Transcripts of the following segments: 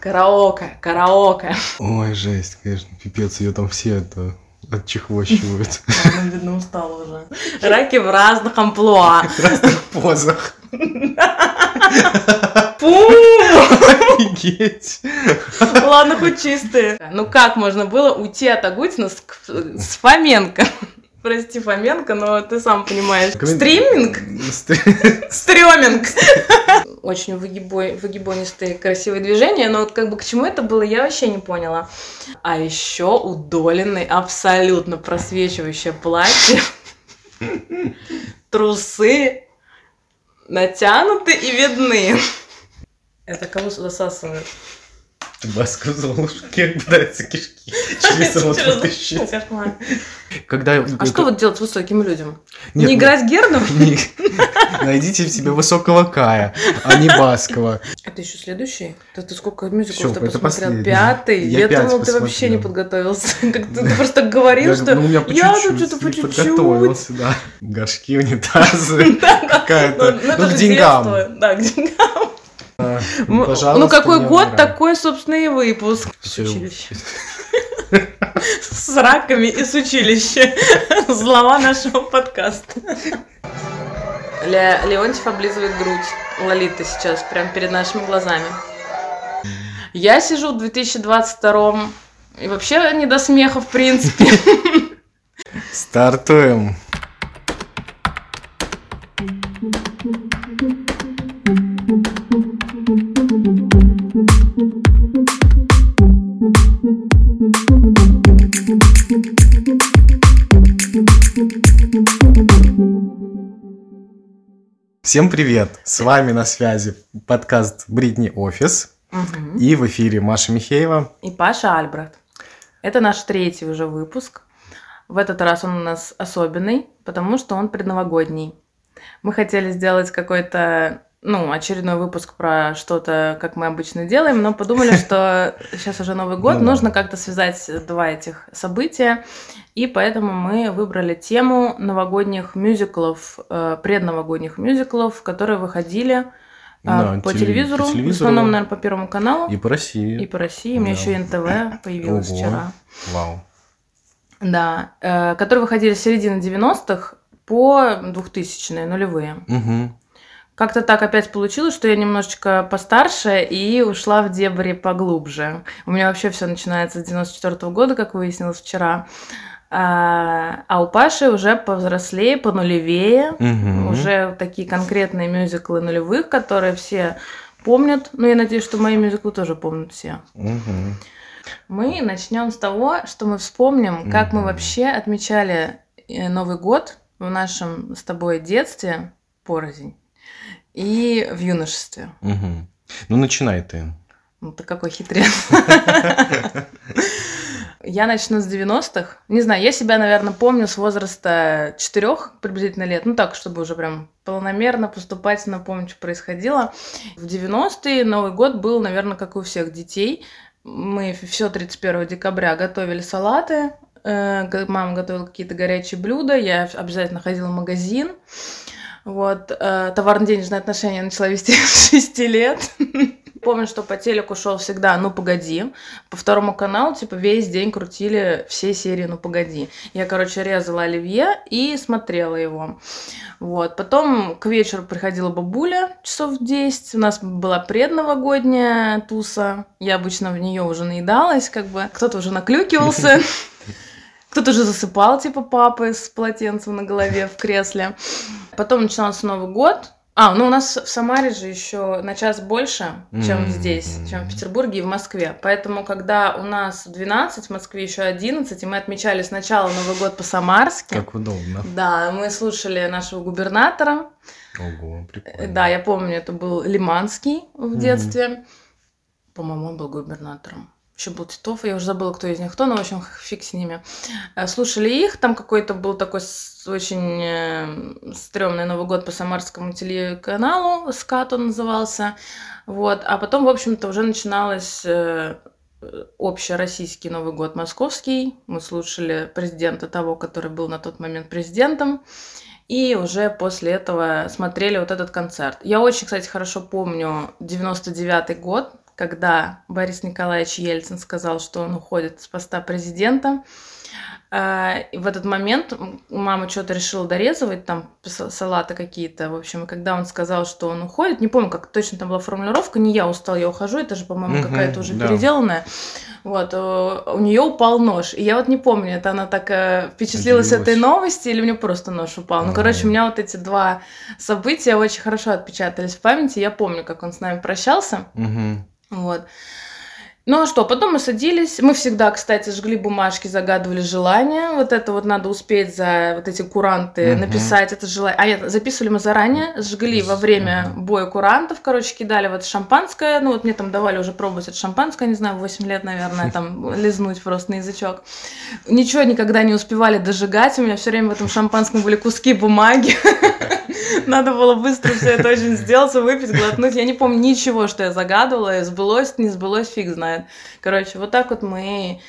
Караоке, караоке. Ой, жесть, конечно, пипец, ее там все это отчехвощивают. Она, видно, устала уже. Раки в разных амплуа. В разных позах. Пу! Офигеть. Ладно, хоть чистые. Ну как можно было уйти от Агутина с, с Фоменко? Прости, Фоменко, но ты сам понимаешь. Коммен- Стриминг? Стр- Стреминг. Очень выгибой, выгибонистые красивые движения, но вот как бы к чему это было, я вообще не поняла. А еще удоленный, абсолютно просвечивающее платье, трусы натянуты и видны. Это кого засасывают? Баску Золушки пытается кишки через рот. Кошмар. Когда... А что вот делать с высоким людям? Нет, Не ну- играть Герду? Не- Найдите в себе высокого Кая, а не Баскова. Это еще следующий? Да ты сколько мюзиклов ты посмотрел? последний. Пятый? Я думала, ты вообще не подготовился. Как ты, просто говорил, Я что ну, я тут чуть-чуть, что-то по чуть-чуть. подготовился, да. Горшки, унитазы, какая-то... Ну, это Ну, к же деньгам. Да, к деньгам. А, Ну, пожалуйста, ну, какой год, умирай. такой, собственно, и выпуск. С училища. С раками и с училища. Слова нашего подкаста. Ле- Леонтьев облизывает грудь Лолиты сейчас, прямо перед нашими глазами. Я сижу в 2022 и вообще не до смеха, в принципе. Стартуем. Всем привет! С вами на связи подкаст Бритни Офис. И в эфире Маша Михеева. И Паша Альбрехт. Это наш третий уже выпуск. В этот раз он у нас особенный, потому что он предновогодний. Мы хотели сделать какой-то, ну, очередной выпуск про что-то, как мы обычно делаем, но подумали, что сейчас уже Новый год, Ну да. нужно как-то связать два этих события, и поэтому мы выбрали тему новогодних мюзиклов, э, предновогодних мюзиклов, которые выходили э, Да, по, теле- телевизору, по в основном, наверное, по Первому каналу. И по России. И по России. У меня еще и НТВ появилось Ого. вчера. Вау. Да. э, которые выходили с середины 90-х по 2000-е, нулевые. Мгм. Как-то так опять получилось, что я немножечко постарше и ушла в дебри поглубже. У меня вообще все начинается с 94 года, как выяснилось вчера. А, а у Паши уже повзрослее, понулевее. Мгм. Уже такие конкретные мюзиклы нулевых, которые все помнят. Ну, я надеюсь, что мои мюзиклы тоже помнят все. Мгм. Мы начнем с того, что мы вспомним, как мы Мгм. вообще отмечали э, Новый год в нашем с тобой детстве, порознь, и в юношестве. Мгм. Ну, начинай ты. Ну, ты какой хитрец. Я начну с 90-х. Не знаю, я себя, наверное, помню с возраста 4 приблизительно лет. Ну так, чтобы уже прям полномерно, поступательно помнить, что происходило. В 90-е Новый год был, наверное, как у всех детей. Мы все 31 декабря готовили салаты. э, Мама готовила какие-то горячие блюда. Я обязательно ходила в магазин. Вот, э, товарно-денежные отношения начала вести с 6 лет. Помню, что по телеку шел всегда «Ну, погоди». По второму каналу, типа, весь день крутили все серии «Ну, погоди». Я, короче, резала оливье и смотрела его. Вот. Потом к вечеру приходила бабуля часов в 10. У нас была предновогодняя туса. Я обычно в нее уже наедалась, как бы. Кто-то уже наклюкивался. Кто-то уже засыпал, типа папы с полотенцем на голове в кресле. Потом начинался Новый год. А, ну у нас в Самаре же еще на час больше, чем М. здесь, чем в Петербурге и в Москве. Поэтому, когда у нас 12, в Москве еще 11, и мы отмечали сначала Новый год по-самарски. Как удобно. Да, мы слушали нашего губернатора. Ого, прикольно. Да, я помню, это был Лиманский в детстве. По-моему, он был губернатором. Еще был Титов, я уже забыла, кто из них кто, но, в общем, фиг с ними. Э, Слушали их, там какой-то был такой очень э, стрёмный Новый год по самарскому телеканалу, «Скат» он назывался. Вот. А потом, в общем-то, уже начиналось э, общероссийский Новый год московский. Мы слушали президента того, который был на тот момент президентом. И уже после этого смотрели вот этот концерт. Я очень, кстати, хорошо помню 99-й год, когда Борис Николаевич Ельцин сказал, что он уходит с поста президента. А, и в этот момент мама что-то решила дорезывать, там салаты какие-то, в общем, и когда он сказал, что он уходит, не помню, как точно там была формулировка, не я устал, я ухожу, это же, по-моему, угу, какая-то уже да. переделанная. Вот, э, у нее упал нож. И я вот не помню, это она так э, впечатлилась Удивилась. этой новости или у мне просто нож упал. Ну, короче, у меня вот эти два события очень хорошо отпечатались в памяти. Я помню, как он с нами прощался. Угу. Вот. Ну а что, потом мы садились, мы всегда, кстати, жгли бумажки, загадывали желания, вот это вот надо успеть за вот эти куранты угу. написать это желание. А нет, записывали мы заранее, жгли во время боя курантов, короче, кидали вот шампанское, ну вот мне там давали уже пробовать это шампанское, не знаю, 8 лет, наверное, там лизнуть просто на язычок. Ничего никогда не успевали дожигать, у меня все время в этом шампанском были куски бумаги. Надо было быстро все это очень сделать, выпить, глотнуть. Я не помню ничего, что я загадывала. Сбылось, не сбылось, фиг знает. Короче, вот так вот мы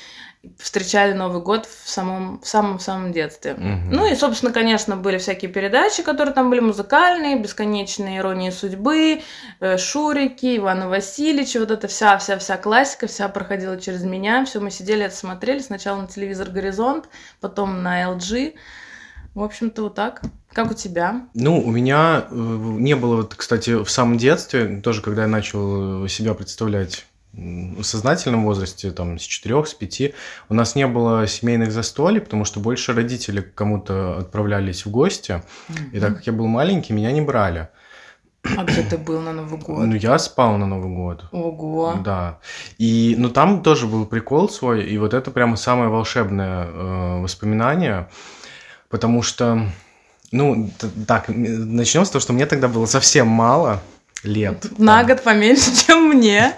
встречали Новый год в самом в самом самом детстве. Угу. Ну и, собственно, конечно, были всякие передачи, которые там были музыкальные, бесконечные иронии судьбы, э, Шурики, Ивана Васильевича, вот эта вся вся вся классика, вся проходила через меня, все мы сидели это смотрели сначала на телевизор Горизонт, потом на LG. В общем-то, вот так. Как у тебя? Ну, у меня э, не было, вот, кстати, в самом детстве, тоже когда я начал себя представлять в сознательном возрасте, там, с 4 с 5, у нас не было семейных застолий, потому что больше родители к кому-то отправлялись в гости, mm-hmm. и так как я был маленький, меня не брали. А где ты был на Новый год? Ну, я спал на Новый год. Ого. Да. И, ну, там тоже был прикол свой, и вот это прямо самое волшебное э, воспоминание, потому что ну, так, начнем с того, что мне тогда было совсем мало лет. На год поменьше, чем мне.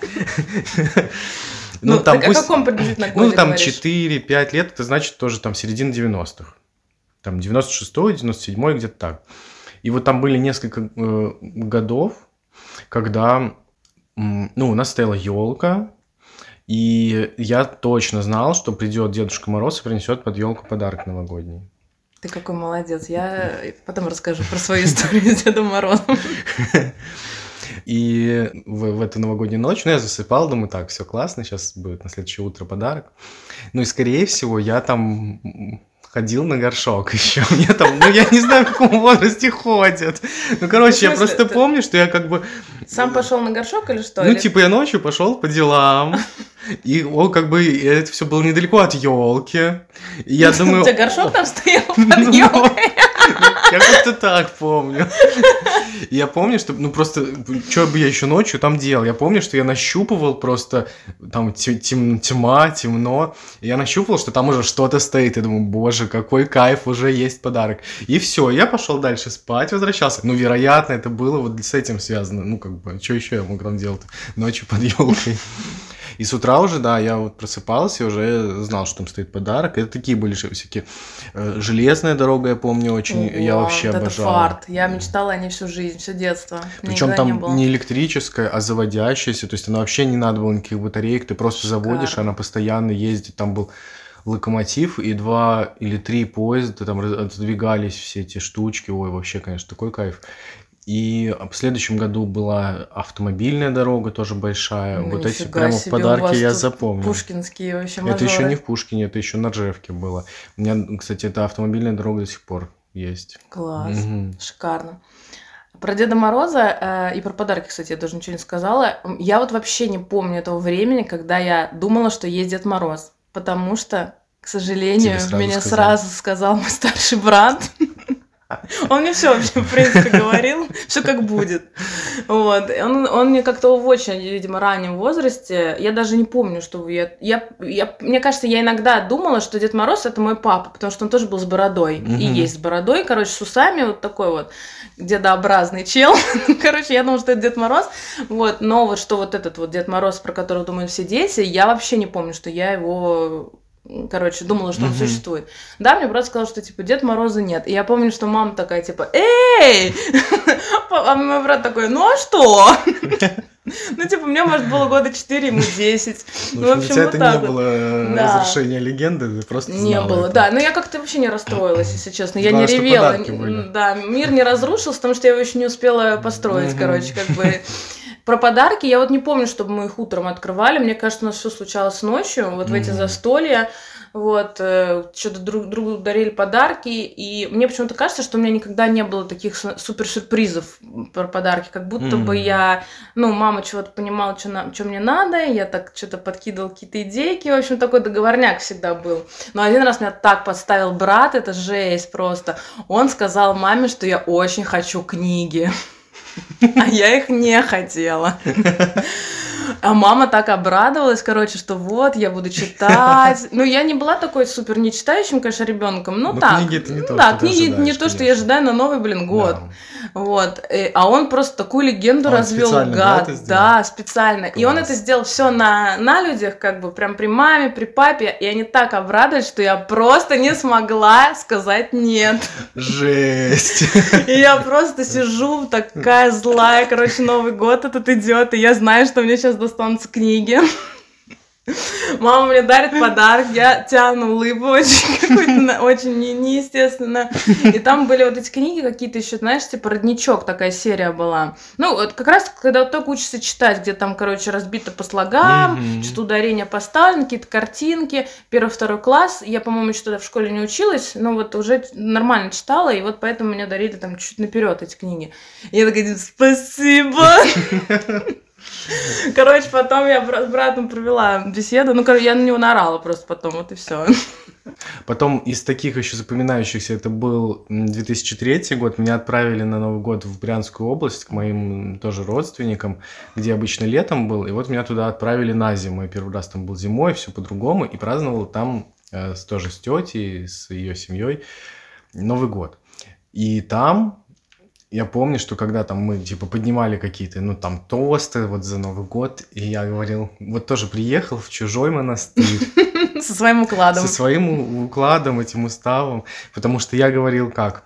Ну, ну там так, о каком приблизительно годе Ну, там 4-5 лет, это значит тоже там середина 90-х. Там 96-й, 97-й, где-то так. И вот там были несколько э, годов, когда, ну, у нас стояла елка, и я точно знал, что придет Дедушка Мороз и принесет под елку подарок новогодний. Ты какой молодец. Я потом расскажу про свою историю с Дедом Морозом. И в, в эту новогоднюю ночь, ну, я засыпал, думаю, так, все классно, сейчас будет на следующее утро подарок. Ну, и, скорее всего, я там ходил на горшок еще. Мне там, ну, я не знаю, в каком возрасте ходят. Ну, короче, я просто помню, что я как бы... Сам пошел на горшок или что? Ну, типа, я ночью пошел по делам. И он как бы, это все было недалеко от елки. Я думаю... У тебя горшок там стоял под елкой? Я как-то так помню. Я помню, что, ну просто, что бы я еще ночью там делал? Я помню, что я нащупывал просто, там тем, тьма, темно. Я нащупывал, что там уже что-то стоит. Я думаю, боже, какой кайф, уже есть подарок. И все, я пошел дальше спать, возвращался. Ну, вероятно, это было вот с этим связано. Ну, как бы, что еще я мог там делать ночью под елкой? И с утра уже, да, я вот просыпался и уже знал, что там стоит подарок. Это такие были всякие э, железная дорога, я помню, очень. Ого, я вообще вот обожал. Это фарт. Я мечтала о ней всю жизнь, все детство. Причем там не, не электрическая, а заводящаяся. То есть она вообще не надо было никаких батареек. Ты просто Шикарно. заводишь, она постоянно ездит. Там был локомотив и два или три поезда, там отодвигались все эти штучки. Ой, вообще, конечно, такой кайф. И в следующем году была автомобильная дорога тоже большая. Ну, вот эти прямо себе, подарки я запомнил. Пушкинские вообще мажоры. Это еще не в Пушкине, это еще на Ржевке было. У меня, кстати, эта автомобильная дорога до сих пор есть. Класс, угу. шикарно. Про Деда Мороза э, и про подарки, кстати, я даже ничего не сказала. Я вот вообще не помню этого времени, когда я думала, что есть Дед Мороз. Потому что, к сожалению, сразу меня сказал. сразу сказал мой старший брат. Он мне все вообще, в принципе, говорил, все как будет. Вот. Он, он мне как-то в очень, видимо, раннем возрасте, я даже не помню, что я, я, я... Мне кажется, я иногда думала, что Дед Мороз это мой папа, потому что он тоже был с бородой. Mm-hmm. И есть с бородой, короче, с усами, вот такой вот дедообразный чел. короче, я думала, что это Дед Мороз. Вот. Но вот что вот этот вот Дед Мороз, про которого думают все дети, я вообще не помню, что я его короче, думала, что он существует. Да, мне брат сказал, что, типа, Дед Мороза нет. И я помню, что мама такая, типа, эй! А мой брат такой, ну а что? Ну, типа, мне, может, было года 4, ему 10. Ну, в общем, у тебя это не было э, разрушения легенды, ты просто Не было, да. Но я как-то вообще не расстроилась, если честно. Я не ревела. Да, мир не разрушился, потому что я его еще не успела построить, короче, как бы Про подарки я вот не помню, чтобы мы их утром открывали. Мне кажется, у нас все случалось ночью, вот в эти застолья. Вот, э, что-то друг другу дарили подарки, и мне почему-то кажется, что у меня никогда не было таких су- супер сюрпризов про подарки, как будто бы Мгм. я, ну, мама чего-то понимала, что мне надо, я так что-то подкидывал какие-то идейки, в общем, такой договорняк всегда был. Но один раз меня так подставил брат, это жесть просто. Он сказал маме, что я очень хочу книги, а я их не хотела. А мама так обрадовалась, короче, что вот, я буду читать. Ну, я не была такой супер не читающим, конечно, ребенком. Ну, Ну, так. книги это не Ну то, да, что книги не ожидаешь, то, что я ожидаю на новый, блин, год. Да. Вот. э, А он просто такую легенду А развел, да, гад. сделал? Да, специально. И он Класс. это сделал все на, на людях, как бы прям при маме, при папе. И они так обрадовались, что я просто не смогла сказать нет. Жесть. И я просто сижу, такая злая, короче, Новый год этот идет, и я знаю, что мне сейчас достанутся книги. Мама мне дарит подарок, я тяну улыбку очень, какую-то очень не- неестественно. И там были вот эти книги какие-то еще, знаешь, типа родничок такая серия была. Ну, вот как раз, когда вот только учишься читать, где там, короче, разбито по слогам, Мгм. что ударения поставлены, какие-то картинки. Первый-второй класс. Я, по-моему, еще тогда в школе не училась, но вот уже нормально читала, и вот поэтому мне дарили там чуть наперед эти книги. И я такая, спасибо! Короче, потом я с братом провела беседу. Ну, короче, я на него наорала просто потом, вот и все. Потом из таких еще запоминающихся, это был м, 2003 год, меня отправили на Новый год в Брянскую область к моим тоже родственникам, где обычно летом был, и вот меня туда отправили на зиму. Я первый раз там был зимой, все по-другому, и праздновал там э, тоже с тетей, с ее семьей Новый год. И там я помню, что когда там мы типа поднимали какие-то, ну там тосты вот за Новый год, и я говорил, вот тоже приехал в чужой монастырь, Со своим укладом. со своим укладом, этим уставом, потому что я говорил как,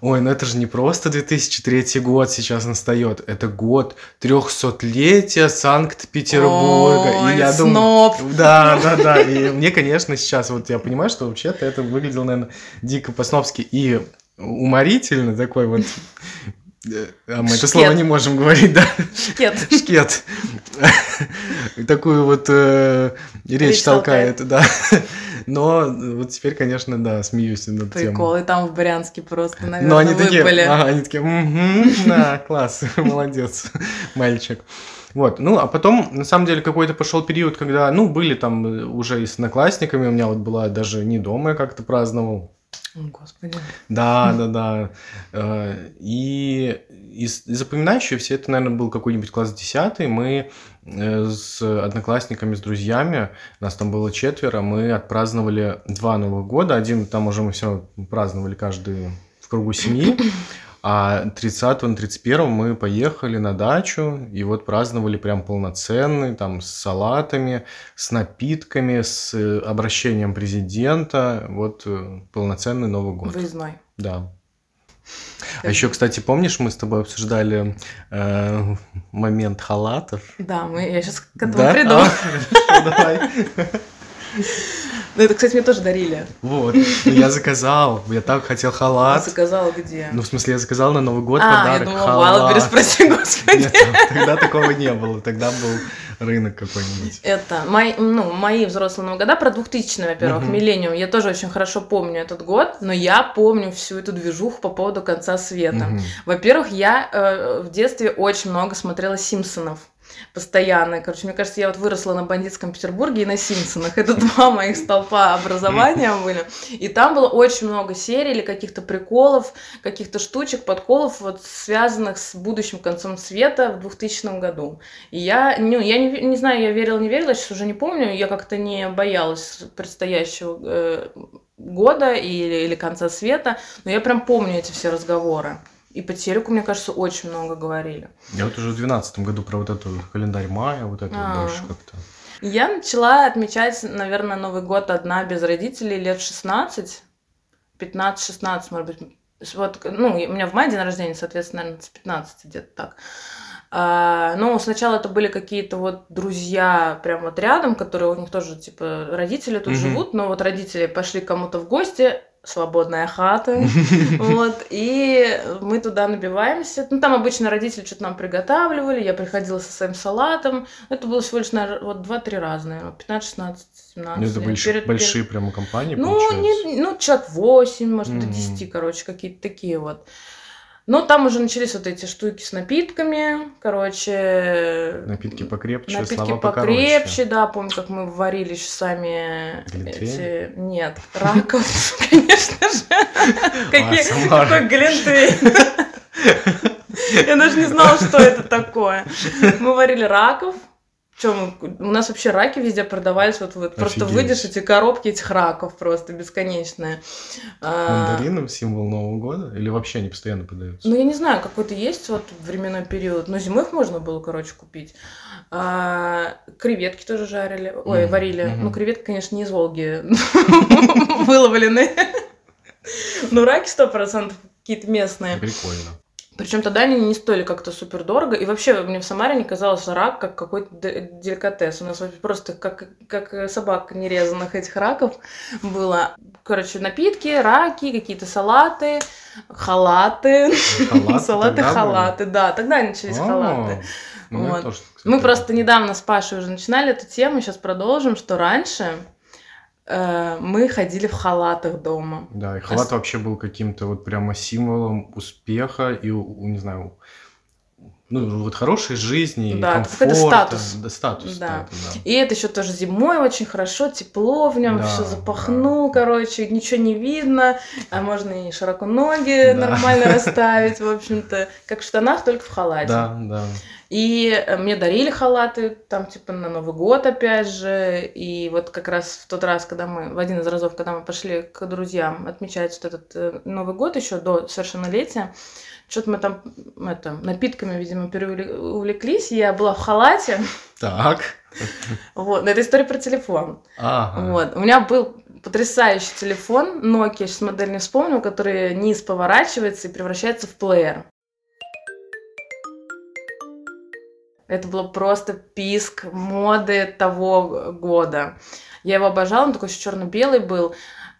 ой, ну это же не просто 2003 год сейчас настает, это год 300-летия Санкт-Петербурга. И я думаю, да, да, да, и мне, конечно, сейчас вот я понимаю, что вообще-то это выглядело, наверное, дико по-снобски и уморительно такой вот, а мы это слово не можем говорить, да, Шкет. шкет. Такую вот э, речь Речь толкает, да. Но вот теперь, конечно, да, смеюсь над тем. Прикол, и там в Брянске просто, наверное, Но они такие, ага, они такие, «Мгм, да, класс, молодец, мальчик. Вот, ну, а потом, на самом деле, какой-то пошел период, когда, ну, были там уже и с одноклассниками, у меня вот была даже не дома, я как-то праздновал, Господи. да, да, да. Э, И запоминающего все это, наверное, был какой-нибудь класс 10. Мы э, с одноклассниками, с друзьями, нас там было четверо, мы отпраздновали два Новых года. Один там уже мы все праздновали каждый в кругу семьи. А 30 на 31 мы поехали на дачу и вот праздновали прям полноценный, там с салатами, с напитками, с э, обращением президента. Вот э, полноценный Новый год. Выездной. Да. А еще, кстати, помнишь, мы с тобой обсуждали э, момент халатов? Да, мы, я сейчас к этому Да? приду. А, хорошо, давай. Ну, это, кстати, мне тоже дарили. Вот, ну, я заказал, я так хотел Я халат. заказала где? Ну, в смысле, я заказал на Новый год а, я подарок думала, халат. Вайлдберрис, прости, господи. Нет, тогда такого не было, тогда был рынок какой-нибудь. Это мои, ну, мои взрослые Новые года про 2000 во-первых, Мгм. миллениум. Я тоже очень хорошо помню этот год, но я помню всю эту движуху по поводу конца света. Мгм. Во-первых, я э, в детстве очень много смотрела Симпсонов. Постоянно. Короче, мне кажется, я вот выросла на бандитском Петербурге и на Симпсонах. Это два моих столпа образования были. И там было очень много серий или каких-то приколов, каких-то штучек, подколов, вот связанных с будущим концом света в 2000 году. И я, ну, я не, не знаю, я верила, не верила, сейчас уже не помню, я как-то не боялась предстоящего э, года или, или конца света, но я прям помню эти все разговоры. И по телеку, мне кажется, очень много говорили. Я вот уже в 2012 году про вот эту календарь мая, вот это вот А. больше как-то. Я начала отмечать, наверное, Новый год одна без родителей лет 16, 15-16, может быть. Вот, ну, у меня в мае день рождения, соответственно, наверное, с 15 где-то так. А, ну, сначала это были какие-то вот друзья прям вот рядом, которые у них тоже, типа, родители тут Мгм. живут, но вот родители пошли кому-то в гости, свободная хата. Вот, и мы туда набиваемся. Ну, там обычно родители что-то нам приготавливали, я приходила со своим салатом. Это было всего лишь, наверное, вот 2-3 раза, наверное, 15, 16, 17. Ну, это большие, Перед- большие перед- прямо компании, Ну, получается. не, ну, человек 8, может, до Мгм. 10, короче, какие-то такие вот. Но там уже начались вот эти штуки с напитками, короче, Напитки покрепче, Напитки слова покрепче, покороче. да, помню, как мы варили сами Глинтвейн? эти... Нет, раков, конечно же. Какие-. Какой глинтвейн. Я даже не знала, что это такое. Мы варили раков. Че, мы, у нас вообще раки везде продавались, вот, вот просто выйдешь, эти коробки этих раков просто бесконечные. А, Мандарином символ Нового года? Или вообще они постоянно продаются? Ну, я не знаю, какой-то есть вот временной период. Но зимой их можно было, короче, купить. А, креветки тоже жарили. Ой, Мгм, варили. мгм. Ну, креветки, конечно, не из Волги выловлены. Ну, раки сто процентов какие-то местные. Прикольно. Причем тогда они не стоили как-то супер дорого. И вообще мне в Самаре не казалось рак как какой-то де- деликатес. У нас вообще просто как, как собак нерезанных этих раков было. Короче, напитки, раки, какие-то салаты, халаты. Салаты, халаты, да. Тогда начались были? халаты. Ну, я Вот. тоже, кстати, Мы просто недавно с Пашей уже начинали эту тему, сейчас продолжим, что раньше э, мы ходили в халатах дома. Да, и халат вообще был каким-то вот прямо символом успеха и, не знаю, ну, вот хорошей жизни, Да, комфорта. статус. Да, статус, Да. это да. И это еще тоже зимой очень хорошо, тепло в нем, Да, все запахнул, да. короче, ничего не видно, а можно и широко ноги Да. нормально расставить, в общем-то, как в штанах, только в халате. Да, да. И э, мне дарили халаты, там, типа, на Новый год, опять же. И вот как раз в тот раз, когда мы, в один из разов, когда мы пошли к друзьям отмечать вот этот э, Новый год еще до совершеннолетия, что-то мы там, это, напитками, видимо, переувлеклись, я была в халате. Так. Вот, но это история про телефон. Ага. Вот. У меня был потрясающий телефон Nokia, сейчас модель не вспомню, который низ поворачивается и превращается в плеер. Это было просто писк моды того года. Я его обожала, он такой черно-белый был.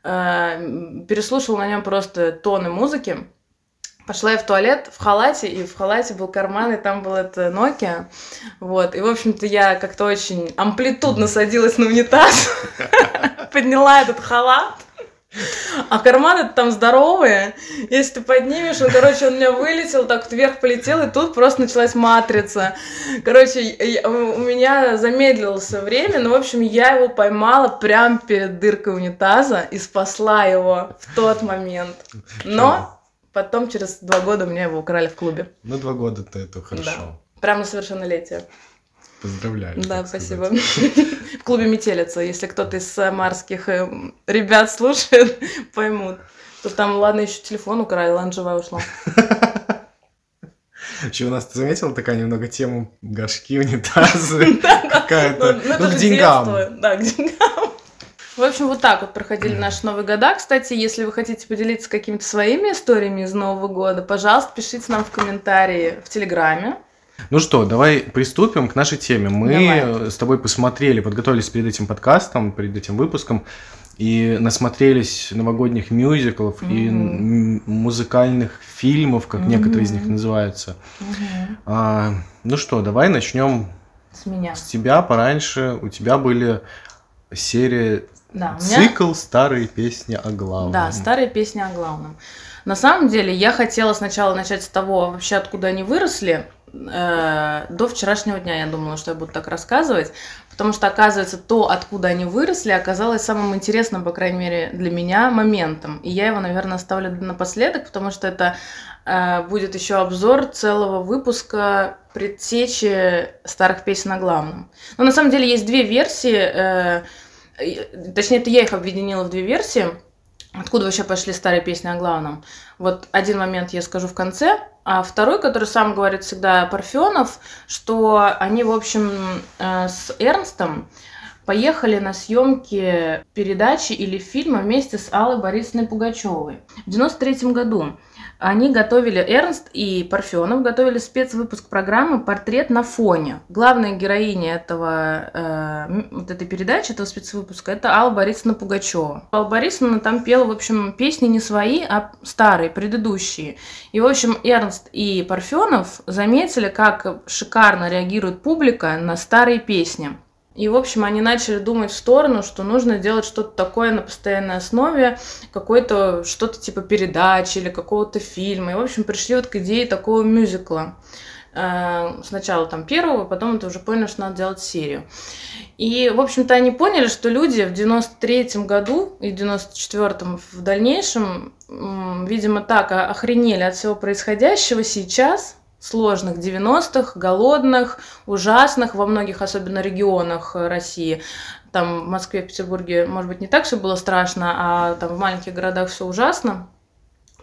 Э, Переслушала на нем просто тоны музыки. Пошла я в туалет в халате, и в халате был карман, и там был это Nokia. Вот. И, в общем-то, я как-то очень амплитудно садилась на унитаз, подняла этот халат, а карманы там здоровые. Если ты поднимешь, он, короче, он у меня вылетел, так вот вверх полетел, и тут просто началась матрица. Короче, я- у меня замедлился время, но, в общем, я его поймала прямо перед дыркой унитаза и спасла его в тот момент. Но потом, через два года, у меня его украли в клубе. Ну, два года-то это хорошо. Прямо на совершеннолетие. Поздравляю. Да, спасибо. В клубе Метелица, если кто-то из самарских э, ребят слушает, поймут. Что там, ладно, еще телефон украли, ладно, живая ушла. Еще у нас, ты заметила, такая немного тема горшки, унитазы, какая-то, Ну, ну, это к деньгам. Да, к деньгам. В общем, вот так вот проходили наши Новые года. Кстати, если вы хотите поделиться какими-то своими историями из Нового года, пожалуйста, пишите нам в комментарии в Телеграме. Ну что, давай приступим к нашей теме. Мы Давай. с тобой посмотрели, подготовились перед этим подкастом, перед этим выпуском, и насмотрелись новогодних мюзиклов и Мгм. м- музыкальных фильмов, как некоторые из них называются. А, ну что, давай начнем С меня. с тебя пораньше. У тебя были серия Да, у меня... цикл старые песни о главном. Да, старые песни о главном. На самом деле, я хотела сначала начать с того, вообще откуда они выросли. Э, До вчерашнего дня я думала, что я буду так рассказывать, потому что, оказывается, то, откуда они выросли, оказалось самым интересным, по крайней мере, для меня моментом. И я его, наверное, оставлю напоследок, потому что это э, будет еще обзор целого выпуска предтечи старых песен о главном. Но на самом деле есть две версии, э, точнее, это я их объединила в две версии. Откуда вообще пошли старые песни о главном? Вот один момент я скажу в конце, а второй, который сам говорит всегда Парфенов, что они, в общем, э, с Эрнстом поехали на съемки передачи или фильма вместе с Аллой Борисовной Пугачевой в 93 году. Они готовили, Эрнст и Парфенов готовили спецвыпуск программы «Портрет на фоне». Главная героиня этого, э, вот этой передачи, этого спецвыпуска, это Алла Борисовна Пугачева. Алла Борисовна там пела, в общем, песни не свои, а старые, предыдущие. И, в общем, Эрнст и Парфенов заметили, как шикарно реагирует публика на старые песни. И, в общем, они начали думать в сторону, что нужно делать что-то такое на постоянной основе, какой-то что-то типа передачи или какого-то фильма. И, в общем, пришли вот к идее такого мюзикла. Э, сначала там первого, потом это уже поняли, что надо делать серию. И, в общем-то, они поняли, что люди в 93-м году и 94-м в дальнейшем, видимо, так охренели от всего происходящего сейчас, сложных 90-х, голодных, ужасных во многих, особенно регионах России. Там в Москве, в Петербурге, может быть, не так все было страшно, а там в маленьких городах все ужасно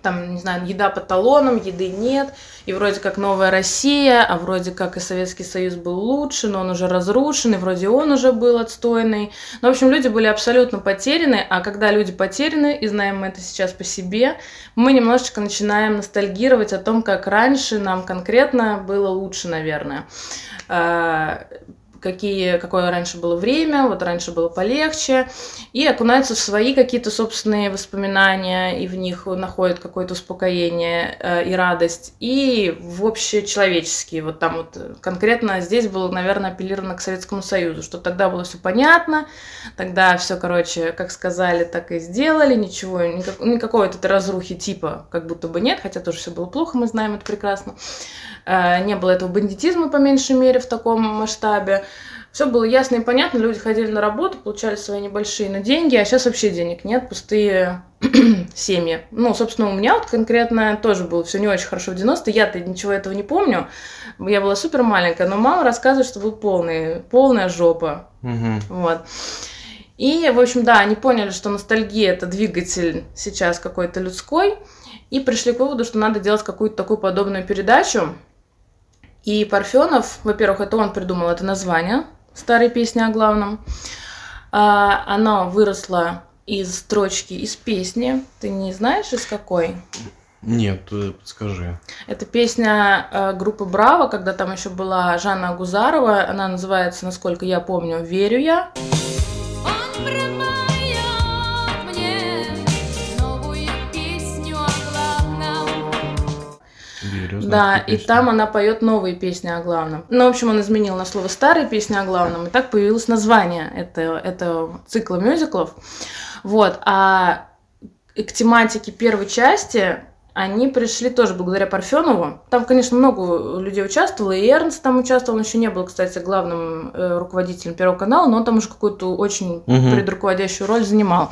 там, не знаю, еда по талонам, еды нет, и вроде как новая Россия, а вроде как и Советский Союз был лучше, но он уже разрушен, и вроде он уже был отстойный. Ну, в общем, люди были абсолютно потеряны, а когда люди потеряны, и знаем мы это сейчас по себе, мы немножечко начинаем ностальгировать о том, как раньше нам конкретно было лучше, наверное а, какие, какое раньше было время, вот раньше было полегче, и окунаются в свои какие-то собственные воспоминания, и в них находят какое-то успокоение э, и радость, и в общечеловеческие, вот там вот конкретно здесь было, наверное, апеллировано к Советскому Союзу, что тогда было все понятно, тогда все, короче, как сказали, так и сделали, ничего, никак, никакой вот этой разрухи типа как будто бы нет, хотя тоже все было плохо, мы знаем это прекрасно. Э, не было этого бандитизма, по меньшей мере, в таком масштабе. Все было ясно и понятно, люди ходили на работу, получали свои небольшие на деньги, а сейчас вообще денег нет, пустые семьи. Ну, собственно, у меня вот конкретно тоже было все не очень хорошо в 90-е, я-то ничего этого не помню, я была супер маленькая, но мама рассказывает, что был полный, полная жопа. Вот. И, в общем, да, они поняли, что ностальгия – это двигатель сейчас какой-то людской, и пришли к выводу, что надо делать какую-то такую подобную передачу, и Парфенов, во-первых, это он придумал это название старой песни о главном. А, оно выросло из строчки из песни. Ты не знаешь, из какой? Нет, скажи. Это песня э, группы Браво, когда там еще была Жанна Гузарова. Она называется, насколько я помню, Верю я. Да, и там она поет новые песни о главном. Ну, в общем, он изменил на слово старые песни о главном, и так появилось название этого, этого цикла мюзиклов. Вот, а к тематике первой части они пришли тоже благодаря Парфенову. Там, конечно, много людей участвовало, и Эрнст там участвовал, он еще не был, кстати, главным э, руководителем Первого канала, но он там уже какую-то очень угу. предруководящую роль занимал.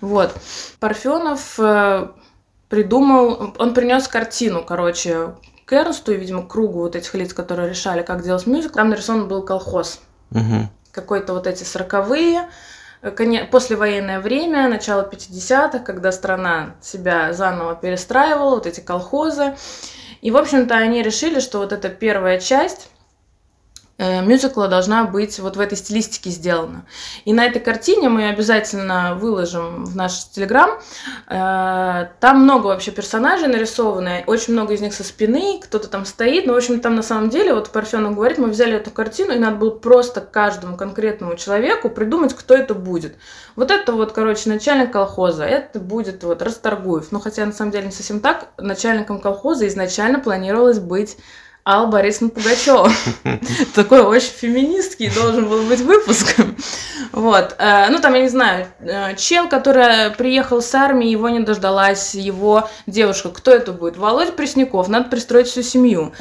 Вот. Парфенов э, придумал, он принес картину, короче, к Эрнсту и, видимо, к кругу вот этих лиц, которые решали, как делать мюзикл. Там нарисован был колхоз. Угу. Какой-то вот эти сороковые, послевоенное время, начало 50-х, когда страна себя заново перестраивала, вот эти колхозы. И, в общем-то, они решили, что вот эта первая часть мюзикла должна быть вот в этой стилистике сделана. И на этой картине мы обязательно выложим в наш телеграм. Э, там много вообще персонажей нарисованы, очень много из них со спины, кто-то там стоит. Но, в общем, там на самом деле, вот Парфенов говорит, мы взяли эту картину, и надо было просто каждому конкретному человеку придумать, кто это будет. Вот это вот, короче, начальник колхоза, это будет вот Расторгуев. Ну, хотя на самом деле не совсем так. Начальником колхоза изначально планировалось быть Алла Борисовна Пугачева. Такой очень феминистский должен был быть выпуск. Вот. Э, ну, там, я не знаю, э, чел, который приехал с армии, его не дождалась его девушка. Кто это будет? Володя Пресняков. Надо пристроить всю семью.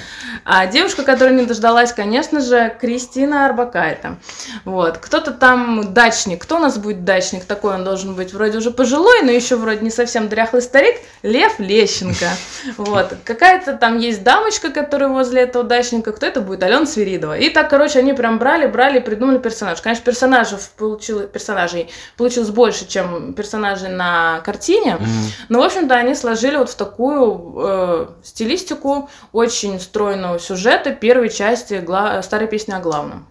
А девушка, которая не дождалась, конечно же, Кристина Арбакайте. Вот. Кто-то там дачник. Кто у нас будет дачник? Такой он должен быть вроде уже пожилой, но еще вроде не совсем дряхлый старик. Лев Лещенко. Вот. Какая-то там есть дамочка, которая возле возле этого дачника, кто это будет? Алена Свиридова. И так, короче, они прям брали, брали, придумали персонаж. Конечно, персонажей получил, персонажей получилось больше, чем персонажей на картине, mm-hmm. но, в общем-то, они сложили вот в такую э, стилистику очень стройного сюжета первой части гла- старой песни о главном.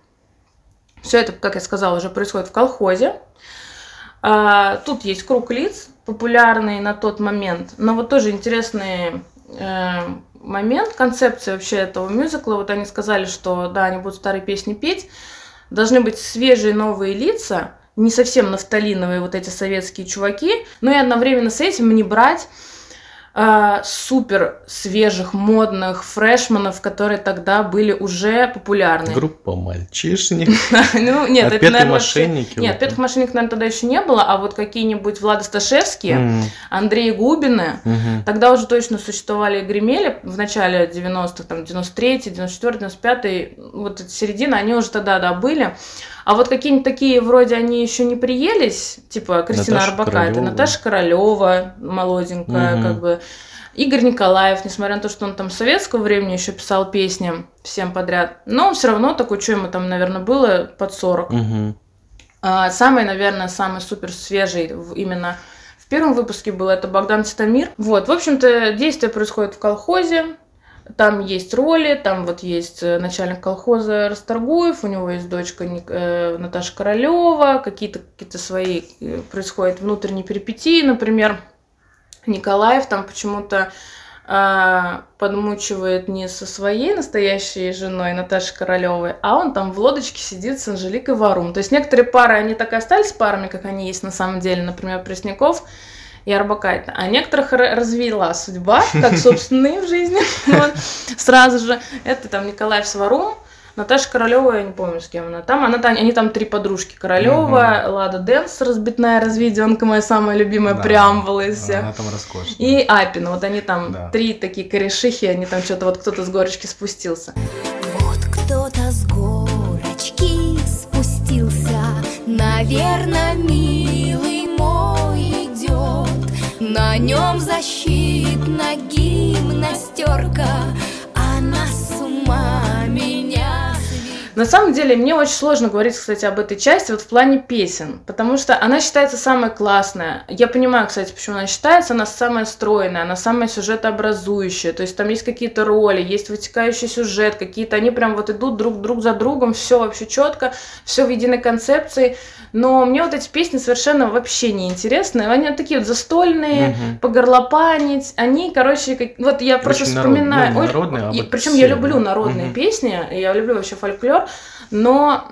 Все это, как я сказала, уже происходит в колхозе. А, тут есть круг лиц, популярные на тот момент, но вот тоже интересные э, момент, концепция вообще этого мюзикла. Вот они сказали, что да, они будут старые песни петь, должны быть свежие новые лица, не совсем нафталиновые вот эти советские чуваки, но и одновременно с этим не брать э, супер свежих, модных фрешманов, которые тогда были уже популярны. Группа мальчишник. Ну, нет, это, наверное, мошенники. Нет, пятых мошенников, наверное, тогда еще не было, а вот какие-нибудь Влада Сташевские, Андрей Губины, тогда уже точно существовали и гремели в начале 90-х, там, 93-й, 94-й, 95-й, вот середина, они уже тогда, да, были. А вот какие-нибудь такие, вроде они еще не приелись, типа Кристина Наташа Арбакайте, Королёва. Наташа Королева, молоденькая, Мгм. как бы. Игорь Николаев, несмотря на то, что он там советского времени еще писал песни всем подряд, но все равно такой, что ему там, наверное, было под 40. Мгм. А, Самый, наверное, самый супер свежий именно в первом выпуске был это Богдан Титамир. Вот, в общем-то, действие происходит в колхозе. Там есть роли, там вот есть э, начальник колхоза Расторгуев, у него есть дочка э, Наташа Королева, какие-то какие свои э, происходят внутренние перипетии, например, Николаев там почему-то а, подмучивает не со своей настоящей женой Наташей Королевой, а он там в лодочке сидит с Анжеликой Варум. То есть некоторые пары, они так и остались парами, как они есть на самом деле, например, Пресняков и Орбакайте. А некоторых ра- развела судьба, как, собственно, и в жизни. Вот. Сразу же. Это там Николаев с Варум, Наташа Королева, я не помню, с кем она там. Она они там три подружки. Королева, Лада Дэнс, разбитная разведенка, моя самая любимая Да. преамбула из всех. Она там роскошная. И Апина, вот они там Да. три такие корешихи, они там что-то вот кто-то с горочки спустился. Вот кто-то с горочки спустился, Наверно, милый На нем защитна гимнастерка, Она с ума меня. На самом деле, мне очень сложно говорить, кстати, об этой части вот в плане песен, потому что она считается самой классная. Я понимаю, кстати, почему она считается, она самая стройная, она самая сюжетообразующая, то есть там есть какие-то роли, есть вытекающий сюжет, какие-то, они прям вот идут друг друг за другом, все вообще четко, все в единой концепции, но мне вот эти песни совершенно вообще не интересны, они вот такие вот застольные, Мгм. погорлопанить, они, короче, как... вот я просто Очень народ- вспоминаю... ну, народные, а вот причем все, я люблю народные Мгм. песни, я люблю вообще фольклор, но,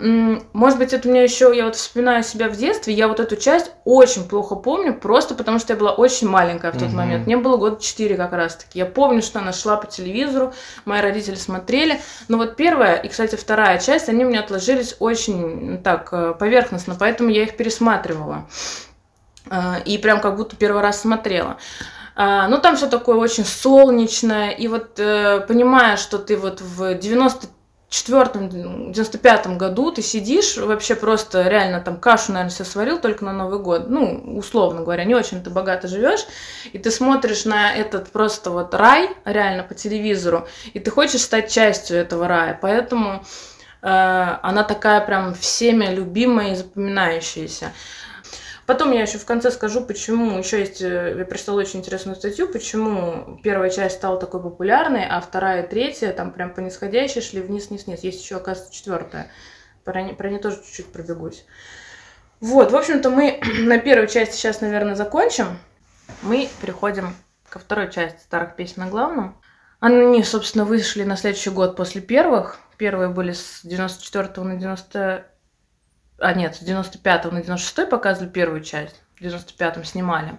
может быть, это у меня еще, я вот вспоминаю себя в детстве, я вот эту часть очень плохо помню, просто потому что я была очень маленькая в тот Мгм. момент. Мне было год 4 как раз-таки. Я помню, что она шла по телевизору, мои родители смотрели. Но вот первая и, кстати, вторая часть, они у меня отложились очень так э, поверхностно, поэтому я их пересматривала. Э, И прям как будто первый раз смотрела. А, Ну, там все такое очень солнечное. И вот э, понимая, что ты вот в 94-м, 95-м году ты сидишь, вообще просто реально там кашу, наверное, себе сварил только на Новый год. Ну, условно говоря, не очень ты богато живешь. И ты смотришь на этот просто вот рай, реально по телевизору, и ты хочешь стать частью этого рая. Поэтому э, она такая прям всеми любимая и запоминающаяся. Потом я еще в конце скажу, почему. Еще есть, э, я прочитала очень интересную статью, почему первая часть стала такой популярной, а вторая третья там прям по нисходящей шли вниз, вниз, вниз. Есть еще, оказывается, четвертая. Про, не- про нее тоже чуть-чуть пробегусь. Вот, в общем-то, мы на первой части сейчас, наверное, закончим. Мы переходим ко второй части старых песен на главном. Они, собственно, вышли на следующий год после первых. Первые были с 94 на 90... А, нет, с 95 на 96 показывали первую часть. В 95-м снимали.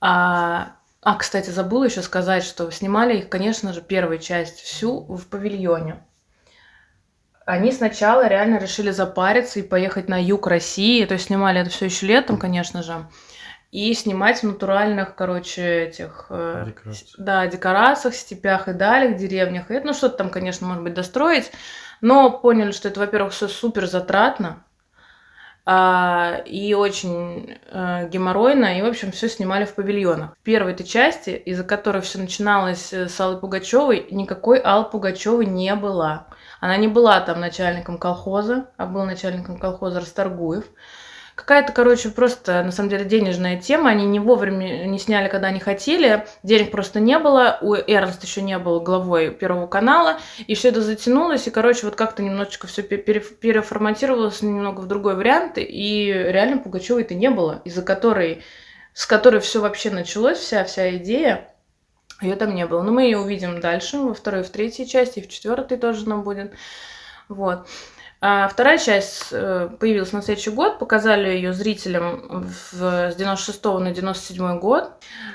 А, а, кстати, забыла еще сказать, что снимали их, конечно же, первую часть всю в павильоне. Они сначала реально решили запариться и поехать на юг России. То есть снимали это все еще летом, конечно же. И снимать в натуральных, короче, этих... э, Декорации. да, декорациях, степях и далях, деревнях. И это, ну, что-то там, конечно, может быть, достроить. Но поняли, что это, во-первых, все супер затратно. а, и очень э, геморройно, и, в общем, все снимали в павильонах. В первой этой части, из-за которой все начиналось э, с Аллы Пугачевой, никакой Аллы Пугачевой не было. Она не была там начальником колхоза, а был начальником колхоза Расторгуев. Какая-то, короче, просто, на самом деле, денежная тема. Они не вовремя не сняли, когда они хотели. Денег просто не было. У Эрнст еще не был главой Первого канала. И все это затянулось. И, короче, вот как-то немножечко все переформатировалось немного в другой вариант. И реально Пугачевой-то не было. Из-за которой, с которой все вообще началось, вся, вся идея. Ее там не было. Но мы ее увидим дальше, во второй, в третьей части, и в четвертой тоже нам будет. Вот. А вторая часть э, появилась на следующий год, показали ее зрителям в, с 96 на 97 год.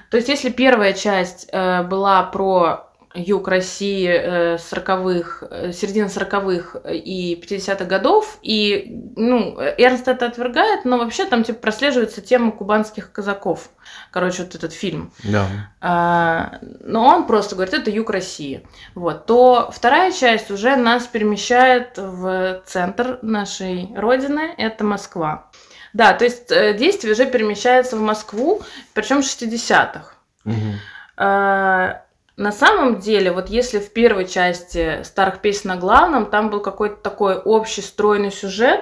То есть, если первая часть э, была про юг России 40-х, э, середины 40-х и 50-х годов, и, ну, Эрнст это отвергает, но вообще там, типа, прослеживается тема кубанских казаков. Короче, вот этот фильм. Да. А, но он просто говорит, это юг России. Вот. То вторая часть уже нас перемещает в центр нашей родины, это Москва. Да, то есть э, действие уже перемещается в Москву, причем 60-х. Угу. А, на самом деле, вот если в первой части старых песен на главном, там был какой-то такой общий стройный сюжет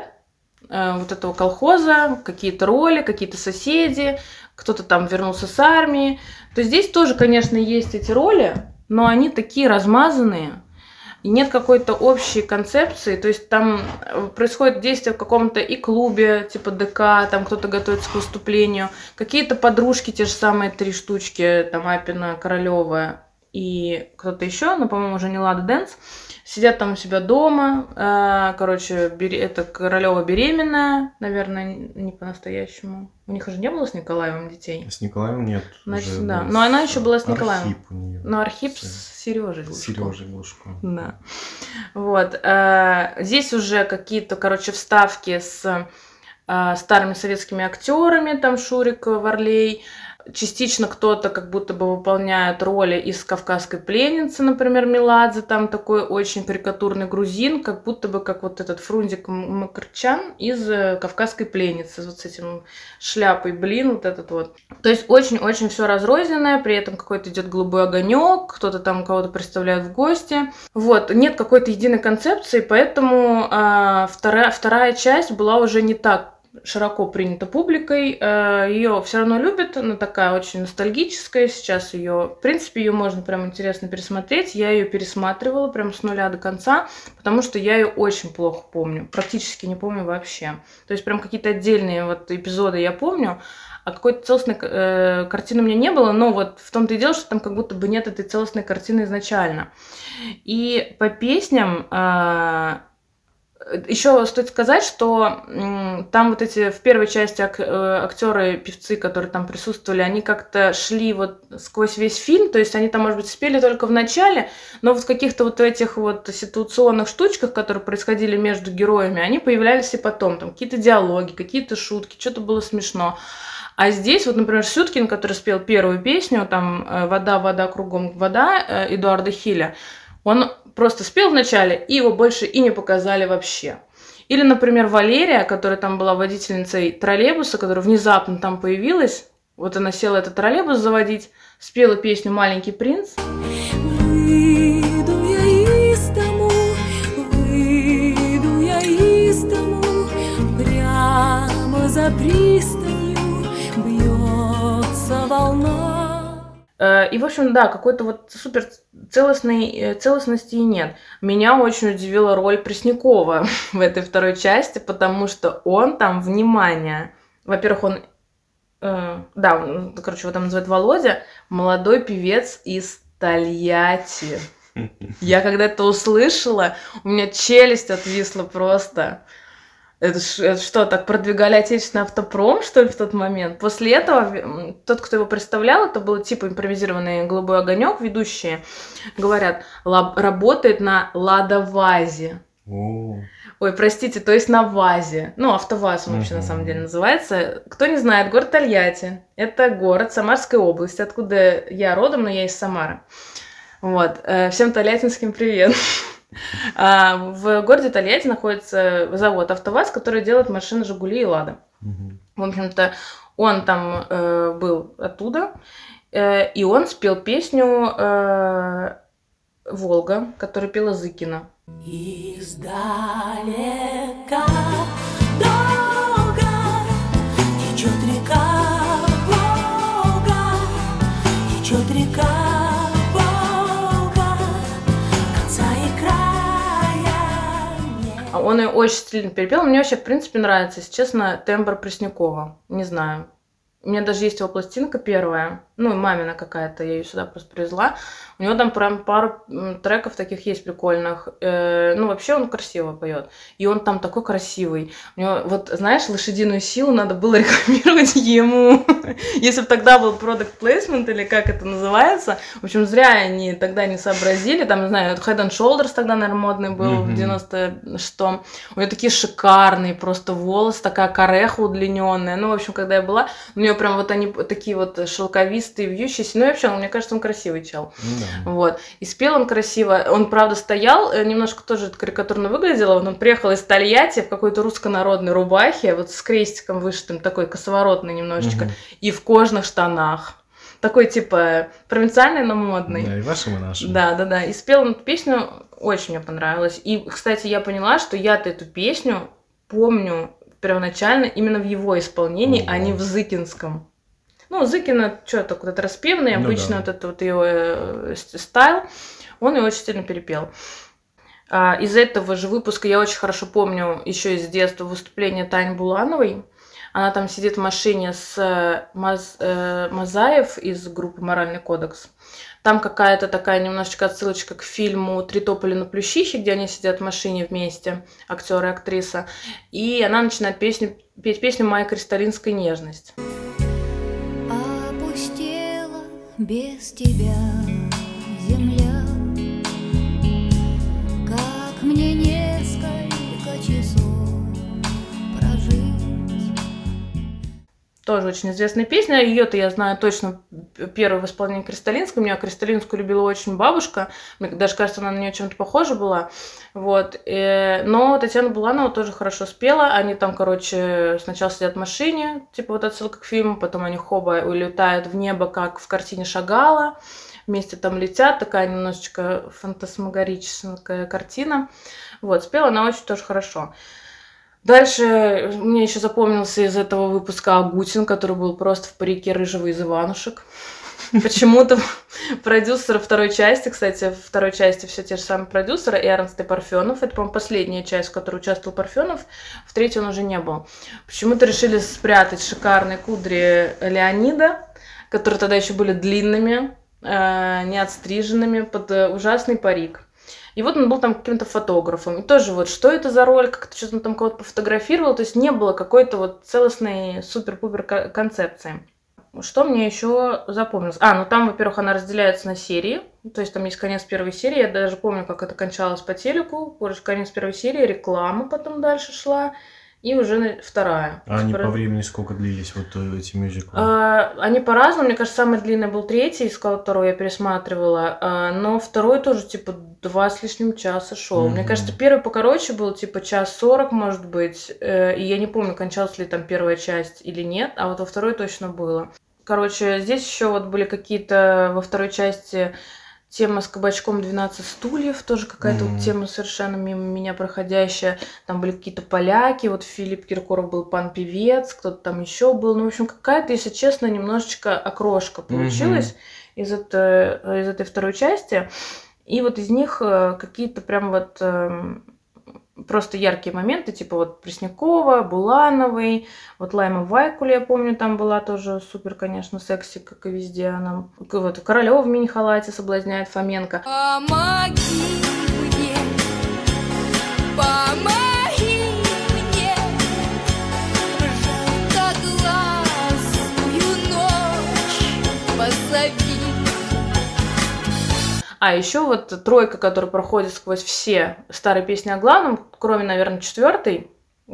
э, вот этого колхоза, какие-то роли, какие-то соседи, кто-то там вернулся с армии, то здесь тоже, конечно, есть эти роли, но они такие размазанные, и нет какой-то общей концепции, то есть там э, происходит действие в каком-то и клубе, типа ДК, там кто-то готовится к выступлению, какие-то подружки, те же самые три штучки, там Апина, Королева, и кто-то еще, но, по-моему, уже не Лада Дэнс, сидят там у себя дома. Э, короче, это Королева беременная, наверное, не по-настоящему. У них уже не было с Николаевым детей. С Николаем нет. Значит, да. Но она еще была с Николаем. Архип у нее. Но Архип с Сережей С Сережей Глушко. Да. Вот. э, Здесь уже какие-то, короче, вставки с э, старыми советскими актерами, там Шурик Варлей, частично кто-то как будто бы выполняет роли из «Кавказской пленницы», например, Меладзе, там такой очень карикатурный грузин, как будто бы как вот этот Фрунзик Макарчан из э, «Кавказской пленницы», вот с этим шляпой, блин, вот этот вот. То есть очень-очень все разрозненное, при этом какой-то идет голубой огонек, кто-то там кого-то представляет в гости. Вот, нет какой-то единой концепции, поэтому а, вторая, вторая часть была уже не так широко принята публикой. Э, ее все равно любят, она такая очень ностальгическая. Сейчас ее, в принципе, ее можно прям интересно пересмотреть. Я ее пересматривала прям с нуля до конца, потому что я ее очень плохо помню, практически не помню вообще. То есть прям какие-то отдельные вот эпизоды я помню, а какой-то целостной э, картины у меня не было, но вот в том-то и дело, что там как будто бы нет этой целостной картины изначально. И по песням э, еще стоит сказать, что там вот эти в первой части ак- э, актеры, певцы, которые там присутствовали, они как-то шли вот сквозь весь фильм, то есть они там, может быть, спели только в начале, но вот в каких-то вот этих вот ситуационных штучках, которые происходили между героями, они появлялись и потом, там какие-то диалоги, какие-то шутки, что-то было смешно. А здесь, вот, например, Сюткин, который спел первую песню, там э, «Вода, вода, кругом вода» э, Эдуарда Хиля, он просто спел вначале, и его больше и не показали вообще. Или, например, Валерия, которая там была водительницей троллейбуса, которая внезапно там появилась. Вот она села этот троллейбус заводить, спела песню «Маленький принц». За пристанью бьется волна. Э, И, в общем, да, какой-то вот супер целостной, э, целостности и нет. Меня очень удивила роль Преснякова в этой второй части, потому что он там, внимание, во-первых, он, э, да, он, короче, его там называют Володя, молодой певец из Тольятти. Я когда это услышала, у меня челюсть отвисла просто. Это, ш- это что, так продвигали отечественный автопром, что ли, в тот момент? После этого тот, кто его представлял, это был типа импровизированный голубой огонек, ведущие, говорят, «Лаб- работает на Ладовазе. О, Ой, простите, то есть на ВАЗе. Ну, АвтоВАЗ он вообще на Мгм. самом деле называется. Кто не знает, город Тольятти. Это город Самарской области, откуда я родом, но я из Самары. Вот. э, Всем тольяттинским привет. А, В городе Тольятти находится завод АвтоВАЗ, который делает машины «Жигули» и «Лада». В общем-то, он там э, был оттуда, э, и он спел песню э, «Волга», которую пела Зыкина. Издалека долго Он ее очень сильно перепел. Мне вообще, в принципе, нравится, если честно, тембр Преснякова. Не знаю. У меня даже есть его пластинка первая, ну, мамина какая-то, я ее сюда просто привезла. У него там прям пару треков таких есть прикольных. Э, ну, вообще он красиво поет. И он там такой красивый. У него, вот, знаешь, лошадиную силу надо было рекламировать ему. Если бы тогда был product placement, или как это называется. В общем, зря они тогда не сообразили. Там, не знаю, Head and Shoulders тогда, наверное, модный был в Мгм. 96-м. У нее такие шикарные просто волосы, такая кореха удлиненная. Ну, в общем, когда я была, у нее прям вот они такие вот шелковистые, вьющиеся. Ну, и вообще, мне кажется, он красивый чел. Ну да. Вот. И спел он красиво. Он, правда, стоял, э, немножко тоже карикатурно выглядело. Вот Он приехал из Тольятти в какой-то русско-народной рубахе, вот с крестиком вышитым, такой косоворотный немножечко, Мгм. и в кожных штанах. Такой, типа, провинциальный, но модный. Да, и вашим, и нашим. Да, да, да. И спел он эту песню, очень мне понравилось. И, кстати, я поняла, что я-то эту песню помню первоначально именно в его исполнении, а не Ого. в Зыкинском. Ну, Зыкина, что так вот это распевный, Ну обычно да. вот это вот его э, стайл, он ее очень сильно перепел. А, из этого же выпуска я очень хорошо помню еще из детства выступление Тани Булановой. Она там сидит в машине с э, Маз- э, Мазаев из группы «Моральный кодекс». Там какая-то такая немножечко отсылочка к фильму «Три тополя на плющихе», где они сидят в машине вместе, актер и актриса. И она начинает песню, петь песню «Моя кристаллинская нежность». Без тебя земля, Как мне несколько Тоже очень известная песня. Ее-то я знаю точно первую в исполнении Кристалинской. Меня Кристалинскую любила очень бабушка. Мне даже кажется, она на нее чем-то похожа была. Вот. э, Но Татьяна Буланова тоже хорошо спела. Они там, короче, сначала сидят в машине, типа вот отсылка к фильму, потом они хоба улетают в небо, как в картине Шагала. Вместе там летят, такая немножечко фантасмагорическая картина. Вот, спела она очень тоже хорошо. Дальше мне еще запомнился из этого выпуска Агутин, который был просто в парике рыжего из Иванушек. Почему-то продюсер второй части, кстати, в второй части все те же самые продюсеры, и Эрнст и Парфенов. Это, по-моему, последняя часть, в которой участвовал Парфенов. В третьей он уже не был. Почему-то решили спрятать шикарные кудри Леонида, которые тогда еще были длинными, э, не отстриженными, под э, ужасный парик. И вот он был там каким-то фотографом. И тоже вот, что это за роль, как-то что-то он там кого-то пофотографировал. То есть не было какой-то вот целостной супер-пупер ко- концепции. Что мне еще запомнилось? А, ну там, во-первых, она разделяется на серии. То есть там есть конец первой серии. Я даже помню, как это кончалось по телеку. Позже конец первой серии, реклама потом дальше шла. И уже вторая. А они по времени сколько длились, вот э, эти мюзиклы? а, Они по-разному. Мне кажется, самый длинный был третий, из которого я пересматривала. А, Но второй тоже, типа, два с лишним часа шел. Мне Мгм. кажется, первый покороче был, типа, час сорок, может быть. Э, И я не помню, кончалась ли там первая часть или нет, а вот во второй точно было. Короче, здесь еще вот были какие-то во второй части тема с кабачком 12 стульев, тоже какая-то Мгм. вот тема совершенно мимо меня проходящая. Там были какие-то поляки, вот Филипп Киркоров был пан-певец, кто-то там еще был. Ну, в общем, какая-то, если честно, немножечко окрошка получилась из, это- из этой второй части. И вот из них э, какие-то прям вот эм, просто яркие моменты, типа вот Преснякова, Булановой, вот Лайма Вайкуле, я помню, там была тоже супер, конечно, секси, как и везде она. Вот Королева в мини-халате соблазняет Фоменко. Помоги мне, помоги А еще вот тройка, которая проходит сквозь все старые песни о главном, кроме, наверное, четвертой,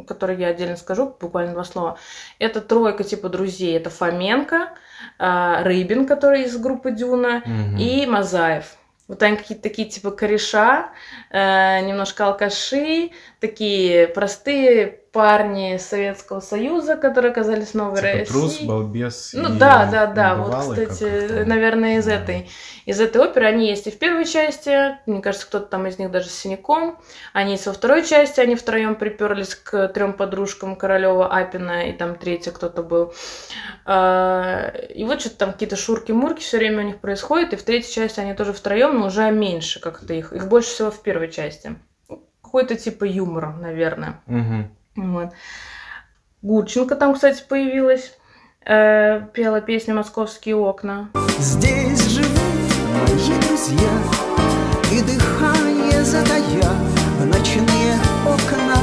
который я отдельно скажу, буквально два слова. Это тройка типа друзей. Это Фоменко, а, Рыбин, который из группы Дюна, Мгм. и Мазаев. Вот они какие-то такие типа кореша, э, немножко алкаши, такие простые парни Советского Союза, которые оказались в Новой Типа России. трус, балбес Ну да, да, да. Вот, кстати, наверное, из Да. этой. Из этой оперы они есть и в первой части. Мне кажется, кто-то там из них даже с синяком. Они есть во второй части. Они втроем приперлись к трем подружкам Королева, Апина и там третья кто-то был. А, И вот что-то там какие-то шурки-мурки все время у них происходит. И в третьей части они тоже втроем, но уже меньше как-то их. Их больше всего в первой части. Какой-то типа юмора, наверное. Мгм. Вот. Гурченко там, кстати, появилась. э, пела песню «Московские окна». Здесь живут мои друзья И дыхание затая В ночные окна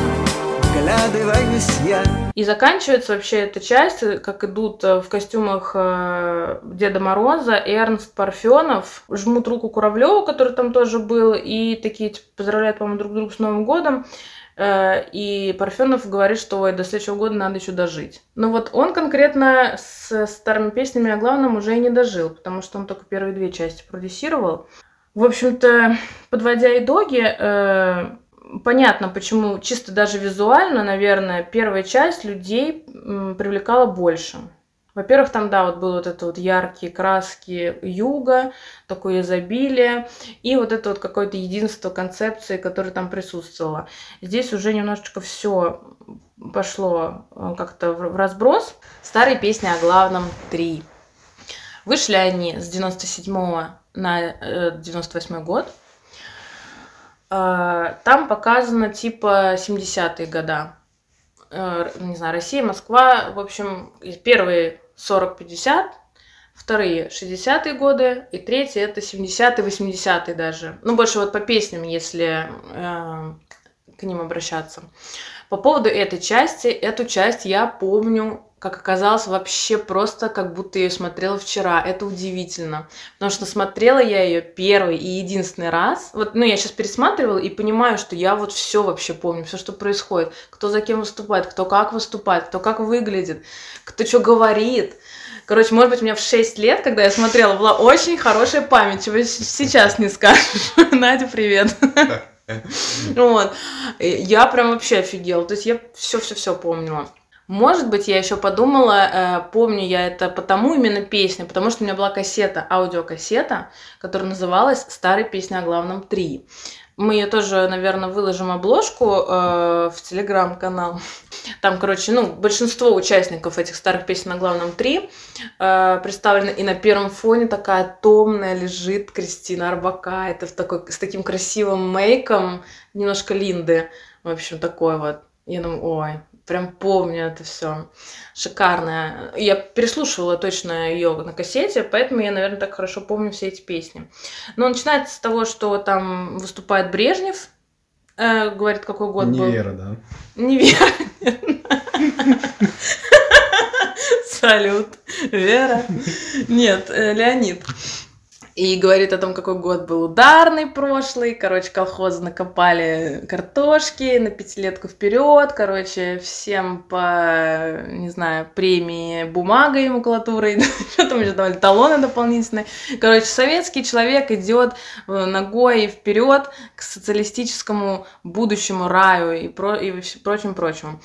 Вглядываюсь я И заканчивается вообще эта часть, как идут э, в костюмах э, Деда Мороза, Эрнст Парфенов, жмут руку Куравлеву, который там тоже был, и такие типа, поздравляют, по-моему, друг друга с Новым годом. Э, И Парфенов говорит, что ой, до следующего года надо еще дожить. Ну вот он конкретно с старыми песнями о главном уже и не дожил, потому что он только первые две части продюсировал. В общем-то, подводя итоги, э, понятно, почему чисто даже визуально, наверное, первая часть людей привлекала больше. Во-первых, там, да, вот было вот это вот яркие краски юга, такое изобилие, и вот это вот какое-то единство концепции, которое там присутствовало. Здесь уже немножечко все пошло э, как-то в разброс. Старые песни о главном три. Вышли они с 97 на э, 98 год. Э, Там показано типа 70-е года. Э, Не знаю, Россия, Москва. В общем, первые 40-50, вторые 60-е годы, и третьи это 70-е, 80-е даже. Ну, больше вот по песням, если э, к ним обращаться. По поводу этой части, эту часть я помню, как оказалось, вообще просто как будто я ее смотрела вчера. Это удивительно. Потому что смотрела я ее первый и единственный раз. Вот, ну, я сейчас пересматривала и понимаю, что я вот все вообще помню, все, что происходит. Кто за кем выступает, кто как выступает, кто как выглядит, кто что говорит. Короче, может быть, у меня в 6 лет, когда я смотрела, была очень хорошая память, чего сейчас не скажешь. Надя, привет. Вот. Я прям вообще офигела. То есть я все-все-все помнила. Может быть, я еще подумала, э, помню я это потому именно песня, потому что у меня была кассета, аудиокассета, которая называлась «Старые песни о главном 3». Мы ее тоже, наверное, выложим обложку э, в телеграм-канал. Там, короче, ну, большинство участников этих старых песен на главном 3 э, представлены. И на первом фоне такая томная лежит Кристина Арбака. Это в такой, с таким красивым мейком, немножко Линды. В общем, такой вот. Я думаю, ой, прям помню это все. Шикарная. Я переслушивала точно ее на кассете, поэтому я, наверное, так хорошо помню все эти песни. Но начинается с того, что там выступает Брежнев, э, говорит, какой год был. Невера, да. Неверно. Салют. Вера. Нет, э, Леонид. И говорит о том, какой год был ударный прошлый. Короче, колхозы накопали картошки на пятилетку вперед. Короче, всем по, не знаю, премии бумагой макулатурой. Что там еще давали? Талоны дополнительные. Короче, советский человек идет э, ногой вперед к социалистическому будущему раю и, про, и прочим прочему.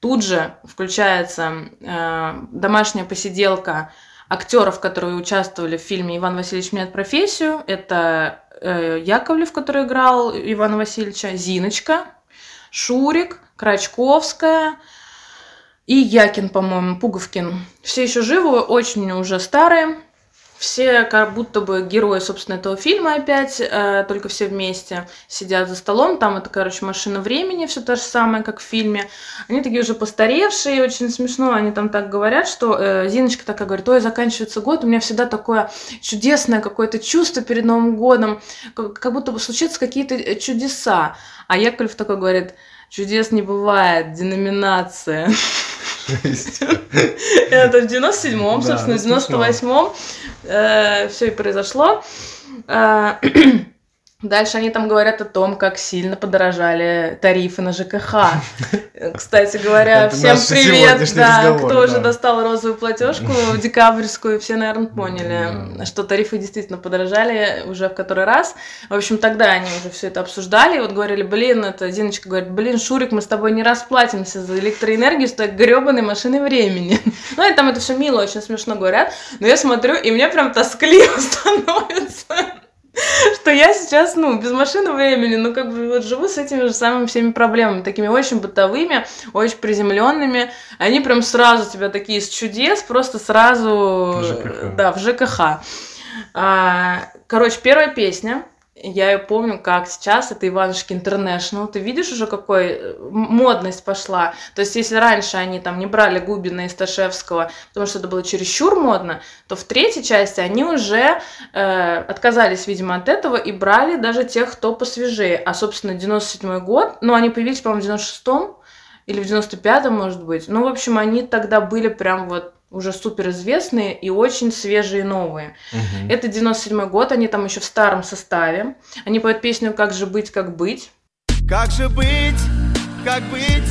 Тут же включается э, домашняя посиделка актеров, которые участвовали в фильме Иван Васильевич меняет профессию. Это э, Яковлев, который играл Ивана Васильевича, Зиночка, Шурик, Крачковская и Якин, по-моему, Пуговкин. Все еще живы, очень уже старые. Все как будто бы герои, собственно, этого фильма опять, э, только все вместе сидят за столом. Там это, короче, машина времени, все то же самое, как в фильме. Они такие уже постаревшие, очень смешно. Они там так говорят, что э, Зиночка такая говорит, ой, заканчивается год, у меня всегда такое чудесное какое-то чувство перед Новым годом, как, как будто бы случатся какие-то э, чудеса. А Яковлев такой говорит, чудес не бывает, деноминация. Это в 97-м, Да, собственно, в ну, смешно. 98-м все и произошло. Дальше они там говорят о том, как сильно подорожали тарифы на ЖКХ. Кстати говоря, всем привет, да, кто уже достал розовую платежку декабрьскую, все, наверное, поняли, что тарифы действительно подорожали уже в который раз. В общем, тогда они уже все это обсуждали, и вот говорили, блин, это Зиночка говорит, блин, Шурик, мы с тобой не расплатимся за электроэнергию с той гребаной машиной времени. Ну, и там это все мило, очень смешно говорят, но я смотрю, и мне прям тоскливо становится что я сейчас, ну, без машины времени, ну, как бы вот живу с этими же самыми всеми проблемами, такими очень бытовыми, очень приземленными. Они прям сразу тебя такие из чудес, просто сразу, В ЖКХ. да, в ЖКХ. А, короче, первая песня. Я ее помню, как сейчас это Иванушки Интернешнл. Ты видишь уже, какой э, модность пошла? То есть, если раньше они там не брали Губина и Сташевского, потому что это было чересчур модно, то в третьей части они уже э, отказались, видимо, от этого и брали даже тех, кто посвежее. А, собственно, 97 год, ну, они появились, по-моему, в 96-м или в 95-м, может быть. Ну, в общем, они тогда были прям вот уже суперизвестные и очень свежие новые. Мгм. Это 97 год, они там еще в старом составе. Они поют песню «Как же быть, как быть». Как же быть, как быть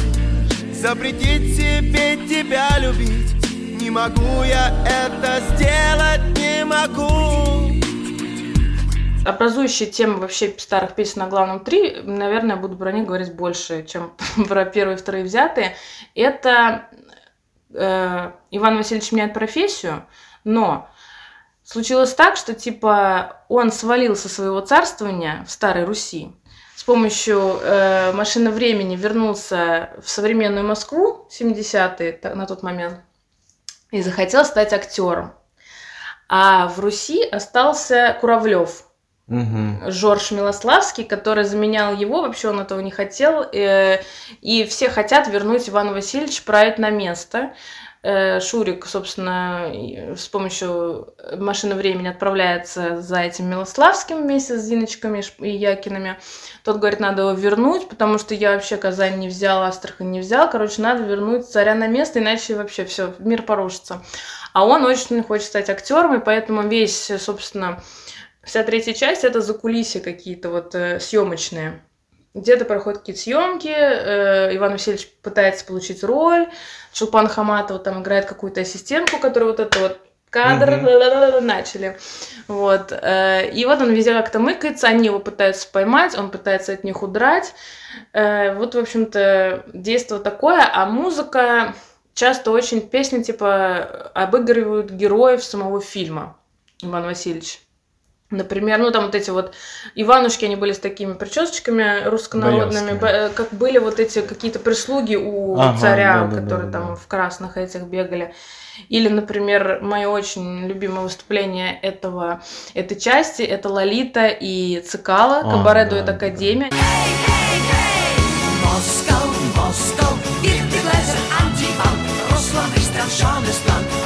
Запретить себе тебя любить Не могу я это сделать, не могу Образующие темы вообще старых песен на главном три, наверное, буду про них говорить больше, чем про первые и вторые взятые. Это э, Иван Васильевич меняет профессию, но случилось так, что типа он свалил со своего царствования в Старой Руси, с помощью э, машины времени вернулся в современную Москву 70-е та- на тот момент и захотел стать актером. А в Руси остался Куравлев, Мгм. Жорж Милославский, который заменял его, вообще он этого не хотел, э, и все хотят вернуть Ивана Васильевича править на место. Э, Шурик, собственно, с помощью машины времени отправляется за этим Милославским вместе с Зиночками и Якинами. Тот говорит, надо его вернуть, потому что я вообще Казань не взял, Астрахань не взял. Короче, надо вернуть царя на место, иначе вообще все, мир порушится. А он очень хочет стать актером, и поэтому весь, собственно, Вся третья часть это закулисья какие-то вот э, съемочные. Где-то проходят какие-то съемки, э, Иван Васильевич пытается получить роль, Чулпан Хаматова там играет какую-то ассистентку, которая вот это вот кадр начали. Вот. и вот он везде как-то мыкается, они его пытаются поймать, он пытается от них удрать. Вот, в общем-то, действие такое, а музыка часто очень песни типа обыгрывают героев самого фильма Иван Васильевич. Например, ну там вот эти вот Иванушки, они были с такими причесочками руссконародными, Боярскими. э, как были вот эти какие-то прислуги у Ага, царя, да-да-да-да-да. которые там в красных этих бегали. Или, например, мое очень любимое выступление этого, этой части, это Лолита и Цикала, А, Кабаре да, Дуэт да. Академия. Глазер, Руслан, Истраншон, Истран.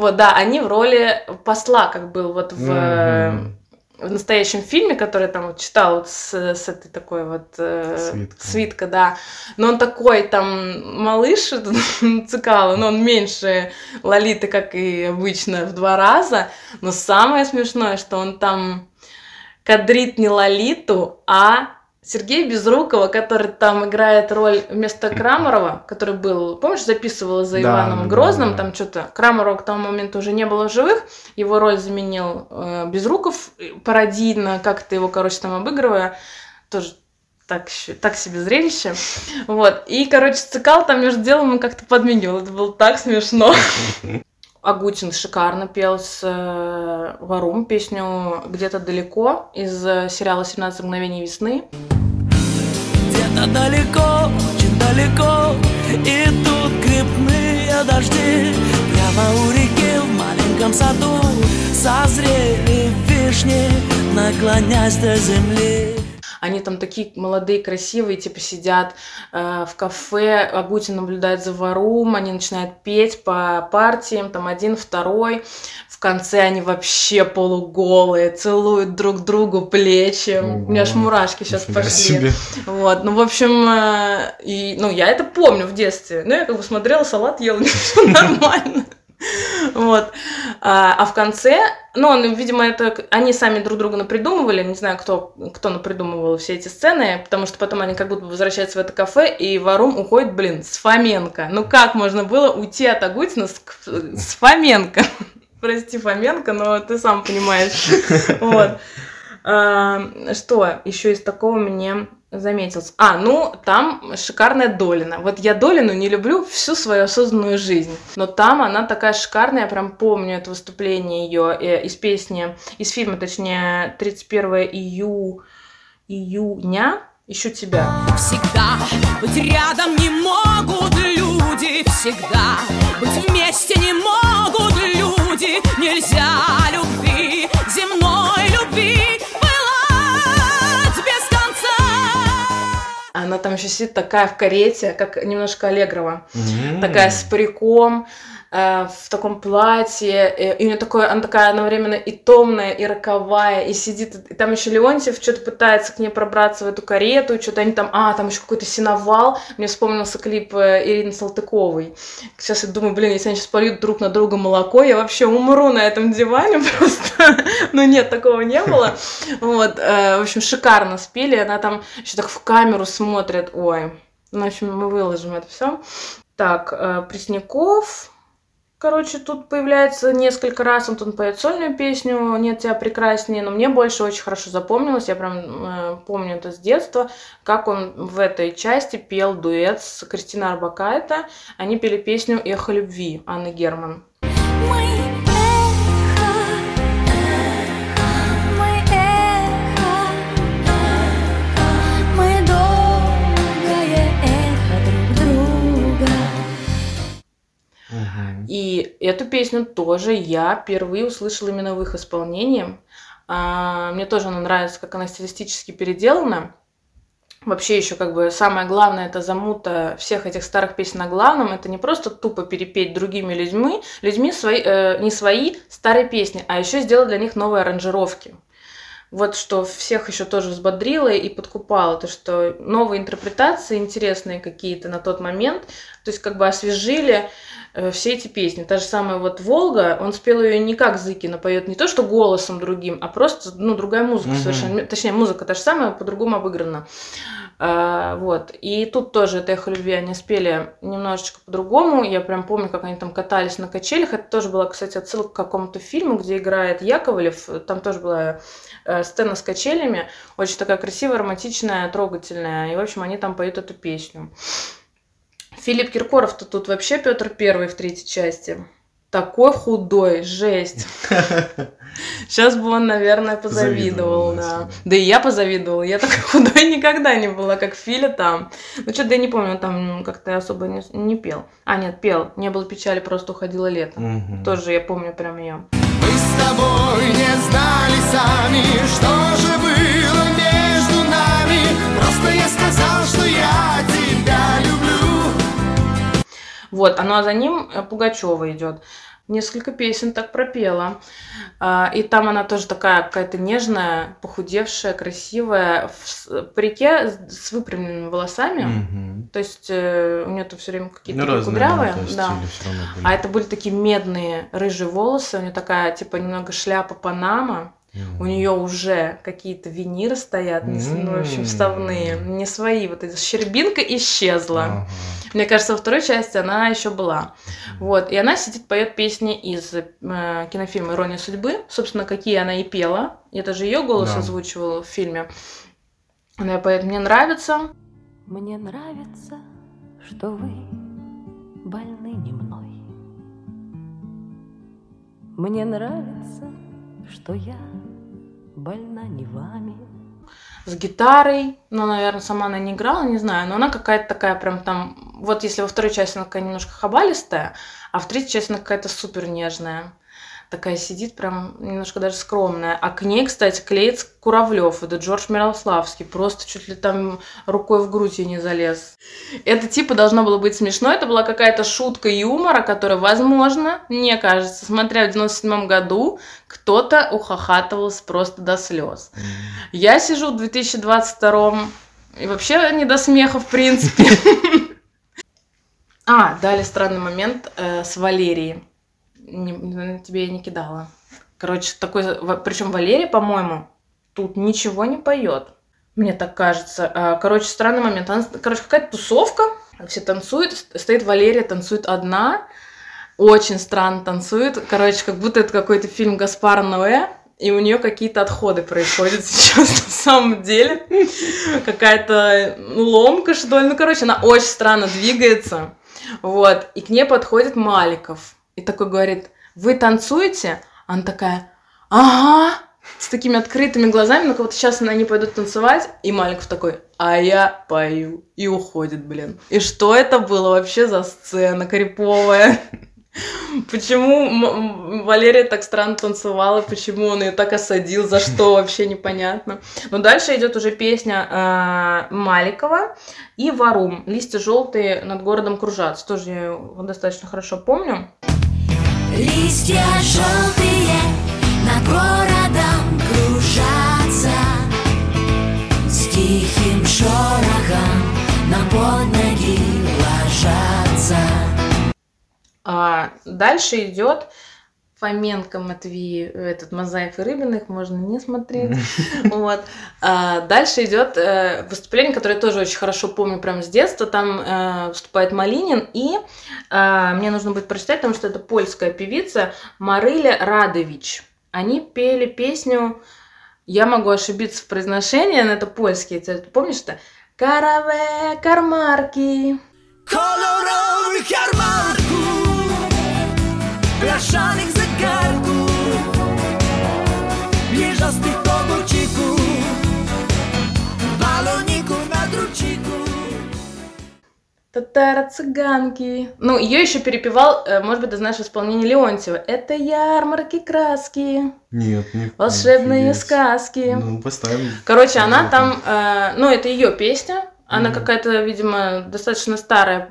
Вот, да, они в роли посла, как был вот в, Мгм. в настоящем фильме, который там вот читал вот с, с этой такой вот э, Свитка. свитка, да. Но он такой там малыш, Цикало, но он меньше Лолиты, как и обычно, в два раза. Но самое смешное, что он там кадрит не Лолиту, а Сергей Безрукова, который там играет роль вместо Крамарова, который был, помнишь, записывала за Да, Иваном да, да, Грозным, да. там что-то, Крамарова к тому моменту уже не было в живых, его роль заменил э, Безруков, э, пародийно, как-то его, короче, там обыгрывая, тоже так, так себе зрелище. Вот. И, короче, Цикал там между делом он как-то подменил. Это было так смешно. Агутин шикарно пел с э, Варум песню «Где-то далеко» из э, сериала «17 мгновений весны». Где-то далеко, очень далеко И тут грибные дожди Прямо у реки в маленьком саду Созрели вишни, наклонясь до земли Они там такие молодые, красивые, типа сидят э, в кафе, Агутин наблюдает за Варум, они начинают петь по партиям, там один, второй. В конце они вообще полуголые, целуют друг другу плечи. У меня аж Ого. мурашки сейчас Нифига пошли. себе. Вот, ну, в общем, э, и, ну, я это помню в детстве. Ну, я как бы смотрела, салат ела, все нормально. Вот. А, а в конце, ну, он, видимо, это они сами друг друга напридумывали, не знаю, кто, кто напридумывал все эти сцены, потому что потом они как будто возвращаются в это кафе, и Варум уходит, блин, с Фоменко. Ну, как можно было уйти от Агутина с, с Фоменко? Прости, Фоменко, но ты сам понимаешь. Вот. А, Что еще из такого мне заметилось? А, ну, там шикарная Долина. Вот я Долину не люблю всю свою осознанную жизнь. Но там она такая шикарная, я прям помню это выступление ее из песни, из фильма, точнее, 31 ию... июня «Ищу тебя». Всегда быть рядом не могут люди Всегда быть вместе не могут люди Нельзя там еще сидит такая в карете, как немножко Аллегрова. М. Такая с париком, э, в таком платье. э, И у нее такое, она такая одновременно и томная, и роковая, и сидит. И там еще Леонтьев что-то пытается к ней пробраться в эту карету, что-то они там, а, там еще какой-то синовал. Мне вспомнился клип э, Ирины Салтыковой. Сейчас я думаю, блин, если они сейчас польют друг на друга молоко, я вообще умру на этом диване просто. Но нет, такого не было. Вот, в общем, шикарно спели. Она там еще так в камеру смотрит. Ой, ну, в общем, мы выложим это все. Так, Пресняков. Короче, тут появляется несколько раз, он тут поет сольную песню «Нет тебя прекраснее», но мне больше очень хорошо запомнилось, я прям э, помню это с детства, как он в этой части пел дуэт с Кристиной Арбакайте. Они пели песню «Эхо любви» Анны Герман. И эту песню тоже я впервые услышала именно в их исполнении. А, Мне тоже она нравится, как она стилистически переделана. Вообще еще как бы самое главное, это замута всех этих старых песен на главном. Это не просто тупо перепеть другими людьми, людьми свои, э, не свои старые песни, а еще сделать для них новые аранжировки. Вот что всех еще тоже взбодрило и подкупало, то что новые интерпретации интересные какие-то на тот момент, то есть как бы освежили э, все эти песни. Та же самая вот «Волга», он спел ее не как Зыкина поет, не то что голосом другим, а просто, ну, другая музыка Мгм. совершенно. Точнее, музыка та же самая, по-другому обыграна. А, вот. И тут тоже это «Эхо любви» они спели немножечко по-другому. Я прям помню, как они там катались на качелях. Это тоже была, кстати, отсылка к какому-то фильму, где играет Яковлев. Там тоже была сцена с качелями. Очень такая красивая, романтичная, трогательная. И, в общем, они там поют эту песню. Филипп Киркоров-то тут вообще Петр Первый в третьей части. Такой худой, жесть. Сейчас бы он, наверное, позавидовал, да, да. и я позавидовала. Я такой худой никогда не была, как Филя там. Ну, что-то я не помню, он там как-то особо не, не пел. А, нет, пел. Не было печали, просто уходило лето. Мгм. Тоже я помню прям ее. Мы с тобой не знали сами, что же было между нами. Просто я сказал, что я тебя люблю. Вот, а ну а за ним э, Пугачева идет. Несколько песен так пропела. А, И там она тоже такая какая-то нежная, похудевшая, красивая, в парике с выпрямленными волосами. Мгм. То есть э, у нее то все время какие-то Ну, кудрявые. да. А это были такие медные рыжие волосы. У нее такая, типа, немного шляпа Панама. У нее уже какие-то виниры стоят, ну, в общем, вставные, не свои. Вот эта щербинка исчезла. Ага. Мне кажется, во второй части она еще была. Вот. И она сидит, поет песни из э, кинофильма «Ирония судьбы». Собственно, какие она и пела. И это же ее голос Да. озвучивал в фильме. Она поет «Мне нравится». Мне нравится, что вы больны не мной. Мне нравится, что я больна не вами. с гитарой. Ну, наверное, сама она не играла, не знаю. Но она какая-то такая прям там... Вот если во второй части она такая немножко хабалистая, а в третьей части она какая-то супер нежная. Такая сидит прям немножко даже скромная. А к ней, кстати, клеится Куравлев, это Джордж Мирославский. Просто чуть ли там рукой в грудь ей не залез. Это типа должно было быть смешно. Это была какая-то шутка юмора, которая, возможно, мне кажется, смотря в 97 году, кто-то ухахатывался просто до слез. Я сижу в 2022 и вообще не до смеха, в принципе. А, дали странный момент э, с Валерией. Не- тебе я не кидала. Короче, такой... Причем Валерия, по-моему, тут ничего не поет. Мне так кажется. А, Короче, странный момент. Она, короче, какая-то тусовка. Все танцуют. Стоит Валерия, танцует одна. Очень странно танцует. Короче, как будто это какой-то фильм Гаспара Ноэ. И у нее какие-то отходы происходят сейчас на самом деле. Какая-то ломка, что ли. Ну, короче, она очень странно двигается. Вот. И к ней подходит Маликов. И такой говорит, вы танцуете? Она такая, ага. С такими открытыми глазами, ну как вот сейчас они пойдут танцевать, и Маликов такой, а я пою. И уходит, блин. И что это было вообще за сцена криповая? Почему Валерия так странно танцевала, почему он ее так осадил, за что вообще непонятно. Но дальше идет уже песня э, Маликова и Варум. Листья желтые над городом кружатся. Тоже я его достаточно хорошо помню. Листья желтые над городом кружатся. С тихим шорохом на под ноги ложатся. А дальше идет Фоменко, Матвей, этот Мозаик и Рыбиных, можно не смотреть. Вот. А дальше идет э, выступление, которое я тоже очень хорошо помню прямо с детства. Там э, выступает Малинин, и э, мне нужно будет прочитать, потому что это польская певица Марыля Радович. Они пели песню, я могу ошибиться в произношении, но это польский. Ты помнишь что? Караве кармарки. Kolorowych jarmarków Blaszanych Wieżastych kogocików Baloników na druciku Татара цыганки. Ну, ее еще перепевал, э, может быть, ты знаешь, в исполнении Леонтьева. Это ярмарки краски, Нет, не волшебные офигеть. сказки. Ну, поставим. Короче, она там, э, ну, это ее песня. Она Мгм. какая-то, видимо, достаточно старая,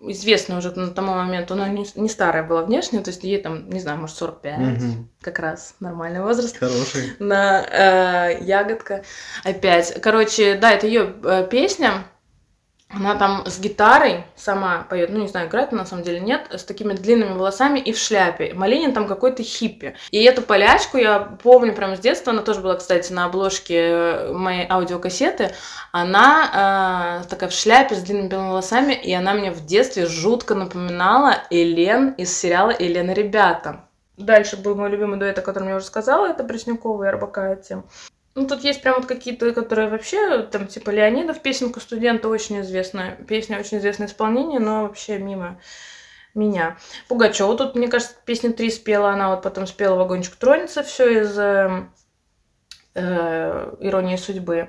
известная уже на тому моменту. Она не, не старая была внешне, то есть ей там, не знаю, может, 45, Мгм. как раз нормальный возраст. Хороший. на э, ягодка опять. Короче, да, это ее песня. Она там с гитарой сама поет, ну не знаю, играет на самом деле нет, с такими длинными волосами и в шляпе. Малинин там какой-то хиппи. И эту полячку я помню прямо с детства, она тоже была, кстати, на обложке э, моей аудиокассеты. Она э, такая в шляпе с длинными белыми волосами, и она мне в детстве жутко напоминала Элен из сериала «Элен и ребята». Дальше был мой любимый дуэт, о котором я уже сказала, это Преснякова и Арбакайте. Ну, тут есть прям вот какие-то, которые вообще, там, типа Леонидов, песенка студента очень известная. Песня очень известное исполнение, но вообще мимо меня. Пугачева тут, мне кажется, песни три спела, она вот потом спела «Вагончик тронется», все из э, э, «Иронии судьбы».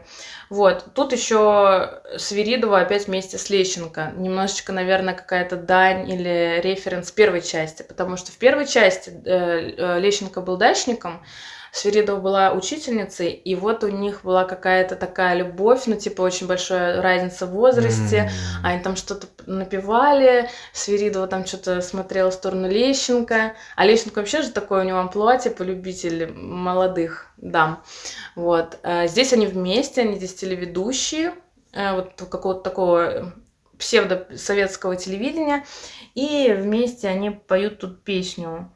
Вот, тут еще Свиридова опять вместе с Лещенко. Немножечко, наверное, какая-то дань или референс первой части, потому что в первой части э, э, Лещенко был дачником, Свиридова была учительницей, и вот у них была какая-то такая любовь, ну, типа, очень большая разница в возрасте, М. они там что-то напевали, Свиридова там что-то смотрела в сторону Лещенко, а Лещенко вообще же такой у него амплуа, типа, любитель молодых дам. Вот. А Здесь они вместе, они здесь телеведущие, э, вот какого-то такого псевдосоветского телевидения, и вместе они поют тут песню.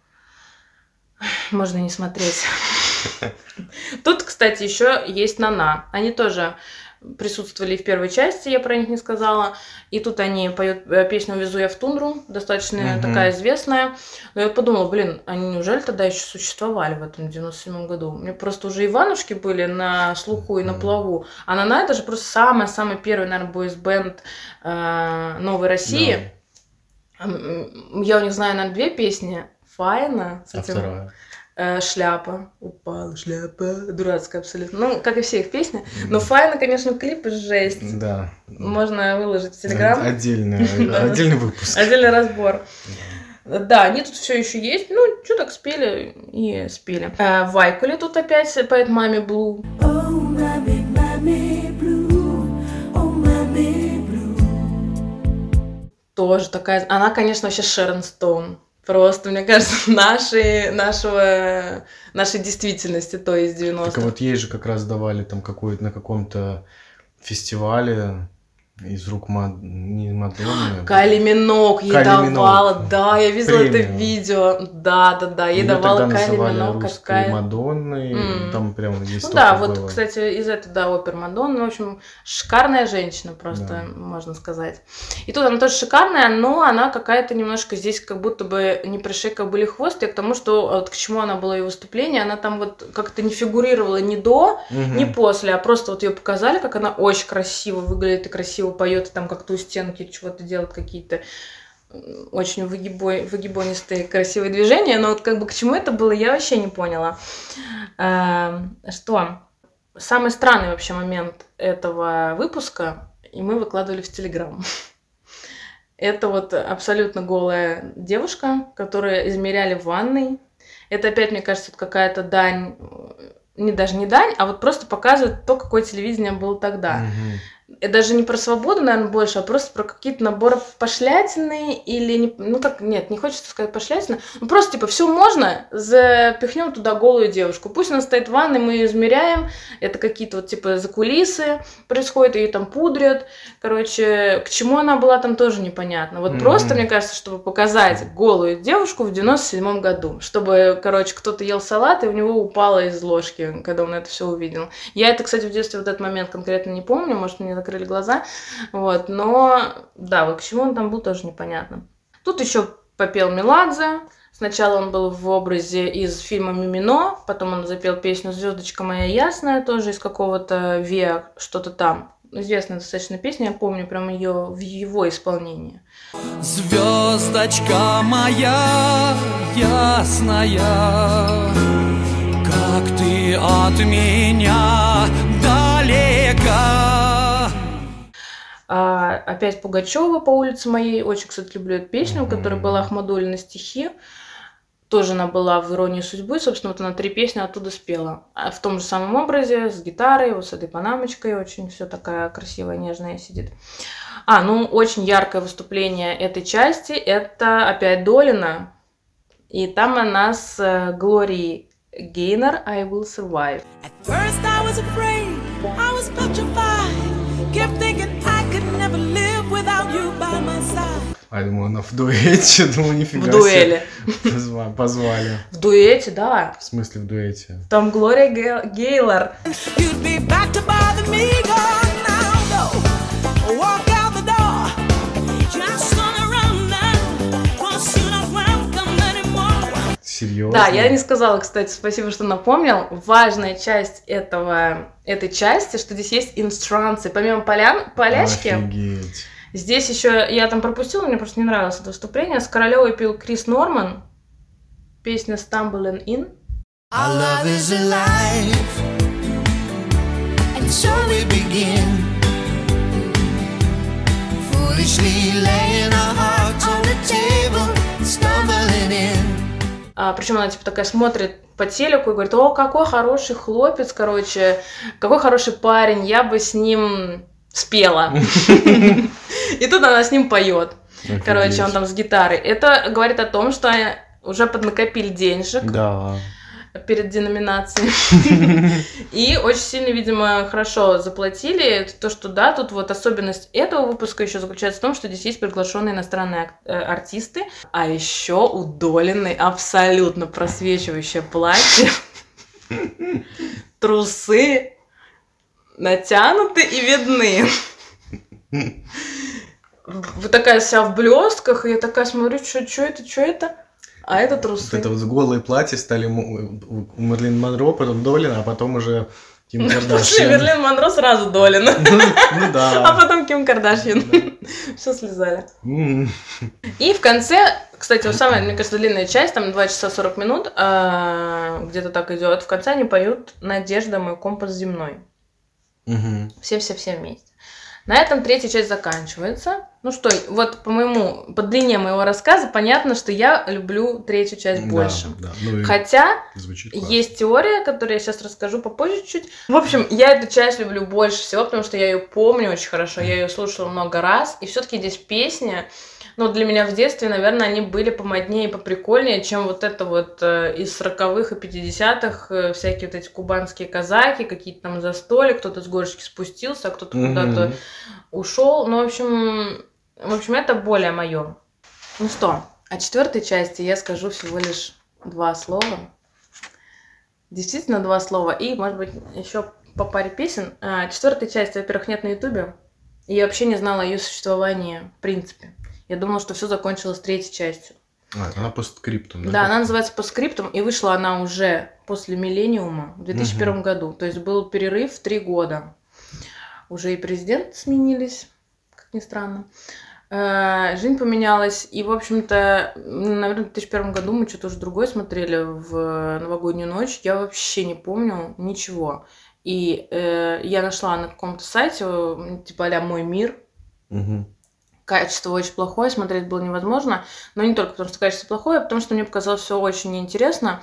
Можно не смотреть. Тут, кстати, еще есть Нана. Они тоже присутствовали в первой части, я про них не сказала. И тут они поют э, песню «Везу я в тундру», достаточно Мгм. такая известная. Но я подумала, блин, они неужели тогда еще существовали в этом 97 году? Мне просто уже Иванушки были на слуху и на плаву. А Нана это же просто самый-самый первый, наверное, бойсбенд э, Новой России. М, Я у них знаю, наверное, две песни. Файна с А вторая? Э, шляпа. Упала шляпа. Дурацкая абсолютно. Ну, как и все их песни. Но. Файна, конечно, клипы жесть. Да. Можно выложить в Телеграм. Отдельный, отдельный выпуск. Отдельный разбор. Да, они тут все еще есть. Ну, что так спели и спели. Э, Вайкули тут опять поет маме Блу. Тоже такая. Она, конечно, вообще Шерон Стоун. Просто, мне кажется, нашей, нашего, нашей действительности, то есть 90 Так а вот ей же как раз давали там какой-то на каком-то фестивале из рук Мад... не Мадонны. Кайли Минок ей Кайли давала, да, я видела это Премию. видео, да, да, да, ей Её давала Кайли Минок, русской какая... Мадонной, М. там прям есть Ну да, вот, было. кстати, из этой, да, опер Мадонны, в общем, шикарная женщина просто, Да. можно сказать. И тут она тоже шикарная, но она какая-то немножко здесь как будто бы не пришей были хвост, и к тому, что вот к чему она была и выступление, она там вот как-то не фигурировала ни до, Мгм. не после, а просто вот ее показали, как она очень красиво выглядит и красиво поет, и там как-то у стенки чего-то делает какие-то очень выгибой, выгибонистые красивые движения, но вот как бы к чему это было, я вообще не поняла. Эм, Что? Самый странный вообще момент этого выпуска, и мы выкладывали в Телеграм. Это вот абсолютно голая девушка, которую измеряли в ванной. Это опять, мне кажется, какая-то дань, не даже не дань, а вот просто показывает то, какое телевидение было тогда. Мгм. Даже не про свободу, наверное, больше, а просто про какие-то наборы пошлятины или, не, ну как, нет, не хочется сказать пошлятина, ну просто типа все можно, запихнем туда голую девушку. Пусть она стоит в ванной, мы ее измеряем, это какие-то вот типа закулисы происходят, ее там пудрят. Короче, к чему она была там тоже непонятно. Вот Мгм. просто, мне кажется, чтобы показать голую девушку в 97 году, чтобы, короче, кто-то ел салат, и у него упало из ложки, когда он это все увидел. Я это, кстати, в детстве вот этот момент конкретно не помню, может, мне закрыли глаза, вот, но, да, вот к чему он там был, тоже непонятно. Тут еще попел Меладзе, сначала он был в образе из фильма «Мимино», потом он запел песню «Звездочка моя ясная», тоже из какого-то Виа, что-то там. Известная достаточно песня, я помню прям ее в его исполнении. Звездочка моя ясная, как ты от меня далека. А, опять Пугачева по улице моей. Очень, кстати, люблю эту песню, у которой была Ахмадулина стихи. Тоже она была в «Иронии судьбы». Собственно, вот она три песни оттуда спела. А в том же самом образе, с гитарой, вот с этой панамочкой. Очень все такая красивая, нежная сидит. А, ну, очень яркое выступление этой части. Это опять Долина. И там она с э, Глорией Гейнер «I Will Survive». At first I was afraid, I was petrified. Kept thinking I could never live without you by my side. А я думаю, она в дуэте, думаю, нифига В дуэли. себе. Позва- Позвали. В дуэте, да. В смысле в дуэте? Там Глория Гей- Гейлор. You'd be back to bother me, gone Серьезно? Да, я не сказала, кстати, спасибо, что напомнил. Важная часть этого, этой части, что здесь есть инстранцы. Помимо полян, полячки, Офигеть. здесь еще, я там пропустила, мне просто не нравилось это выступление. С Королевой пил Крис Норман. Песня Stumbling In. Our love is alive, and so we begin. Foolishly laying our hearts on the table, stumbling in. А, причем она типа такая смотрит по телеку и говорит, о, какой хороший хлопец, короче, какой хороший парень, я бы с ним спела. И тут она с ним поет. Короче, он там с гитарой. Это говорит о том, что уже поднакопили денежек Да. Перед деноминацией. И очень сильно, видимо, хорошо заплатили. Это То, что да, тут вот особенность этого выпуска еще заключается в том, что здесь есть приглашенные иностранные э, артисты, а еще у Долиной абсолютно просвечивающее платье, трусы натянуты и видны. Вы такая вся в блестках, и я такая смотрю, что это, что это? А это Вот трусы. это вот голые платья стали у Мерлин Монро, потом Долина, а потом уже Ким Кардашьян. Мерлин Монро сразу Долина. Ну ну А да. потом Ким Кардашьян. Все слезали. И в конце, кстати, вот самая, мне кажется, длинная часть, там 2 часа 40 минут, а, где-то так идет. В конце они поют «Надежда, мой компас земной». Все-все-все вместе. На этом третья часть заканчивается. Ну что, вот по моему, по длине моего рассказа понятно, что я люблю третью часть Да, больше. да. Ну Хотя есть теория, которую я сейчас расскажу попозже чуть. В общем, я эту часть люблю больше всего, потому что я ее помню очень хорошо, я ее слушала много раз, и все-таки здесь песни, ну, для меня в детстве, наверное, они были помоднее и поприкольнее, чем вот это вот э, из 40-х и 50-х э, всякие вот эти кубанские казаки, какие-то там застолья, кто-то с горочки спустился, а кто-то Мгм. куда-то ушел. Ну, в общем, в общем, это более мое. Ну что, о четвертой части я скажу всего лишь два слова. Действительно два слова. И, может быть, еще по паре песен. А, Четвертой части, во-первых, нет на Ютубе. И я вообще не знала о ее существовании, в принципе. Я думала, что все закончилось третьей частью. А, она по скриптам, Да, она называется по скриптам, и вышла она уже после миллениума в 2001 году. То есть был перерыв в три года. Уже и президент сменились, как ни странно. Э, Жизнь поменялась, и, в общем-то, наверное, в 2001 году мы что-то уже другое смотрели в новогоднюю ночь. Я вообще не помню ничего. И э, я нашла на каком-то сайте, э, типа а мой мир, Мгм. Качество очень плохое, смотреть было невозможно. Но не только потому, что качество плохое, а потому что мне показалось все очень неинтересно.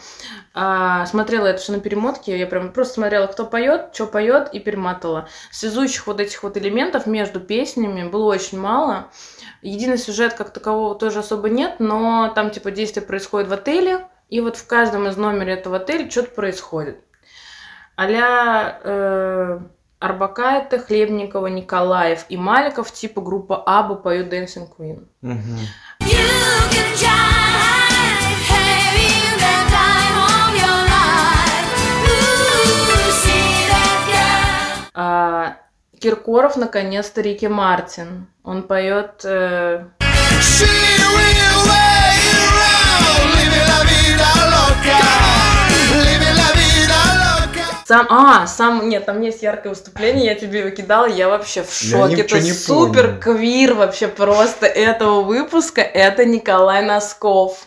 А, смотрела это все на перемотке, я прям просто смотрела, кто поет, что поет, и перематывала. Связующих вот этих вот элементов между песнями было очень мало. Единый сюжет как такового тоже особо нет, но там типа действие происходит в отеле, и вот в каждом из номеров этого отеля что-то происходит. Аля э, Арбакайте, Хлебникова, Николаев и Маликов, типа группа Аба поют Dancing Queen. А, Киркоров, наконец-то, Рики Мартин. Он поет... э, She will wait around, living la vida loca, Сам, а, сам, нет, там есть яркое выступление, я тебе его кидала, я вообще в Я шоке. ничего Это супер помню. квир вообще просто этого выпуска, это Николай Носков.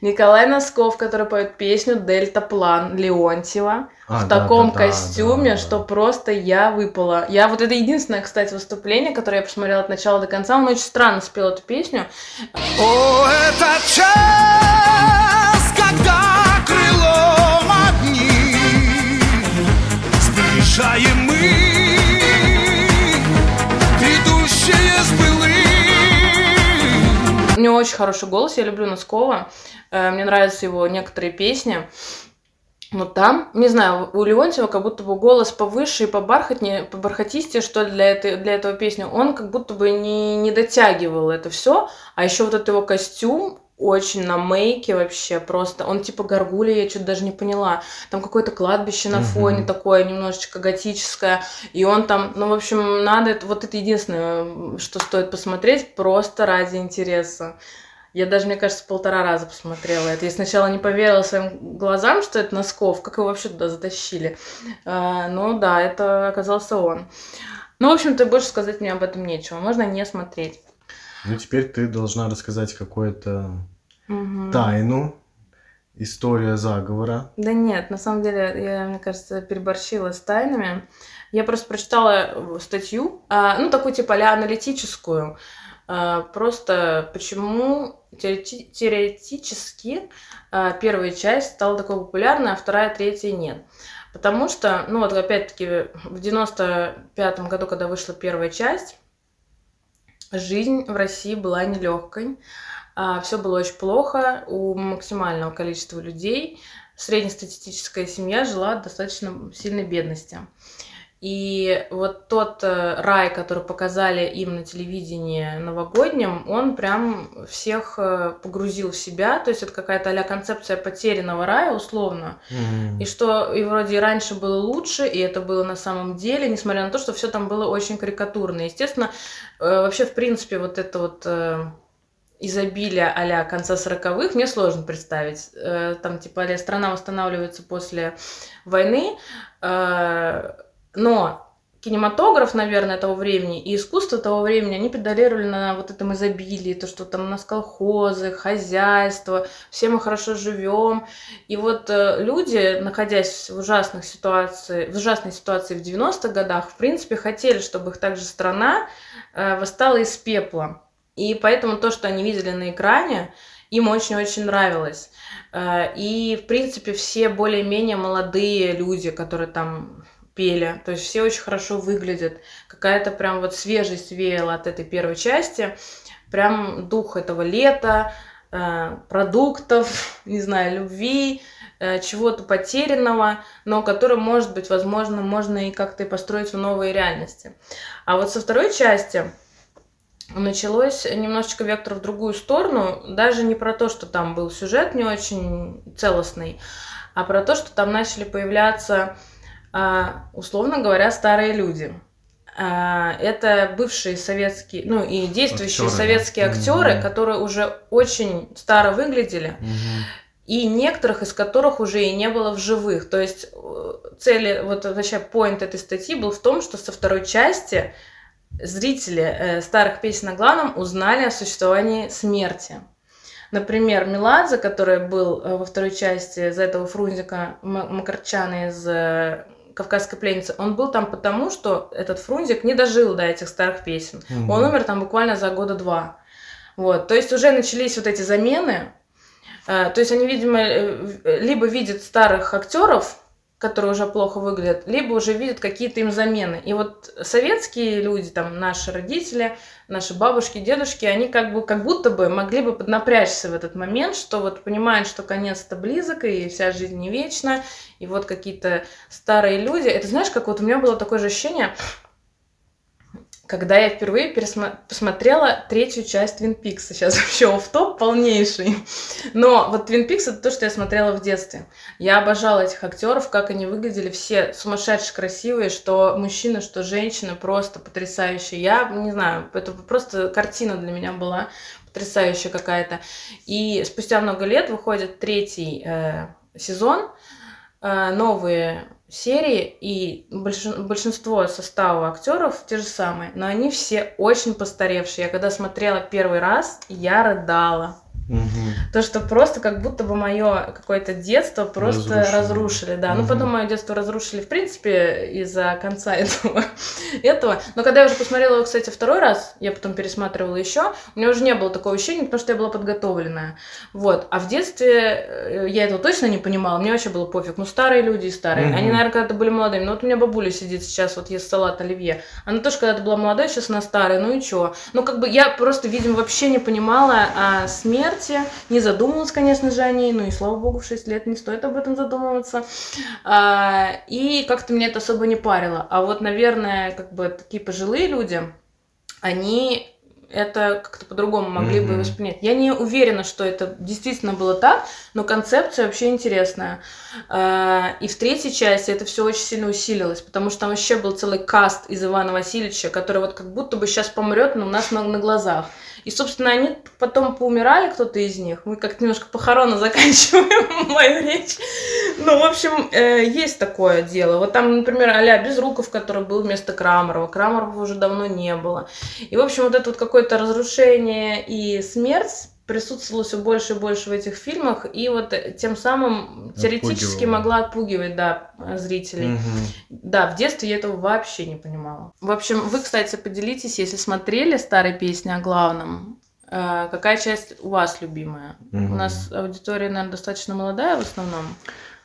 Николай Носков, который поет песню «Дельта План» Леонтьева А, в да, таком да, да, костюме, да, что да. просто я выпала. Я вот это единственное, кстати, выступление, которое я посмотрела от начала до конца. Он очень странно спел эту песню. О, этот час, Сближаем мы грядущее с былым У него очень хороший голос, я люблю Носкова. Э, Мне нравятся его некоторые песни. Но там, не знаю, у Леонтьева как будто бы голос повыше и побархатнее, побархатистее, что ли, для, этой, для этого песни. Он как будто бы не, не дотягивал это все. А еще вот этот его костюм очень на мейке вообще просто. Он типа горгулья, я что-то даже не поняла. Там какое-то кладбище на фоне такое немножечко готическое. И он там, ну, в общем, надо, вот это единственное, что стоит посмотреть, просто ради интереса. Я даже, мне кажется, полтора раза посмотрела это. Я сначала не поверила своим глазам, что это Носков, как его вообще туда затащили. А, ну да, это оказался он. Ну, в общем-то, больше сказать мне об этом нечего. Можно не смотреть. Ну, теперь ты должна рассказать какую-то Мгм. тайну, история заговора. Да нет, на самом деле, я, мне кажется, переборщила с тайнами. Я просто прочитала э, статью, а, ну, такую типа а аналитическую, а, просто почему теорети- теоретически а, первая часть стала такой популярной, а вторая, третья нет. Потому что, ну вот опять-таки, в 95 году, когда вышла первая часть, жизнь в России была нелегкой. Все было очень плохо у максимального количества людей. Среднестатистическая семья жила в достаточно сильной бедности. И вот тот э, рай, который показали им на телевидении новогоднем, он прям всех э, погрузил в себя. То есть это какая-то а концепция потерянного рая, условно. Мгм. И что и вроде и раньше было лучше, и это было на самом деле, несмотря на то, что все там было очень карикатурно. Естественно, э, вообще, в принципе, вот это вот изобилие а конца 40-х мне сложно представить. Там, типа, а страна восстанавливается после войны, но кинематограф, наверное, того времени и искусство того времени, они педалировали на вот этом изобилии, то, что там у нас колхозы, хозяйство, все мы хорошо живем. И вот э, люди, находясь в ужасных ситуациях, в ужасной ситуации в 90-х годах, в принципе, хотели, чтобы их также страна э, восстала из пепла. И поэтому то, что они видели на экране, им очень-очень нравилось. Э, И, в принципе, все более-менее молодые люди, которые там пели, то есть все очень хорошо выглядят. Какая-то прям вот свежесть веяла от этой первой части. Прям дух этого лета, э, продуктов, не знаю, любви, э, чего-то потерянного, но который, может быть, возможно, можно и как-то и построить в новой реальности. А вот со второй части началось немножечко вектор в другую сторону, даже не про то, что там был сюжет не очень целостный, а про то, что там начали появляться, условно говоря, старые люди. А, Это бывшие советские, ну и действующие Актеры, советские актеры, Мгм. которые уже очень старо выглядели, Мгм. и некоторых из которых уже и не было в живых. То есть э, цели, вот вообще поинт этой статьи был в том, что со второй части зрители э, старых песен на главном узнали о существовании смерти. Например, Меладзе, который был э, во второй части за этого Фрунзика Макарчана из «Кавказская пленница», он был там потому, что этот Фрунзик не дожил до этих старых песен. Мгм. Он умер там буквально за года два. Вот, то есть уже начались вот эти замены. Э, То есть они, видимо, э, в- либо видят старых актеров, которые уже плохо выглядят, либо уже видят какие-то им замены. И вот советские люди, там наши родители, наши бабушки, дедушки, они как бы как будто бы могли бы поднапрячься в этот момент, что вот понимают, что конец-то близок, и вся жизнь не вечна, и вот какие-то старые люди. Это знаешь, как вот у меня было такое же ощущение, когда я впервые пересма- посмотрела третью часть Твин Пикса. Сейчас вообще оф топ полнейший. Но вот Твин Пикс это то, что я смотрела в детстве. Я обожала этих актеров, как они выглядели все сумасшедше красивые, что мужчины, что женщины, просто потрясающие. Я не знаю, это просто картина для меня была потрясающая какая-то. И спустя много лет выходит третий э, сезон, э, новые серии, и большин- большинство состава актеров те же самые, но они все очень постаревшие. Я когда смотрела первый раз, я рыдала. Мгм. То, что просто как будто бы мое какое-то детство просто разрушили, Разрушили. да. Ну, Мгм. потом мое детство разрушили, в принципе, из-за конца этого. этого. Но когда я уже посмотрела его, кстати, второй раз, я потом пересматривала еще, у меня уже не было такого ощущения, потому что я была подготовленная. Вот. А в детстве э, я этого точно не понимала, мне вообще было пофиг. Ну, старые люди и старые. Мгм. Они, наверное, когда-то были молодыми. Ну, вот у меня бабуля сидит сейчас, вот ест салат оливье. Она тоже когда-то была молодая, сейчас она старая, ну и чё? Ну, как бы я просто, видимо, вообще не понимала о смерти, не задумывалась, конечно же, о ней, ну и слава богу, в 6 лет не стоит об этом задумываться. А, и как-то меня это особо не парило. А вот, наверное, как бы такие пожилые люди, они это как-то по-другому могли бы Мгм. воспринять. Я не уверена, что это действительно было так, но концепция вообще интересная. А, И в третьей части это все очень сильно усилилось, потому что там вообще был целый каст из Ивана Васильевича, который вот как будто бы сейчас помрет но у нас на, на глазах. И, собственно, они потом поумирали, кто-то из них. Мы как-то немножко похорона заканчиваем мою речь. Ну, в общем, э, есть такое дело. Вот там, например, а-ля Безруков, который был вместо Крамарова. Крамарова уже давно не было. И, в общем, вот это вот какое-то разрушение и смерть присутствовало все больше и больше в этих фильмах, и вот э, тем самым теоретически Отпугивало. могла отпугивать, да, зрителей. Мгм. Да, в детстве я этого вообще не понимала. В общем, вы, кстати, поделитесь, если смотрели старые песни о главном, э, какая часть у вас любимая? Мгм. У нас аудитория, наверное, достаточно молодая в основном.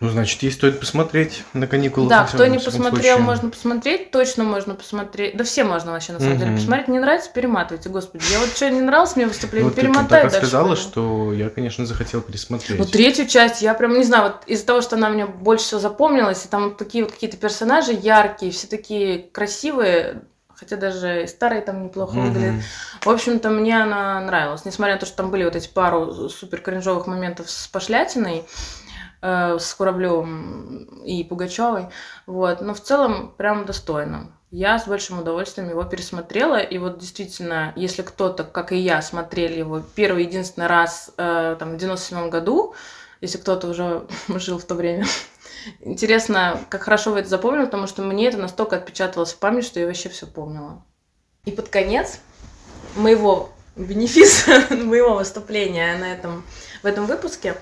Ну, значит, ей стоит посмотреть на каникулах. да, кто не посмотрел, случае. можно посмотреть, точно можно посмотреть. Да все можно вообще, на самом деле, Мгм. посмотреть. Не нравится, перематывайте, господи. Я вот что, не нравилось мне выступление, Вот ты, ты так пойду. что я, конечно, захотел пересмотреть. Ну, третью часть, я прям не знаю, вот из-за того, что она мне больше всего запомнилась, и там вот такие вот какие-то персонажи яркие, все такие красивые, хотя даже и старые там неплохо Мгм. выглядят. В общем-то, мне она нравилась, несмотря на то, что там были вот эти пару супер кринжовых моментов с пошлятиной, э, с Куравлевым и Пугачевой, вот, но в целом прям достойно. Я с большим удовольствием его пересмотрела, и вот действительно, если кто-то, как и я, смотрели его первый единственный раз э, там, в 97 году, если кто-то уже жил в то время, интересно, как хорошо вы это запомнили, потому что мне это настолько отпечаталось в память, что я вообще все помнила. И под конец моего бенефиса, моего выступления на этом, в этом выпуске,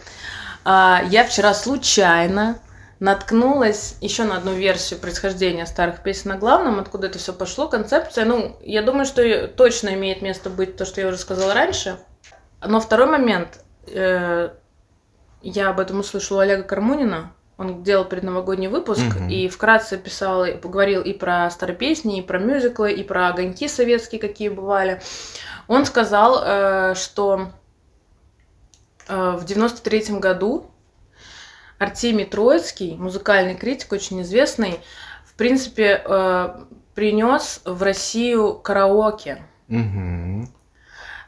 я вчера случайно наткнулась еще на одну версию происхождения старых песен на главном, откуда это все пошло, концепция. Ну, я думаю, что точно имеет место быть то, что я уже сказала раньше. Но второй момент, э, я об этом услышала у Олега Кармунина. Он делал предновогодний выпуск Мгм. и вкратце писал, и поговорил и про старые песни, и про мюзиклы, и про огоньки советские, какие бывали. Он сказал, э, что в 93 году Артемий Троицкий, музыкальный критик, очень известный, в принципе, принес в Россию караоке. Мгм.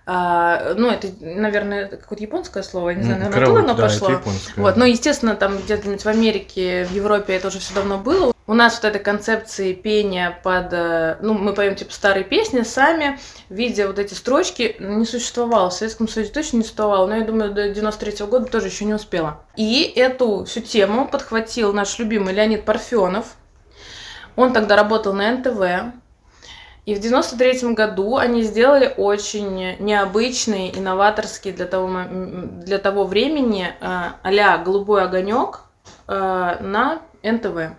А, ну, это, наверное, какое-то японское слово, я не знаю, наверное, караоке, оттуда оно да, пошло. Вот, ну, естественно, там где-то в Америке, в Европе это уже все давно было. У нас вот этой концепции пения под... э, Ну, мы поем типа старые песни сами, видя вот эти строчки, не существовало. В Советском Союзе точно не существовало, но я думаю, до 93 года тоже еще не успела. И эту всю тему подхватил наш любимый Леонид Парфенов. Он тогда работал на НТВ. И в 93 году они сделали очень необычный, инноваторский для того, для того времени а-ля «Голубой огонек» э, на НТВ.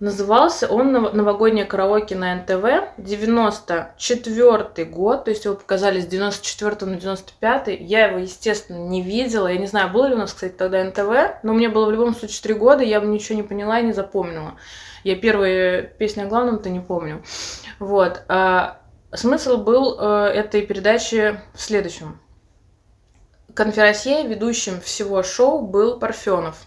Назывался он «Нов- «Новогоднее караоке» на НТВ, 94 год, то есть его показали с 94 на 95 Я его, естественно, не видела. Я не знаю, было ли у нас, кстати, тогда НТВ, но мне было в любом случае 3 года, я бы ничего не поняла и не запомнила. Я первые песни о главном-то не помню. Вот. а смысл был э, этой передачи в следующем. Конферансье, ведущим всего шоу, был Парфенов.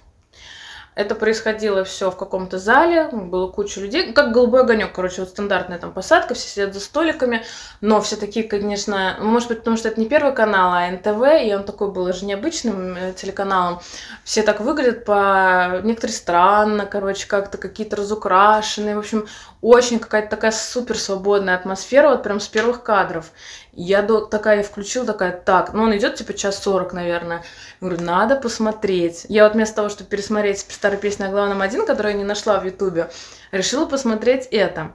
Это происходило все в каком-то зале, было куча людей, как голубой огонек, короче, вот стандартная там посадка, все сидят за столиками, но все такие, конечно, ну, может быть, потому что это не первый канал, а НТВ, и он такой был же необычным э, телеканалом. Все так выглядят по некоторые странно, короче, как-то какие-то разукрашенные, в общем, очень какая-то такая супер свободная атмосфера, вот прям с первых кадров. Я до- такая включила, такая, так, ну он идет типа час сорок, наверное. Говорю, надо посмотреть. Я вот вместо того, чтобы пересмотреть старые песни о главном один, которые я не нашла в Ютубе, решила посмотреть это.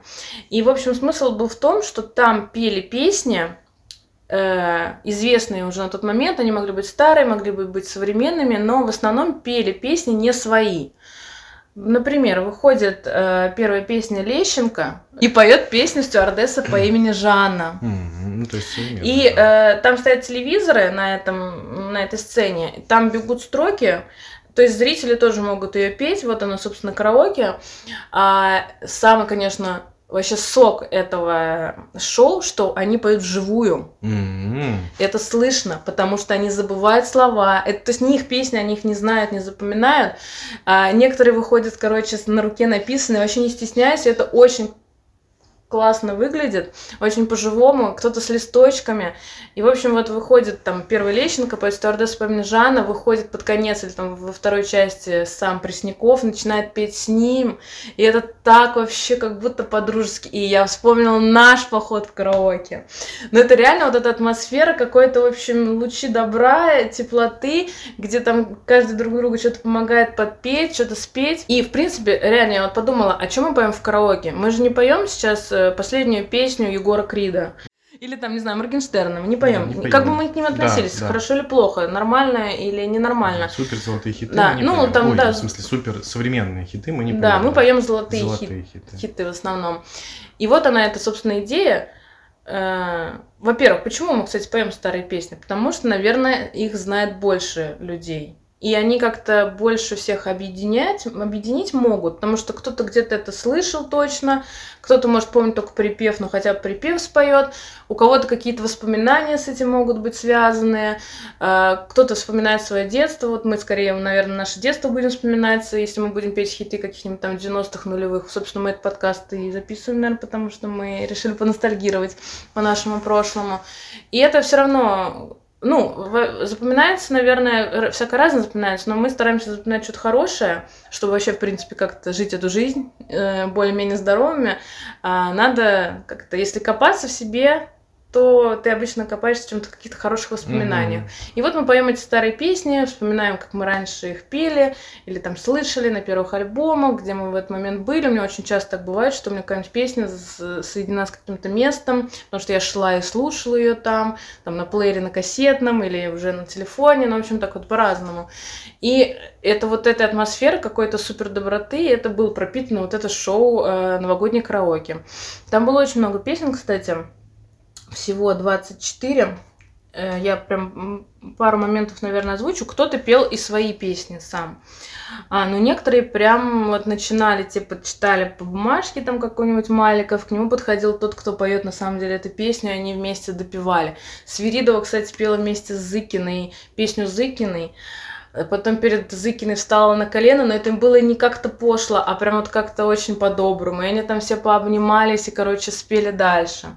И, в общем, смысл был в том, что там пели песни, э, известные уже на тот момент, они могли быть старые, могли бы быть современными, но в основном пели песни не свои. Например, выходит э, первая песня Лещенко и поет песню стюардесса по имени Жанна. Ну, то есть современный, И да. э, там стоят телевизоры на, этом, на этой сцене, там бегут строки, то есть зрители тоже могут ее петь, вот оно, собственно, караоке. А самый, конечно, вообще сок этого шоу, что они поют вживую. М, Это слышно, потому что они забывают слова. Это, то есть не их песни, они их не знают, не запоминают. А некоторые выходят, короче, на руке написаны, вообще не стесняясь. Это очень классно выглядит, очень по-живому, кто-то с листочками. И, в общем, вот выходит там первый Лещенко, поет стюардесса по имени Жанна, выходит под конец или там во второй части сам Пресняков, начинает петь с ним. И это так вообще как будто по-дружески. И я вспомнила наш поход в караоке. Но это реально вот эта атмосфера какой-то, в общем, лучи добра, теплоты, где там каждый друг другу что-то помогает подпеть, что-то спеть. И, в принципе, реально я вот подумала, о чем мы поем в караоке? Мы же не поем сейчас э, последнюю песню Егора Крида. Или там, не знаю, Моргенштерна, мы не поем. не Как бы мы к ним Да, относились, да. хорошо или плохо, нормально или ненормально. Супер золотые хиты. Да, мы не ну, поем. там, Ой, да. В смысле, супер современные хиты мы не Да, поем. мы поем золотые, Золотые хит- хиты. хиты в основном. И вот она, эта, собственно, идея. Э, Во-первых, почему мы, кстати, поем старые песни? Потому что, наверное, их знает больше людей. И они как-то больше всех объединять, объединить могут, потому что кто-то где-то это слышал точно, кто-то может помнить только припев, но хотя бы припев споет, у кого-то какие-то воспоминания с этим могут быть связаны, э, кто-то вспоминает свое детство, вот мы скорее, наверное, наше детство будем вспоминать, если мы будем петь хиты каких-нибудь там 90-х, нулевых. Собственно, мы этот подкаст и записываем, наверное, потому что мы решили поностальгировать по нашему прошлому. И это все равно ну, запоминается, наверное, р- всяко разно запоминается, но мы стараемся запоминать что-то хорошее, чтобы вообще, в принципе, как-то жить эту жизнь э, более-менее здоровыми. А надо как-то, если копаться в себе, то ты обычно копаешься в чем-то каких-то хороших воспоминаниях. И вот мы поем эти старые песни, вспоминаем, как мы раньше их пели, или там слышали на первых альбомах, где мы в этот момент были. У меня очень часто так бывает, что у меня какая-нибудь песня соединена с каким-то местом, потому что я шла и слушала ее там, там на плеере на кассетном или уже на телефоне, ну, в общем, так вот по-разному. И это вот эта атмосфера какой-то супер доброты, это был пропитано вот это шоу э, «Новогодний караоке». Там было очень много песен, кстати, всего 24. Э, Я прям пару моментов, наверное, озвучу. Кто-то пел и свои песни сам. А, ну, некоторые прям вот начинали, типа, читали по бумажке там какой-нибудь Маликов, к нему подходил тот, кто поет на самом деле эту песню, и они вместе допевали. Свиридова, кстати, пела вместе с Зыкиной песню Зыкиной. Э, Потом перед Зыкиной встала на колено, но это было не как-то пошло, а прям вот как-то очень по-доброму. И они там все пообнимались и, короче, спели дальше.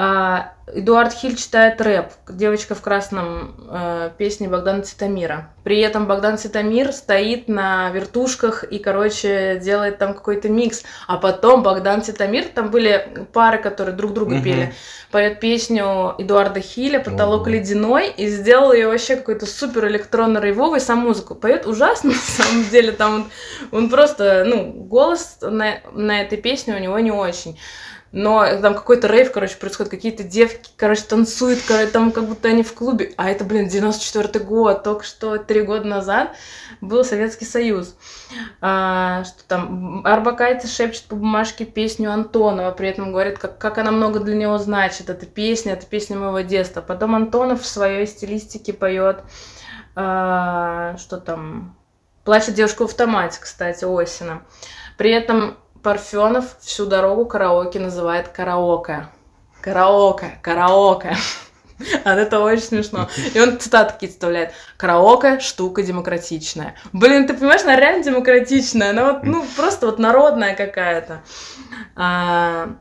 А, Эдуард Хиль читает рэп. Девочка в красном э, песне Богдана Титамира. При этом Богдан Титамир стоит на вертушках и, короче, делает там какой-то микс. А потом Богдан Титамир, там были пары, которые друг друга Мгм. пели, поет песню Эдуарда Хиля «Потолок Ого. ледяной» и сделал ее вообще какой-то супер электронно рейвовый сам музыку. Поет ужасно, на самом деле, там он, он просто, ну, голос на, на этой песне у него не очень. Но там какой-то рейв, короче, происходит, какие-то девки, короче, танцуют, короче, там как будто они в клубе, а это, блин, 94 год, только что три года назад был Советский Союз. А, что там, Арбакайте шепчет по бумажке песню Антонова, при этом говорит, как, как она много для него значит, эта песня, это песня моего детства. Потом Антонов в своей стилистике поет, а, что там, Плачет девушка в автомате, кстати, Осина. При этом Парфенов всю дорогу караоке называет караоке. Караоке, караоке. А это очень смешно. И он цитаты такие вставляет. Караоке – штука демократичная. Блин, ты понимаешь, она реально демократичная. Она вот, ну, просто вот народная какая-то. А,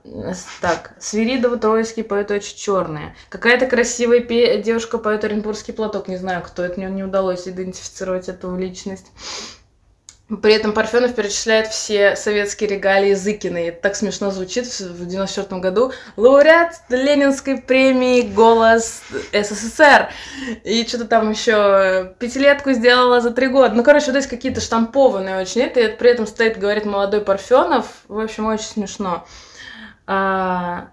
так, Свиридова, Троицкий поет очень черные. Какая-то красивая девушка поет Оренбургский платок. Не знаю, кто это, мне не удалось идентифицировать эту личность. При этом Парфенов перечисляет все советские регалии Зыкина. И так смешно звучит в в 94 году. Лауреат Ленинской премии «Голос СССР». И что-то там еще пятилетку сделала за три года. Ну, короче, вот эти какие-то штампованные очень это. И при этом стоит, говорит молодой Парфенов. В общем, очень смешно. А,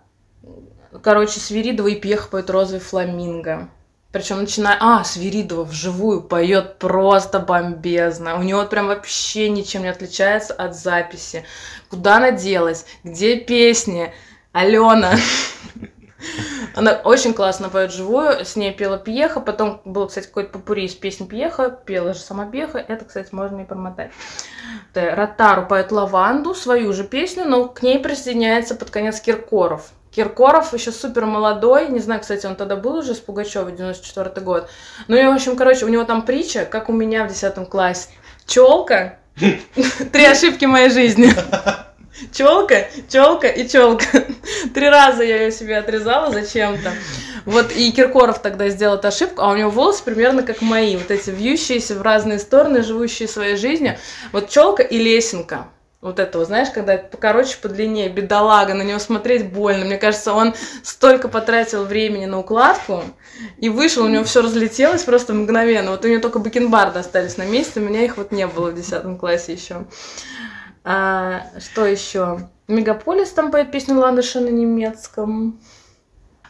Короче, Свиридова и Пьеха поет розовый фламинго. Причем начиная... А, Свиридова вживую поет просто бомбезно. У него прям вообще ничем не отличается от записи. Куда она делась? Где песни? Алена. Она очень классно поет живую, с ней пела Пьеха, потом был, кстати, какой-то попури из песни Пьеха, пела же сама Пьеха, это, кстати, можно и промотать. Ротару поет Лаванду, свою же песню, но к ней присоединяется под конец Киркоров. Киркоров еще супер молодой, не знаю, кстати, он тогда был уже с Пугачевой, 94 год. Ну и, в общем, короче, у него там притча, как у меня в 10 классе. Челка, три ошибки моей жизни. Челка, челка и челка. Три раза я ее себе отрезала зачем-то. Вот и Киркоров тогда сделал эту ошибку, а у него волосы примерно как мои, вот эти вьющиеся в разные стороны, живущие своей жизнью. Вот челка и лесенка. Вот этого, знаешь, когда это покороче, подлиннее, бедолага, на него смотреть больно. Мне кажется, он столько потратил времени на укладку, и вышел, у него все разлетелось просто мгновенно. Вот у него только бакенбарды остались на месте, у меня их вот не было в 10 классе еще. А, что еще? Мегаполис там поет песню Ландыша на немецком.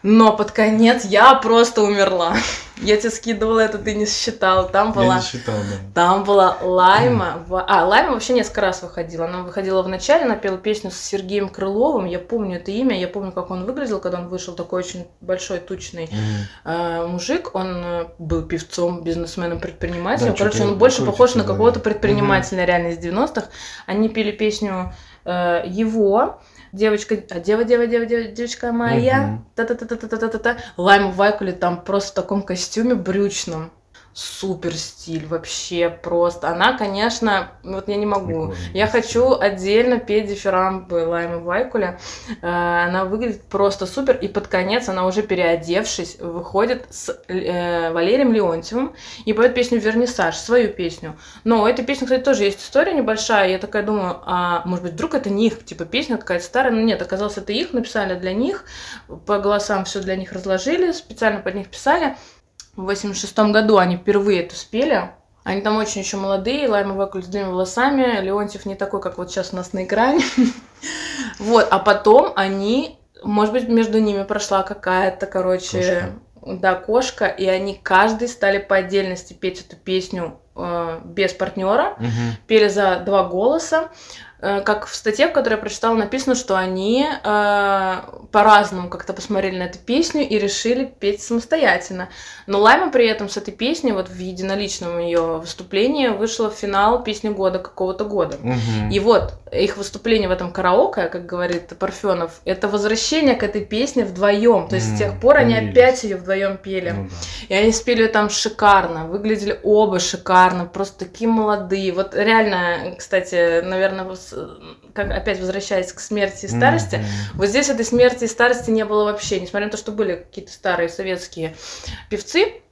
Но под конец я просто умерла. Я тебе скидывала это, ты не считал. Там Я была не считал, да. там была Лайма. А, Лайма вообще несколько раз выходила. Она выходила в начале, она пела песню с Сергеем Крыловым. Я помню это имя, я помню, как он выглядел, когда он вышел, такой очень большой, тучный Мгм. э, мужик. Он э, был певцом, бизнесменом, предпринимателем. Да, Короче, он больше похож на какого-то предпринимателя реально из 90-х. Они пели песню э, его. Девочка, а дева, дева, дева, дева, девочка моя, Мгм. та-та-та-та-та-та-та. Лайма Вайкуле там просто в таком костюме брючном. Супер стиль вообще просто. Она, конечно, вот я не могу. Прикольно. Я хочу отдельно петь дифирамбы Лаймы Вайкуля. Э, Она выглядит просто супер. И под конец она уже переодевшись выходит с э, Валерием Леонтьевым и поет песню «Вернисаж», свою песню. Но у этой песни, кстати, тоже есть история небольшая. Я такая думаю, а может быть, вдруг это не их, типа песня какая-то старая. Но нет, оказалось, это их, написали для них. По голосам все для них разложили, специально под них писали. В 86 году они впервые это спели. Они там очень еще молодые, Лайма Вакуль с длинными волосами, Леонтьев не такой, как вот сейчас у нас на экране. Вот, а потом они, может быть, между ними прошла какая-то, короче, да, кошка, и они каждый стали по отдельности петь эту песню э, без партнера, Мгм. пели за два голоса. Э, Как в статье, которую я прочитала, написано, что они э, по-разному как-то посмотрели на эту песню и решили петь самостоятельно. Но Лайма при этом с этой песней, вот в единоличном ее выступлении, вышла в финал песни года какого-то года. Мгм. И вот их выступление в этом караоке, как говорит Парфенов, это возвращение к этой песне вдвоем. То есть с М, тех пор они опять ее вдвоем пели. Ну да. И они спели её там шикарно, выглядели оба шикарно, просто такие молодые. Вот реально, кстати, наверное, вос- как опять возвращаясь к смерти и старости, Мгм. вот здесь этой смерти и старости не было вообще, несмотря на то, что были какие-то старые советские певцы,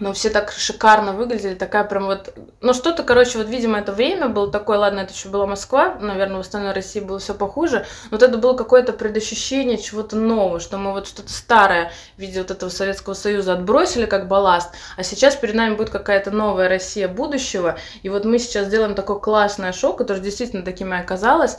но все так шикарно выглядели, такая прям вот... Ну, что-то, короче, вот, видимо, это время было такое, ладно, это еще была Москва, наверное, в остальной России было все похуже, но вот это было какое-то предощущение чего-то нового, что мы вот что-то старое в виде вот этого Советского Союза отбросили как балласт, а сейчас перед нами будет какая-то новая Россия будущего, и вот мы сейчас делаем такое классное шоу, которое действительно таким и оказалось,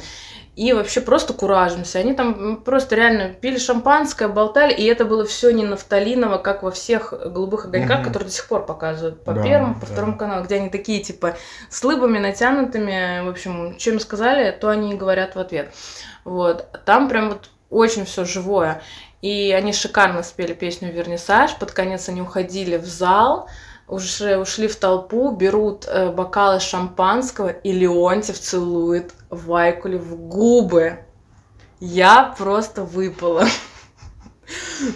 и вообще просто куражимся. Они там просто реально пили шампанское, болтали, и это было все не нафталиново, как во всех голубых огоньках, Мгм. которые до сих пор показывают по Да, первому, по да. второму каналу, где они такие типа с лыбами натянутыми, в общем, чем сказали, то они и говорят в ответ. Вот. Там прям вот очень все живое. И они шикарно спели песню «Вернисаж». Под конец они уходили в зал, уже ушли в толпу, берут э, бокалы шампанского, и Леонтьев целует Вайкуле в губы. Я просто выпала.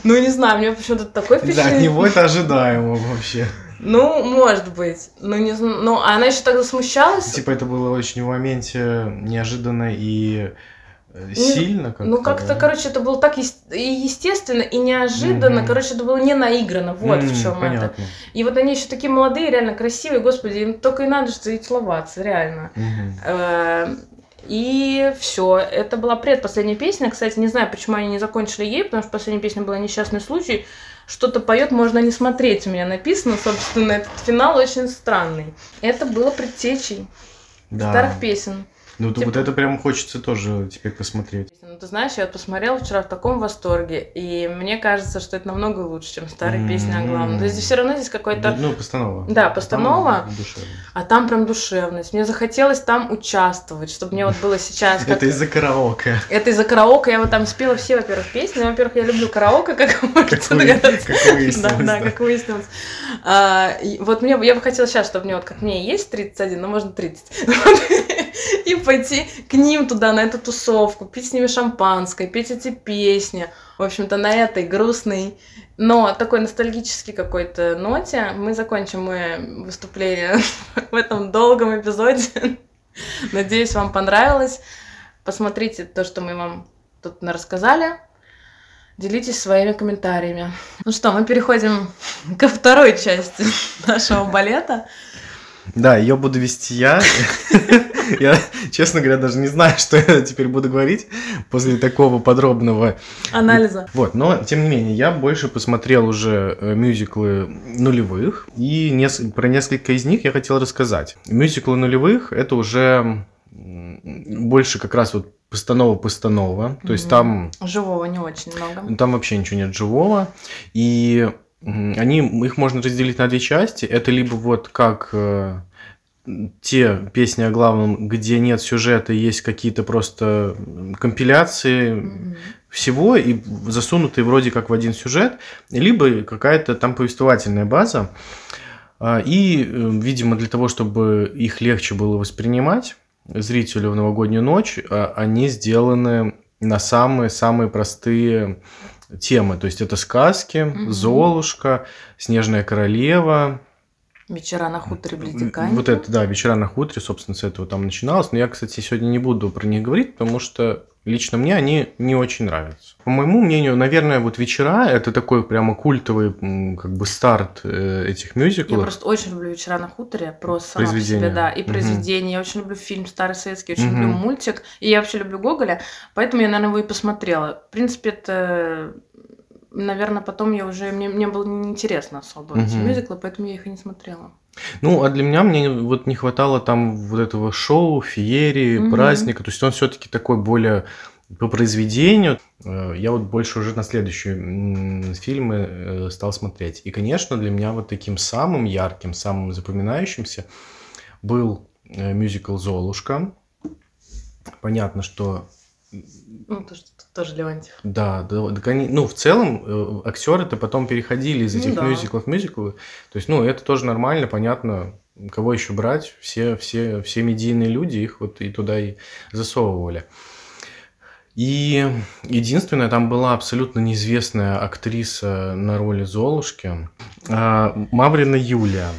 Ну, не знаю, мне почему-то такое Да, впечатление. от него это ожидаемо вообще. Ну, может быть. Ну, не знаю. Ну, а она еще так засмущалась. Типа это было очень в моменте неожиданно и э, сильно как-то. Ну, как-то, да? короче, это было так и естественно, и неожиданно. Мгм. Короче, это было не наиграно. Вот в М, чем это. И вот они еще такие молодые, реально красивые, господи, им только и надо что и целоваться, реально. Мгм. И все, это была предпоследняя песня. Кстати, не знаю, почему они не закончили ей, потому что последняя песня была несчастный случай. Что-то поет, можно не смотреть, у меня написано, собственно, этот финал очень странный. Это было предтечей Да. старых песен. Ну, Типа- вот это прям хочется тоже теперь посмотреть. Ну, ты знаешь, я вот посмотрела вчера в таком восторге, и мне кажется, что это намного лучше, чем старые песни о главном. То есть все равно здесь какой-то... Ну, постанова. Да, постанова. Там. А там прям душевность. Мне захотелось там участвовать, чтобы мне вот было сейчас как... Это из-за караоке. Это из-за караоке. Я вот там спела все, во-первых, песни. Во-первых, я люблю караоке, как можете вы- догадаться. как выяснилось, Да, да, как выяснилось. А, Вот мне, я бы хотела сейчас, чтобы мне вот как мне есть 31, но можно 30. И пойти к ним туда, на эту тусовку, пить с ними шампанское, петь эти песни. В общем-то, на этой грустной, но такой ностальгической какой-то ноте мы закончим мы выступление в этом долгом эпизоде. Надеюсь, вам понравилось. Посмотрите то, что мы вам тут рассказали. Делитесь своими комментариями. Ну что, мы переходим ко второй части нашего балета. Да, ее буду вести я. Я, честно говоря, даже не знаю, что я теперь буду говорить после такого подробного Анализа. Вот, но тем не менее, я больше посмотрел уже э, мюзиклы нулевых, и нес- про несколько из них я хотел рассказать. Мюзиклы нулевых это уже больше как раз вот постанова-постанова, то есть там, Живого не очень много. там вообще ничего нет живого, и они, их можно разделить на две части. Это либо вот как э, те песни о главном, где нет сюжета, есть какие-то просто компиляции, Мгм. всего и засунутые вроде как в один сюжет, либо какая-то там повествовательная база. А, И, э, видимо, для того, чтобы их легче было воспринимать зрителю в новогоднюю ночь, а, они сделаны на самые-самые простые темы. То есть это сказки, Мгм. Золушка, Снежная королева, Вечера на хуторе М, Бледиканька. Вот это, да, вечера на хуторе, собственно, с этого там начиналось. Но я, кстати, сегодня не буду про них говорить, потому что лично мне они не очень нравятся. По моему мнению, наверное, вот вечера это такой прямо культовый как бы старт э, этих Я мюзиклов. просто очень люблю вечера на хуторе, просто сама по себе, да. И произведение. Я очень люблю фильм старый советский, очень Мгм. люблю мультик. И я вообще люблю Гоголя, поэтому я, наверное, его и посмотрела. В принципе, это, наверное, потом я уже мне, мне было неинтересно особо эти Мгм. мюзиклы, поэтому я их и не смотрела. Ну, а для меня мне вот не хватало там вот этого шоу, феерии, Мгм. праздника. То есть он все-таки такой более по произведению. Э, Я вот больше уже на следующие фильмы э, стал смотреть. И, конечно, для меня вот таким самым ярким, самым запоминающимся был э, мюзикл «Золушка». Понятно, что Ну, тоже, тоже Леонтьев. да, да, да, ну, в целом, актеры-то потом переходили из Ну этих да. мюзиклов в мюзиклы. То есть, ну, это тоже нормально, понятно, кого еще брать. Все, все, все медийные люди их вот и туда и засовывали. И единственная, там была абсолютно неизвестная актриса на роли Золушки, а, Маврина Юлия.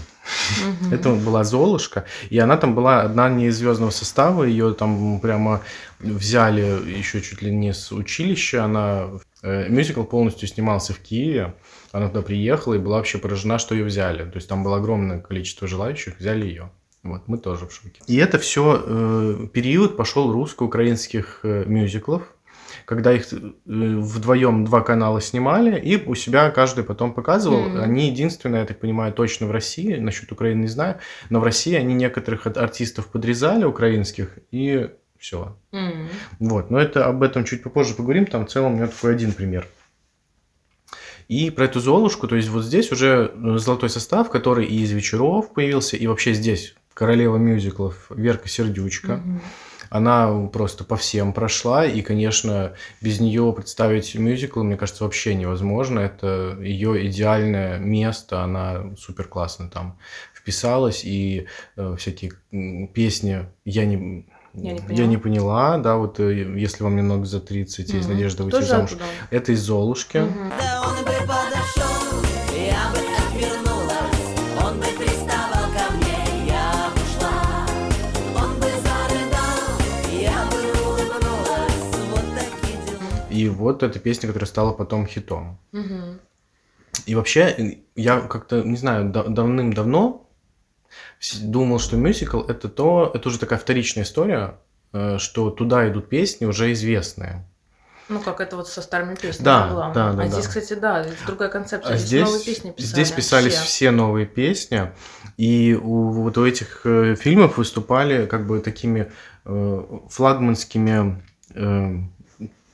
Это была Золушка, и она там была одна не из звездного состава, ее там прямо взяли еще чуть ли не с училища, она э, мюзикл полностью снимался в Киеве, она туда приехала и была вообще поражена, что ее взяли, то есть там было огромное количество желающих, взяли ее. Вот, мы тоже в шоке. И это все период пошел русско-украинских э, мюзиклов, когда их э, вдвоем два канала снимали, и у себя каждый потом показывал. Мгм. Они единственные, я так понимаю, точно в России, насчет Украины не знаю, но в России они некоторых от артистов подрезали украинских и Все. М. Вот, но это об этом чуть попозже поговорим. Там в целом у меня такой один пример. И про эту Золушку, то есть вот здесь уже э, золотой состав, который и из вечеров появился, и вообще здесь королева мюзиклов Верка Сердючка. Мгм. Она просто по всем прошла, и, конечно, без нее представить мюзикл, мне кажется, вообще невозможно. Это ее идеальное место, она супер классно там вписалась, и э, всякие песни я не, Я не я поняла. не поняла, да, вот э, если вам немного за 30, есть Мгм. надежда выйти Тоже замуж. оттуда. Это из Золушки. Мгм. Да он бы подошел, я бы отвернулась, он бы приставал ко мне, я бы шла. Он бы зарыдал, я бы улыбнулась, вот такие дела. И вот эта песня, которая стала потом хитом. Мгм. И вообще, э, я как-то, не знаю, да- давным-давно думал, что мюзикл это то, это уже такая вторичная история, э, что туда идут песни уже известные. Ну, как это вот со старыми песнями Да, было. да, да, А да. здесь, кстати, да, здесь другая концепция. А здесь, здесь, новые песни писали. здесь писались все. все новые песни, и у, вот у этих э, фильмов выступали как бы такими э, флагманскими э,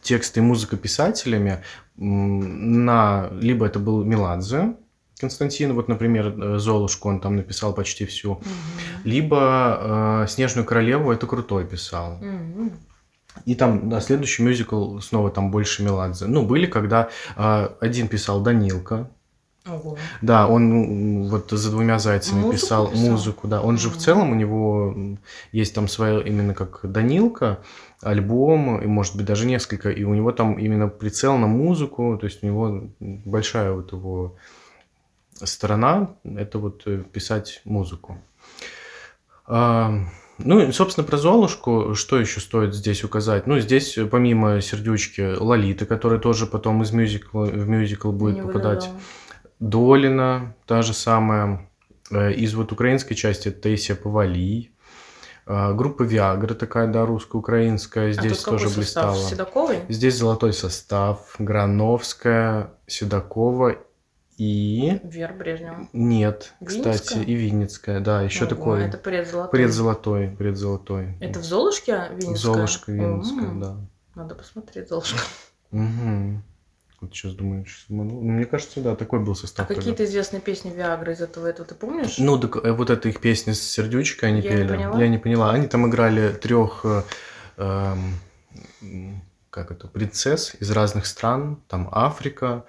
тексты и музыкописателями м, на либо это был Меладзе Константин, вот, например, э, Золушку он там написал почти всю, Мгм. либо э, Снежную королеву это Крутой писал. Мгм. И там, да, следующий мюзикл снова там больше Меладзе. Ну, были, когда э, один писал Данилка, Ого. да, он вот за двумя зайцами Музыку писал, писал? музыку, да. Он же в целом у него есть там своя именно как Данилка альбом и может быть даже несколько, и у него там именно прицел на музыку, то есть у него большая вот его сторона это вот э, писать музыку. А, ну, и, собственно, про Золушку, что еще стоит здесь указать? Ну, здесь, э, помимо Сердючки, Лолита, которая тоже потом из мюзикла в мюзикл будет Не попадать. выгадала. Долина, та же самая. Э, Из вот украинской части это Таисия Повалий. Э, Группа Виагра такая, да, русско-украинская, А здесь какой тоже состав? блистала. Седоковый? Здесь золотой состав, Грановская, Седокова и... Вера Брежнева. Нет, кстати, Винницкая? и Винницкая, да, еще Ого, такой. Это предзолотой. Предзолотой, предзолотой. Это в Золушке Винницкая? Золушка Винницкая, да. Надо посмотреть Золушка. Угу. Вот сейчас думаю, сейчас ну, мне кажется, да, такой был А состав. тогда. какие-то известные песни Виагры из этого этого ты помнишь? Ну, так, э, вот эта их песня с сердючкой они Я не пели. поняла. Я не поняла. Они там играли трех как это, принцесс из разных стран. Там Африка, э,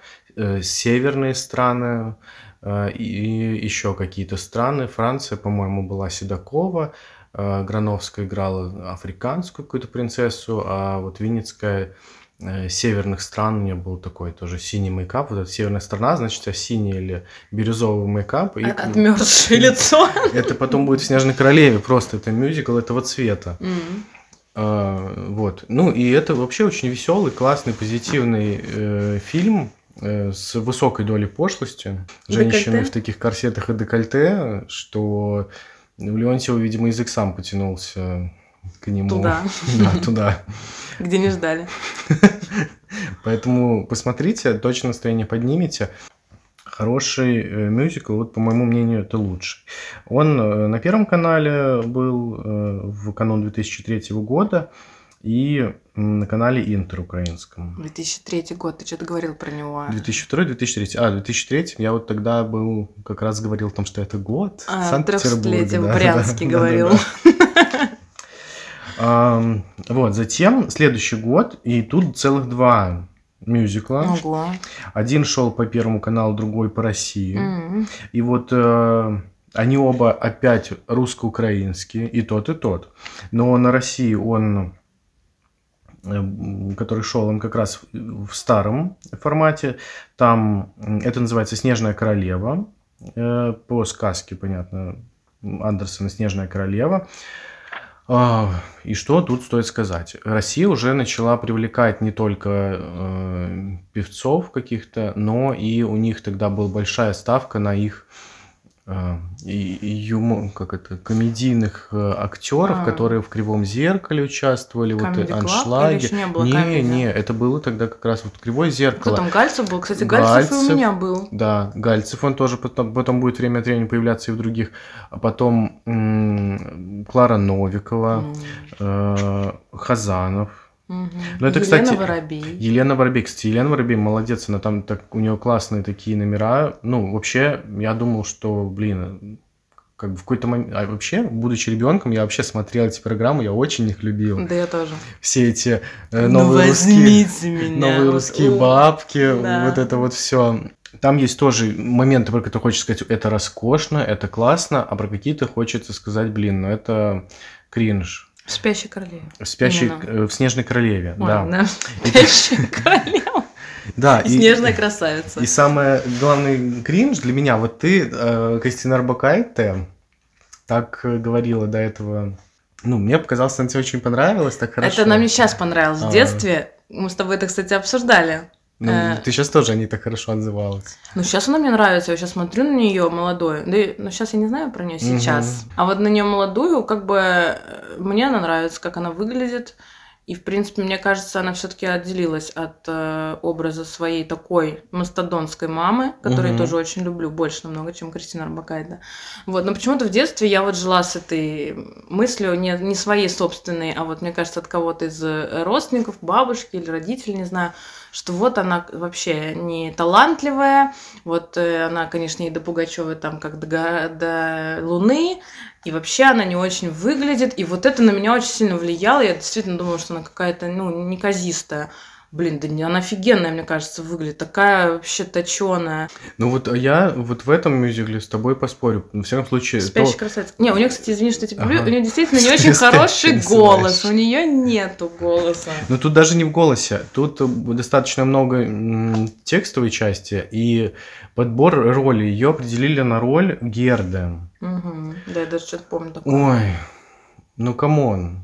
северные страны э, и еще какие-то страны. Франция, по-моему, была Седокова. э, Грановская играла африканскую какую-то принцессу, а вот Винницкая э, северных стран у нее был такой тоже синий мейкап. Вот эта северная страна, значит, у тебя синий или бирюзовый мейкап. и- От- Отмерзшее лицо. это потом будет в «Снежной королеве», просто это мюзикл этого цвета. М. А, вот. Ну, и это вообще очень веселый, классный, позитивный э, фильм э, с высокой долей пошлости. Женщины Декольте? в таких корсетах и декольте, что у Леонтьева, видимо, язык сам потянулся к нему. Туда. Да, туда. Где не ждали. Поэтому посмотрите, точно настроение поднимете. Хороший э, мюзикл, вот по моему мнению, это лучший. Он э, на Первом канале был э, в канун 2003 года и на канале Интер украинском. 2003 год, ты что-то говорил про него. 2002-2003. А, 2003. Я вот тогда был, как раз говорил о том, что это год А, Санкт-Петербурга. трехстолетие в да, Брянске да, да, говорил. да. Вот, затем следующий год, и тут целых два мюзикла. Ого. Один шел по Первому каналу, другой по России. И вот э, они оба опять русско-украинские, и тот, и тот. Но на России он, который шел, он как раз в старом формате. Там это называется «Снежная королева». э, По сказке, понятно, Андерсона «Снежная королева». А, И что тут стоит сказать? Россия уже начала привлекать не только э, певцов каких-то, но и у них тогда была большая ставка на их э, и, и как это, комедийных э, актеров, А. которые в Кривом зеркале участвовали, вот Comedy и Club аншлаги. или не было не, не, это было тогда как раз вот Кривое Кто зеркало. там, Гальцев был? Кстати, Гальцев, и Гальцев. у меня был. Да, Гальцев, он тоже потом, потом будет время от времени появляться и в других. А потом м, Клара Новикова, Ну, э, Хазанов. Мгм. Ну, это, Елена кстати, Воробей. Елена Воробей, кстати, Елена Воробей молодец, она там так, у нее классные такие номера. Ну, вообще, я думал, что, блин, как бы в какой-то момент, а вообще, будучи ребенком, я вообще смотрел эти программы, я очень их любил. Да, я тоже. Все эти э, Ну, новые русские, возьмите меня. новые русские бабки, да. вот это вот все. Там есть тоже моменты, про которые хочется сказать, это роскошно, это классно, а про какие-то хочется сказать, блин, ну это кринж. В «Спящей королеве». В спящей, Именно. э, в снежной королеве, Ой, да. да. «Спящая королева». Да, И Снежная красавица. И самое главный кринж для меня, вот ты, э, Кристина Арбакайте, так говорила до этого, ну, мне показалось, она тебе очень понравилась, так хорошо. Это нам не сейчас понравилось. А. В детстве мы с тобой это, кстати, обсуждали. Ну, э, ты сейчас тоже о ней так хорошо отзывалась. Ну, сейчас она мне нравится, я сейчас смотрю на нее молодую. Да, и- ну, сейчас я не знаю про нее сейчас. А вот на нее молодую, как бы, э, мне она нравится, как она выглядит. И, в принципе, мне кажется, она все-таки отделилась от э, образа своей такой мастодонской мамы, которую Мгм. я тоже очень люблю, больше намного, чем Кристина Арбакайте. Вот, но почему-то в детстве я вот жила с этой мыслью, не, не своей собственной, а вот, мне кажется, от кого-то из э, родственников, бабушки или родителей, не знаю, что вот она вообще не талантливая, вот э, она, конечно, и до Пугачевой там как до, до Луны, и вообще она не очень выглядит, и вот это на меня очень сильно влияло, я действительно думала, что она какая-то, ну, неказистая. Блин, да не, она офигенная, мне кажется, выглядит, такая вообще точеная. Ну вот а я вот в этом мюзикле с тобой поспорю. Во всяком случае, Спящая то- красавица. Не, у нее, кстати, извини, что я тебя перебью, Ага. у нее действительно не очень хороший голос, у нее нету голоса. Но тут даже не в голосе, тут достаточно много текстовой части, и подбор роли, ее определили на роль Герды. Мгм. Да, я даже что-то помню такое. Ой, ну come on.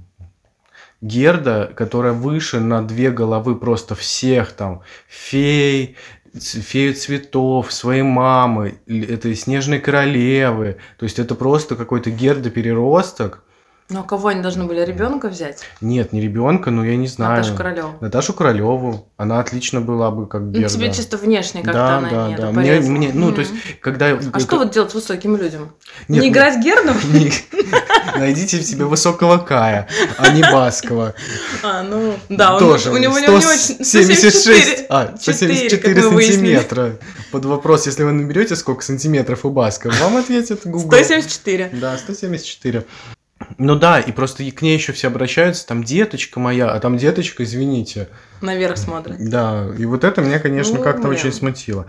Герда, которая выше на две головы просто всех там, фей, фею цветов, своей мамы, этой снежной королевы. То есть это просто какой-то Герда переросток. Ну, а кого они должны были ребенка взять? Нет, не ребенка, но я не знаю. Наташу Королеву. Наташу Королеву. Она отлично была бы как Ну, Герда. тебе чисто внешне как-то Да, она да, нет, да. Мне, мне, ну, то Мгм. есть, когда... А что вот делать с высоким людям? Нет, не ну- играть Герду? Не- Найдите в себе высокого Кая, а не Баскова. А, ну, да, он- Тоже. у него не очень... 176, а, 174, 174 как мы выяснили. сантиметра. Под вопрос, если вы наберете, сколько сантиметров у Баскова, вам ответит Google. 174. Да, 174. Ну да, и просто к ней еще все обращаются, там деточка моя, а там деточка, извините. Наверх смотрит. Да, и вот это меня, конечно, Ну, как-то очень смутило.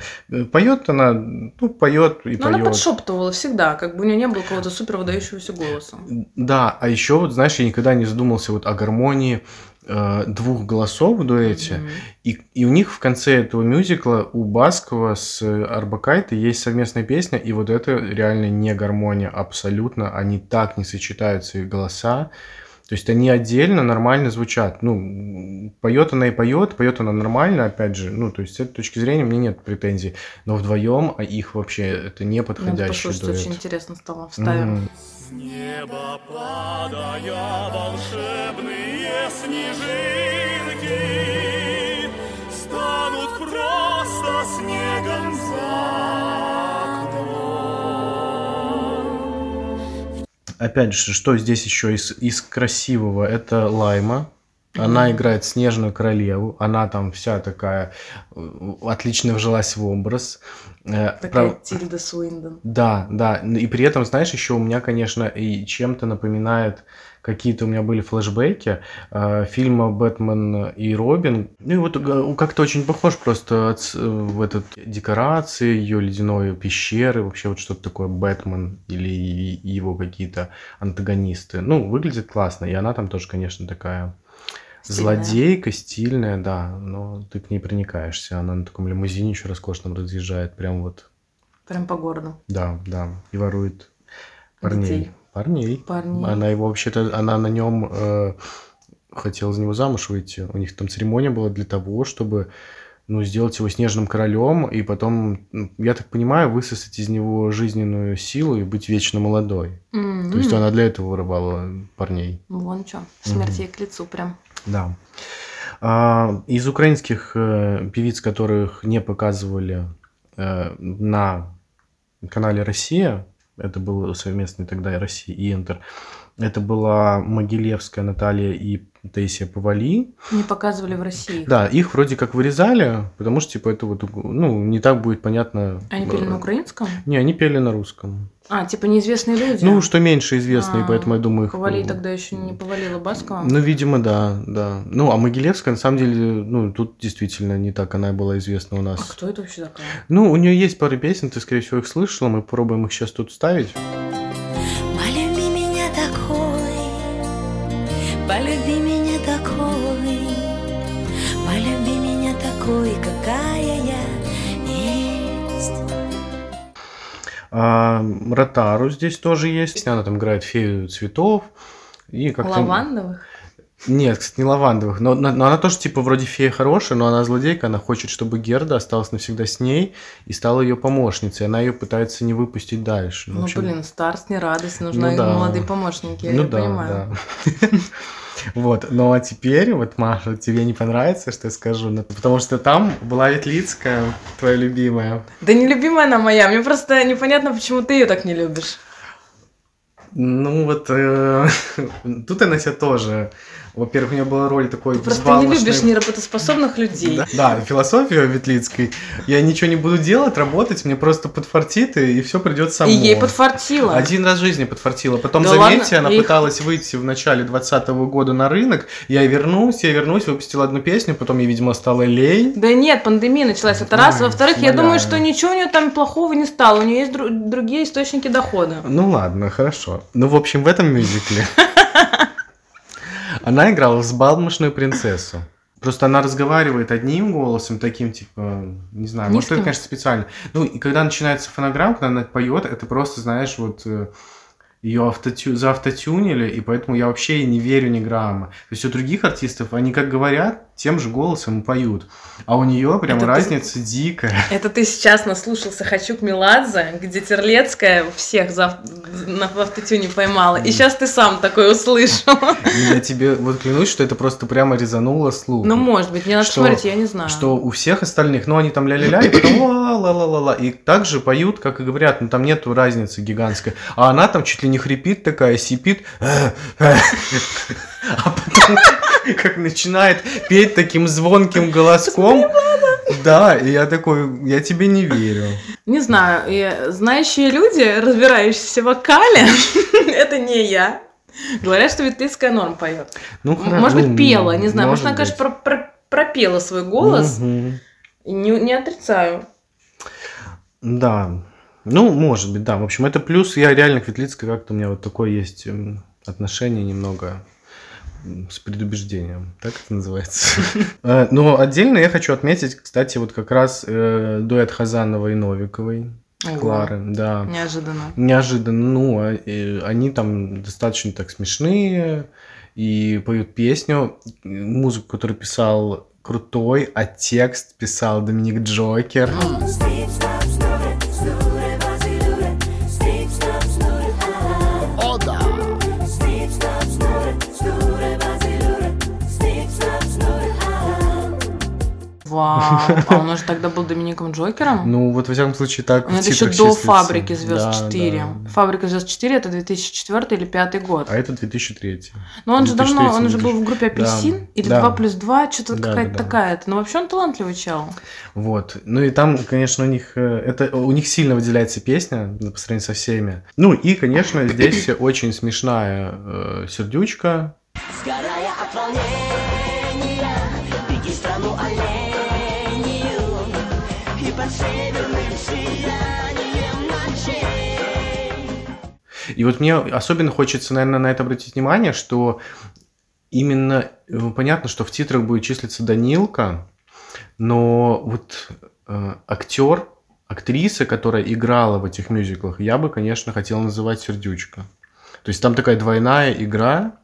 Поет она, ну, поет и Но она поет. подшептывала всегда, как бы у нее не было какого-то супер выдающегося голоса. Да, а еще вот, знаешь, я никогда не задумался вот о гармонии э, двух голосов в дуэте. Мгм. И, и у них в конце этого мюзикла у Баскова с Арбакайте есть совместная песня, и вот это реально не гармония абсолютно. Они так не сочетаются их голоса. То есть они отдельно нормально звучат. Ну, поет она и поет, поет она нормально, опять же. Ну, то есть с этой точки зрения мне нет претензий. Но вдвоем а их вообще это не Надо подходящий дуэт. очень интересно стало. Вставим. М. С неба падая волшебные снежинки Станут просто снегом за Опять же, что здесь еще из, из красивого? Это Лайма. Она играет снежную королеву. Она там вся такая э, отлично вжилась в образ. Э, Такая прав- Тильда Суиндон. Да, да. И при этом, знаешь, еще у меня, конечно, и чем-то напоминает какие-то у меня были флешбеки э, фильма «Бэтмен и Робин». Ну и вот э, как-то очень похож просто от, в этот декорации, ее ледяной пещеры, вообще вот что-то такое Бэтмен или его какие-то антагонисты. Ну, выглядит классно, и она там тоже, конечно, такая Стильная. злодейка, стильная, да, но ты к ней проникаешься. Она на таком лимузине еще роскошном разъезжает, прям вот Прям по городу. да, да, и ворует парней. Детей. Парней. Парней. Она его вообще-то, она на нем э, хотела за него замуж выйти. У них там церемония была для того, чтобы ну, сделать его снежным королем, и потом, м, я так понимаю, высосать из него жизненную силу и быть вечно молодой. М, То есть она для этого вырывала парней. Вон что, смерть ей к лицу прям. Да. А, из украинских э, певиц, которых не показывали э, на канале «Россия», это был совместный тогда «Россия» и «Интер», это была Могилевская Наталья и Таисия Павали. Не показывали в России. Да, их вроде как вырезали, потому что, типа, это вот, ну, не так будет понятно. Они пели э, на украинском? Не, они пели на русском. А, типа неизвестные люди? Ну, что меньше известные, А, поэтому я думаю, их... Повали тогда еще не повалила Баскова? Ну, видимо, да, да. Ну, а Могилевская, на самом деле, ну, тут действительно не так она была известна у А нас. кто это вообще такая? Ну, у нее есть пара песен, ты, скорее всего, их слышала, мы попробуем их сейчас тут вставить. А, Ротару здесь тоже есть, она там играет фею цветов. И как Лавандовых? Нет, кстати, не лавандовых. Но, но- но она тоже, типа, вроде фея хорошая, но она злодейка, она хочет, чтобы Герда осталась навсегда с ней и стала ее помощницей. Она ее пытается не выпустить дальше. Ну, в общем, блин, старость не радость, нужны Ну да. молодые помощники, я ну не да, понимаю. да. Вот, ну а теперь, вот, Маша, тебе не понравится, что я скажу, потому что там была Ветлицкая, твоя любимая. Да не любимая она моя, мне просто непонятно, почему ты ее так не любишь. Ну вот, э, тут она себя тоже... Во-первых, у нее была роль такой Ты просто не любишь неработоспособных людей. Да, да, философия Ветлицкой. Я ничего не буду делать, работать, мне просто подфартит, и, все придет само. И ей подфартило. Один раз в жизни подфартило. Потом, Да заметьте, ладно, она их- пыталась выйти в начале 2020 года на рынок. Я вернусь, я вернусь, выпустила одну песню, потом ей, видимо, стало лень. Да нет, пандемия началась. Это раз. Во-вторых, я думаю, что ничего у нее там плохого не стало. У нее есть дру- другие источники дохода. Ну ладно, хорошо. Ну, в общем, в этом мюзикле она играла взбалмошную принцессу. Просто она разговаривает одним голосом, таким, типа, не знаю, может, это, Низким? конечно, специально. Ну, и когда начинается фонограмма, когда она поет, это просто, знаешь, вот ее автотю... заавтотюнили, и поэтому я вообще не верю ни грамма. То есть у других артистов, они как говорят, тем же голосом и поют. А у нее прям Это ты- разница дикая. Это ты сейчас наслушался «Хочу к Меладзе», где Терлецкая всех за... на в автотюне поймала. И сейчас ты сам такой услышал. Я тебе вот клянусь, что это просто прямо резануло слух. Ну, может быть, мне надо Что- посмотреть, я не знаю. Что у всех остальных, ну, они там ля-ля-ля, и потом ла-ла-ла-ла-ла. И так же поют, как и говорят, ну, там нету разницы гигантской. А она там чуть ли не хрипит такая, сипит. А потом, как начинает петь таким звонким голоском. Да, и я такой, я тебе не верю. Не знаю, и знающие люди, разбирающиеся в вокале, это не я. Говорят, что Ветлицкая норм поет. Ну, хра- Может ну, быть, пела, не знаю. Может, она, конечно, про- про- пропела свой голос. Не, не отрицаю. Да. Ну, может быть, да. В общем, это плюс. Я реально к Ветлицкой как-то у меня вот такое есть отношение немного с предубеждением. Так это называется. Э, Но отдельно я хочу отметить, кстати, вот как раз э, дуэт Хазанова и Новиковой. Ого. Клары, да. Неожиданно. Неожиданно, ну, а, они там достаточно так смешные и поют песню, музыку, которую писал крутой, а текст писал Доминик Джокер. О, Вау. А он уже тогда был Домиником Джокером? Ну, вот, во всяком случае, так Ну, в это еще титрах до числится. «Фабрики звезд Да, 4». да. «Фабрика звезд 4» — это 2004 или 2005 год. А это 2003. Но он же давно, 2003 он же был в 2000. группе «Апельсин» Да, или да. 2 плюс 2, что-то Да, какая-то да, да. такая-то. Но вообще он талантливый чел. Вот. Ну и там, конечно, у них э, это у них сильно выделяется песня по сравнению со всеми. Ну и, конечно, здесь очень смешная э, сердючка. Сгорая И вот мне особенно хочется, наверное, на это обратить внимание, что именно э, понятно, что в титрах будет числиться Данилка, но вот э, актер, актриса, которая играла в этих мюзиклах, я бы, конечно, хотел называть Сердючка. То есть там такая двойная игра.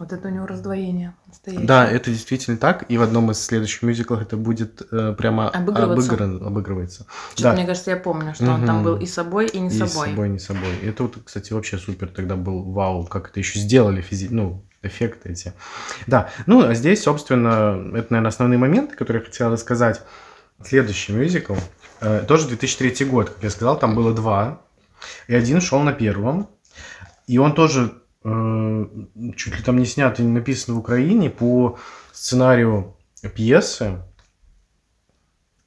Вот это у него раздвоение настоящее. Да, это действительно так. И в одном из следующих мюзиклов это будет э, прямо Обыгрываться. обыгран- обыгрывается. Что-то, Да. мне кажется, я помню, что он там был и собой, и не И собой. с собой, не собой. Это вот, кстати, вообще супер тогда был вау, как это еще сделали физи... ну, эффекты эти. Да, ну, а здесь, собственно, это, наверное, основные моменты, которые я хотел рассказать. Следующий мюзикл, э, тоже 2003 год, как я сказал, там было два, и один шел на первом, и он тоже чуть ли там не снят и не написан в Украине по сценарию пьесы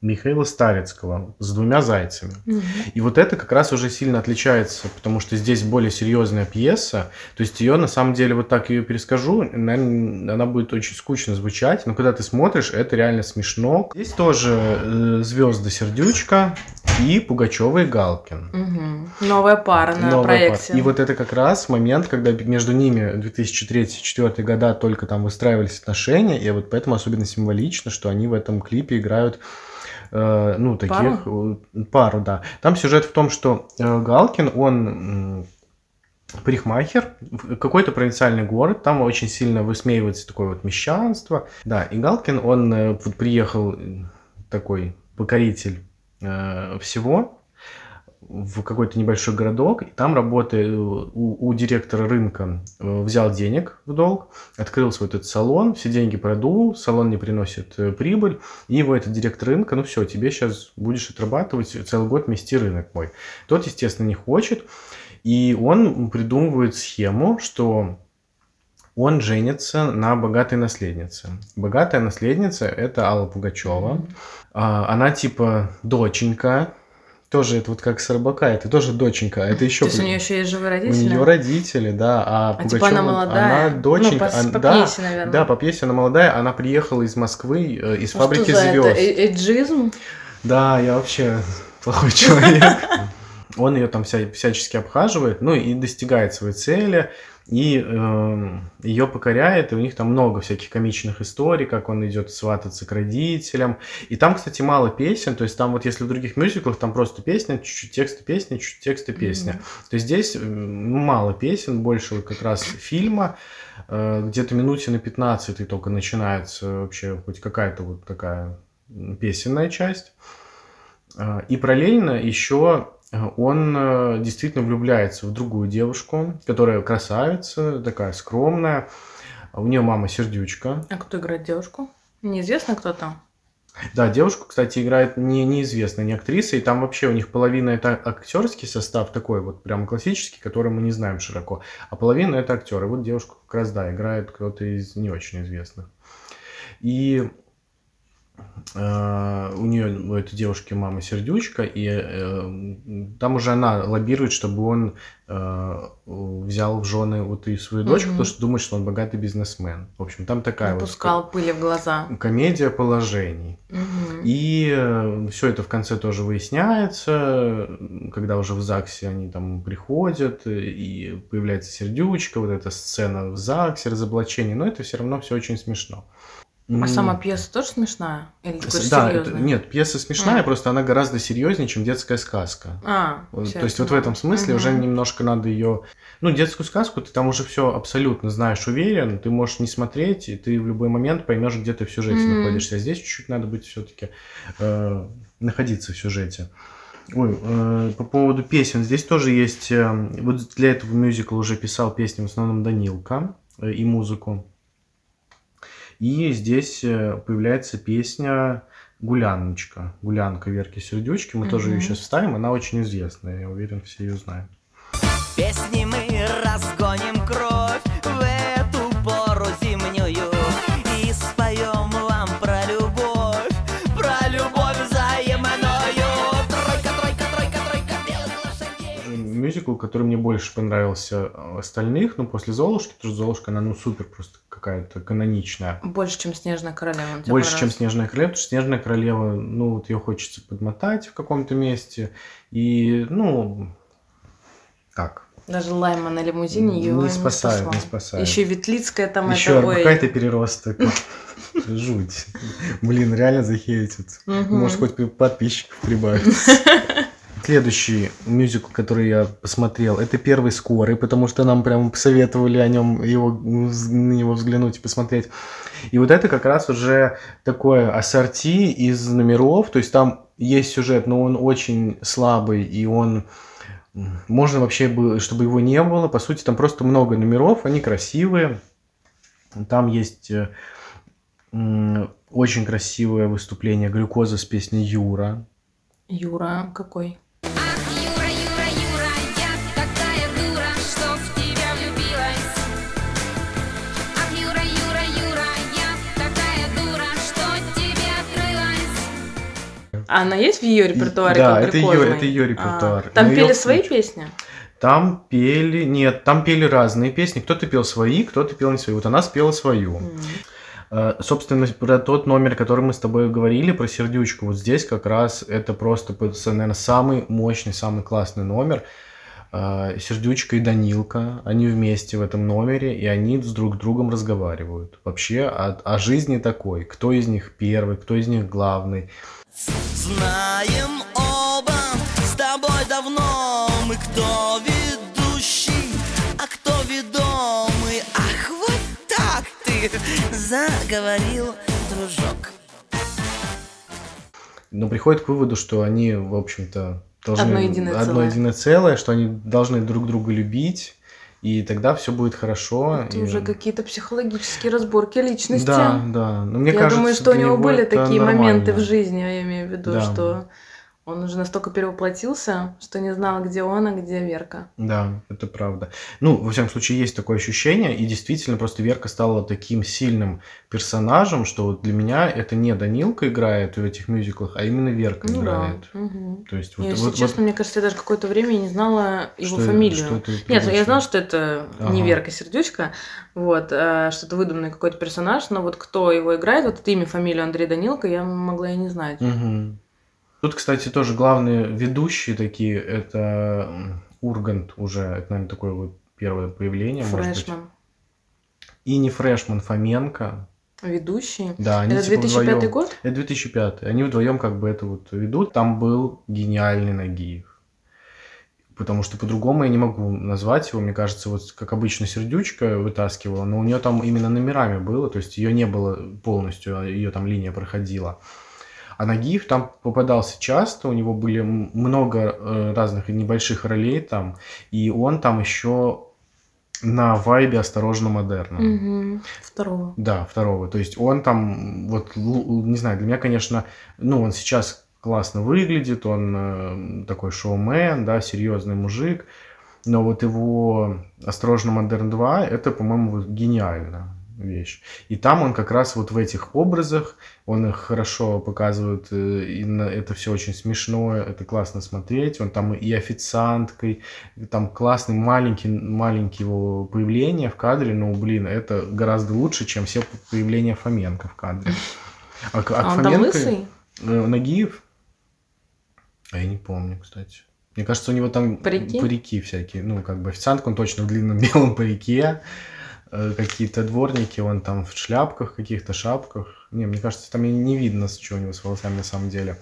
Михаила Старицкого с двумя зайцами. Мгм. И вот это как раз уже сильно отличается, потому что здесь более серьезная пьеса. То есть ее на самом деле вот так ее перескажу, наверное, она будет очень скучно звучать, но когда ты смотришь, это реально смешно. Здесь тоже звезды Сердючка и Пугачева и Галкин. Мгм. Новая пара на Новая проекте. пара. И вот это как раз момент, когда между ними 2003-2004 года только там выстраивались отношения, и вот поэтому особенно символично, что они в этом клипе играют э, ну, таких э, пару, да. Там сюжет в том, что э, Галкин, он парикмахер, какой-то провинциальный город, там очень сильно высмеивается такое вот мещанство. Да, и Галкин, он э, вот приехал э, такой покоритель э, всего, в какой-то небольшой городок, и там работает э, у, у директора рынка э, взял денег в долг, открыл свой этот салон, все деньги продул, салон не приносит э, прибыль, и его этот директор рынка, ну все, тебе сейчас будешь отрабатывать целый год мести рынок мой. Тот, естественно, не хочет, и он придумывает схему, что он женится на богатой наследнице. Богатая наследница – это Алла Пугачева. А, Она типа доченька, тоже это вот как Сарбака, это тоже доченька, а это еще... То есть у нее еще есть живые У родители? нее родители, да, а, А типа она молодая? Она доченька, Ну, по, по да, пьесе, наверное. да, по пьесе она молодая, она приехала из Москвы, э, из Ну, фабрики за это? звезд. Э-? Да, я вообще плохой человек. Он ее там вся, всячески обхаживает, ну и достигает своей цели, и ее покоряет, и у них там много всяких комичных историй, как он идет свататься к родителям. И там, кстати, мало песен, то есть там вот если в других мюзиклах там просто песня, чуть-чуть текста песни, чуть-чуть текста песня, то здесь м, ну, мало песен, больше как раз фильма, э, где-то минуте на 15 только начинается вообще хоть какая-то вот такая песенная часть. А, И параллельно еще он э, действительно влюбляется в другую девушку, которая красавица, такая скромная. У нее мама сердючка. А кто играет девушку? Неизвестно, кто там. Да, девушку, кстати, играет не, неизвестная, не актриса, и там вообще у них половина это актерский состав такой вот прям классический, который мы не знаем широко, а половина это актеры. Вот девушку как раз, да, играет кто-то из не очень известных. И у нее, у этой девушки мама сердючка, и э, там уже она лоббирует, чтобы он э, взял в жены вот и свою дочку, Мгм. потому что думает, что он богатый бизнесмен. В общем, там такая Напускал пыли в глаза. вот комедия положений. Мгм. И все это в конце тоже выясняется, когда уже в ЗАГСе они там приходят, и появляется сердючка, вот эта сцена в ЗАГСе, разоблачение, но это все равно все очень смешно. А сама пьеса тоже смешная? Или Да, это- нет, пьеса смешная, А. просто она гораздо серьезнее, чем детская сказка. А, То есть вот в этом смысле уже Мгм. немножко надо ее... Ну, детскую сказку ты там уже все абсолютно знаешь, уверен, ты можешь не смотреть, и ты в любой момент поймешь, где ты в сюжете Мгм. находишься. А здесь чуть-чуть надо быть все-таки находиться в сюжете. Ой, э, по поводу песен, здесь тоже есть... э, вот для этого мюзикла уже писал песни в основном Данилка э, и музыку. И здесь э, появляется песня «Гуляночка». «Гулянка» Верки Сердючки. Мы тоже ее сейчас вставим. Она очень известная. Я уверен, все ее знают. Песни мы разгоним Мюзикл, который мне больше понравился э, остальных, ну, после «Золушки», потому что «Золушка», она, ну, супер просто какая-то каноничная. Больше, чем «Снежная королева». Больше, чем? «Снежная королева», потому что «Снежная королева», ну, вот ее хочется подмотать в каком-то месте. И, ну, так. Даже Лайма на лимузине его Не не, спасает, спасла. не спасает. Еще Ветлицкая там Еще это... какая-то переросток. Жуть. Блин, реально захейтит. Может, хоть подписчиков прибавить. Следующий мюзикл, который я посмотрел, это первый скорый, потому что нам прям посоветовали о нем его, на него взглянуть и посмотреть. И вот это как раз уже такое ассорти из номеров, то есть там есть сюжет, но он очень слабый, и он можно вообще, бы, чтобы его не было, по сути, там просто много номеров, они красивые, там есть э, очень красивое выступление глюкоза с песней Юра. Юра какой? А она есть в ее репертуаре? да, это глюкозовой? это А, репертуар. там Но её пели свои песни? Там пели, нет, там пели разные песни. Кто-то пел свои, кто-то пел не свои. Вот она спела свою. Э, Собственно, про тот номер, который мы с тобой говорили, про сердючку, вот здесь как раз это просто, наверное, самый мощный, самый классный номер. Э, Сердючка и Данилка, они вместе в этом номере, и они с друг другом разговаривают. Вообще о, о жизни такой. Кто из них первый, кто из них главный. Знаем оба с тобой давно Мы кто ведущий, а кто ведомый Ах, вот так ты заговорил, дружок но приходит к выводу, что они, в общем-то, должны Одно единое одно целое. единое целое, что они должны друг друга любить, и тогда все будет хорошо. Это и- уже какие-то психологические разборки личности. Да, да. Но мне я кажется, думаю, что у него были такие моменты в нормально. жизни, я имею в виду, Да. что он уже настолько перевоплотился, что не знал, где он, а где Верка. Да, это правда. Ну, во всяком случае, есть такое ощущение, и действительно просто Верка стала таким сильным персонажем, что вот для меня это не Данилка играет в этих мюзиклах, а именно Верка Ну да. играет. мгм. То есть вот, Если вот- честно, вот мне кажется, я даже какое-то время не знала его что- фамилию. что это Нет, я привычно. знала, что это не Ага. Верка Сердючка, вот, а, что это выдуманный какой-то персонаж, но вот кто его играет, вот это имя, фамилию Андрей Данилко, я могла и не знать. Мгм. Тут, кстати, тоже главные ведущие такие, это Ургант уже, это, наверное, такое вот первое появление, может быть. Фрешман, И не Фрешман, Фоменко. ведущий. Да, они это типа 2005 вдвоем- год? Это 2005. Они вдвоем как бы это вот ведут. Там был гениальный Нагиев. Потому что по-другому я не могу назвать его. Мне кажется, вот как обычно Сердючка вытаскивала, но у нее там именно номерами было, то есть ее не было полностью, а ее там линия проходила. А Нагиев там попадался часто, у него были много э, разных небольших ролей там, и он там еще на вайбе осторожно модерна. Мгм. Второго. Да, второго. То есть он там, вот, не знаю, для меня, конечно, ну, он сейчас классно выглядит, он э, такой шоумен, да, серьезный мужик, но вот его «Осторожно, Модерн 2» это, по-моему, вот гениальная вещь. И там он как раз вот в этих образах, он их хорошо показывает, э, и это все очень смешно, это классно смотреть, он там и официанткой, и там классный маленький, маленький его появление в кадре, ну, блин, это гораздо лучше, чем все появления Фоменко в кадре. А, а А он там Фоменко- лысый? Э, Нагиев? А я не помню, кстати. Мне кажется, у него там Парики? парики всякие. Ну, как бы официантка, он точно в длинном белом парике. Э, Какие-то дворники, он там в шляпках, каких-то шапках. Не, мне кажется, там и не видно, что у него с волосами на самом деле.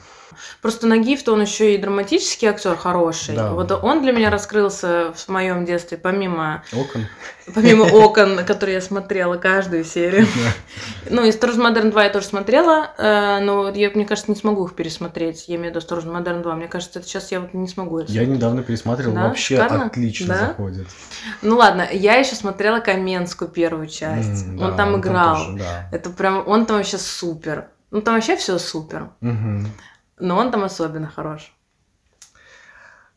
Просто Нагиев-то он еще и драматический актер хороший. Да. Вот он для меня раскрылся в моем детстве, помимо, Окон. помимо окон, которые я смотрела каждую серию. Ну, и «Осторожно, Модерн 2» я тоже смотрела, э, но я, мне кажется, не смогу их пересмотреть. Я имею в виду «Осторожно, Модерн 2». Мне кажется, это сейчас я вот не смогу это Я недавно пересматривал, Да? вообще Шикарно? отлично Да? заходит. Ну ладно, я еще смотрела Каменскую первую часть. Он да, там играл. тоже, да. Это прям, он там вообще супер. Ну там вообще все супер. Мгм. Но он там особенно хорош.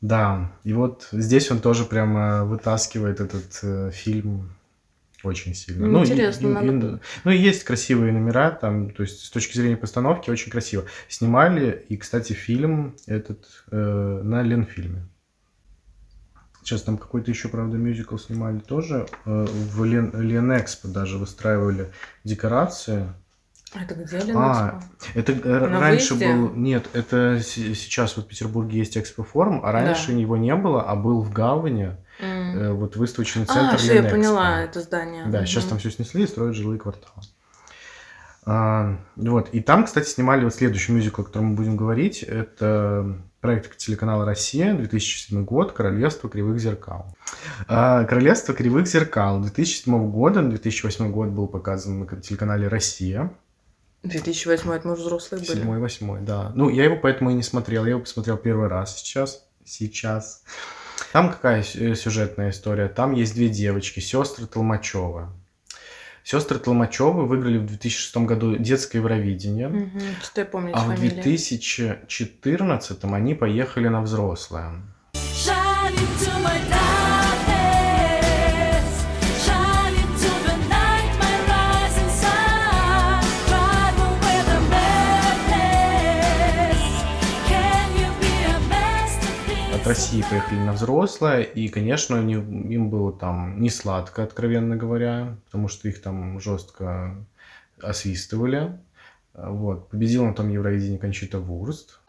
Да, и вот здесь он тоже прямо вытаскивает этот э, фильм очень сильно. Ну, интересно, и- надо и- ну и есть красивые номера там, то есть с точки зрения постановки очень красиво. Снимали, и, кстати, фильм этот э, на Ленфильме. Сейчас там какой-то еще, правда, мюзикл снимали тоже. э, в Лен, Ленэкспо даже выстраивали декорации. Это где А, Ленэкспо? Это На раньше выезде? был... Нет, это сейчас вот в Петербурге есть экспофорум, а раньше Да. его не было, а был в Гавани, М. э, вот выставочный центр А, все, я поняла это здание. Да, сейчас Мгм. там все снесли и строят жилые кварталы. А, вот. И там, кстати, снимали вот следующий мюзикл, о котором мы будем говорить. Это проект телеканала «Россия», 2007 год, «Королевство кривых зеркал». А, «Королевство кривых зеркал» 2007 года, 2008 год был показан на телеканале «Россия». 2008 это мы уже взрослые были. Седьмой, восьмой, да. Ну, я его поэтому и не смотрел. Я его посмотрел первый раз сейчас. Сейчас. Там какая сю- сюжетная история? Там есть две девочки, сестры Толмачева. Сестры Толмачевы выиграли в 2006 году детское Евровидение. Мгм, Что я помню, А в фамилия. 2014 они поехали на взрослое. Shine into my От России поехали на взрослое, и, конечно, они- им было там не сладко, откровенно говоря, потому что их там жестко освистывали. Вот. Победила на том Евровидении Кончита Вурст.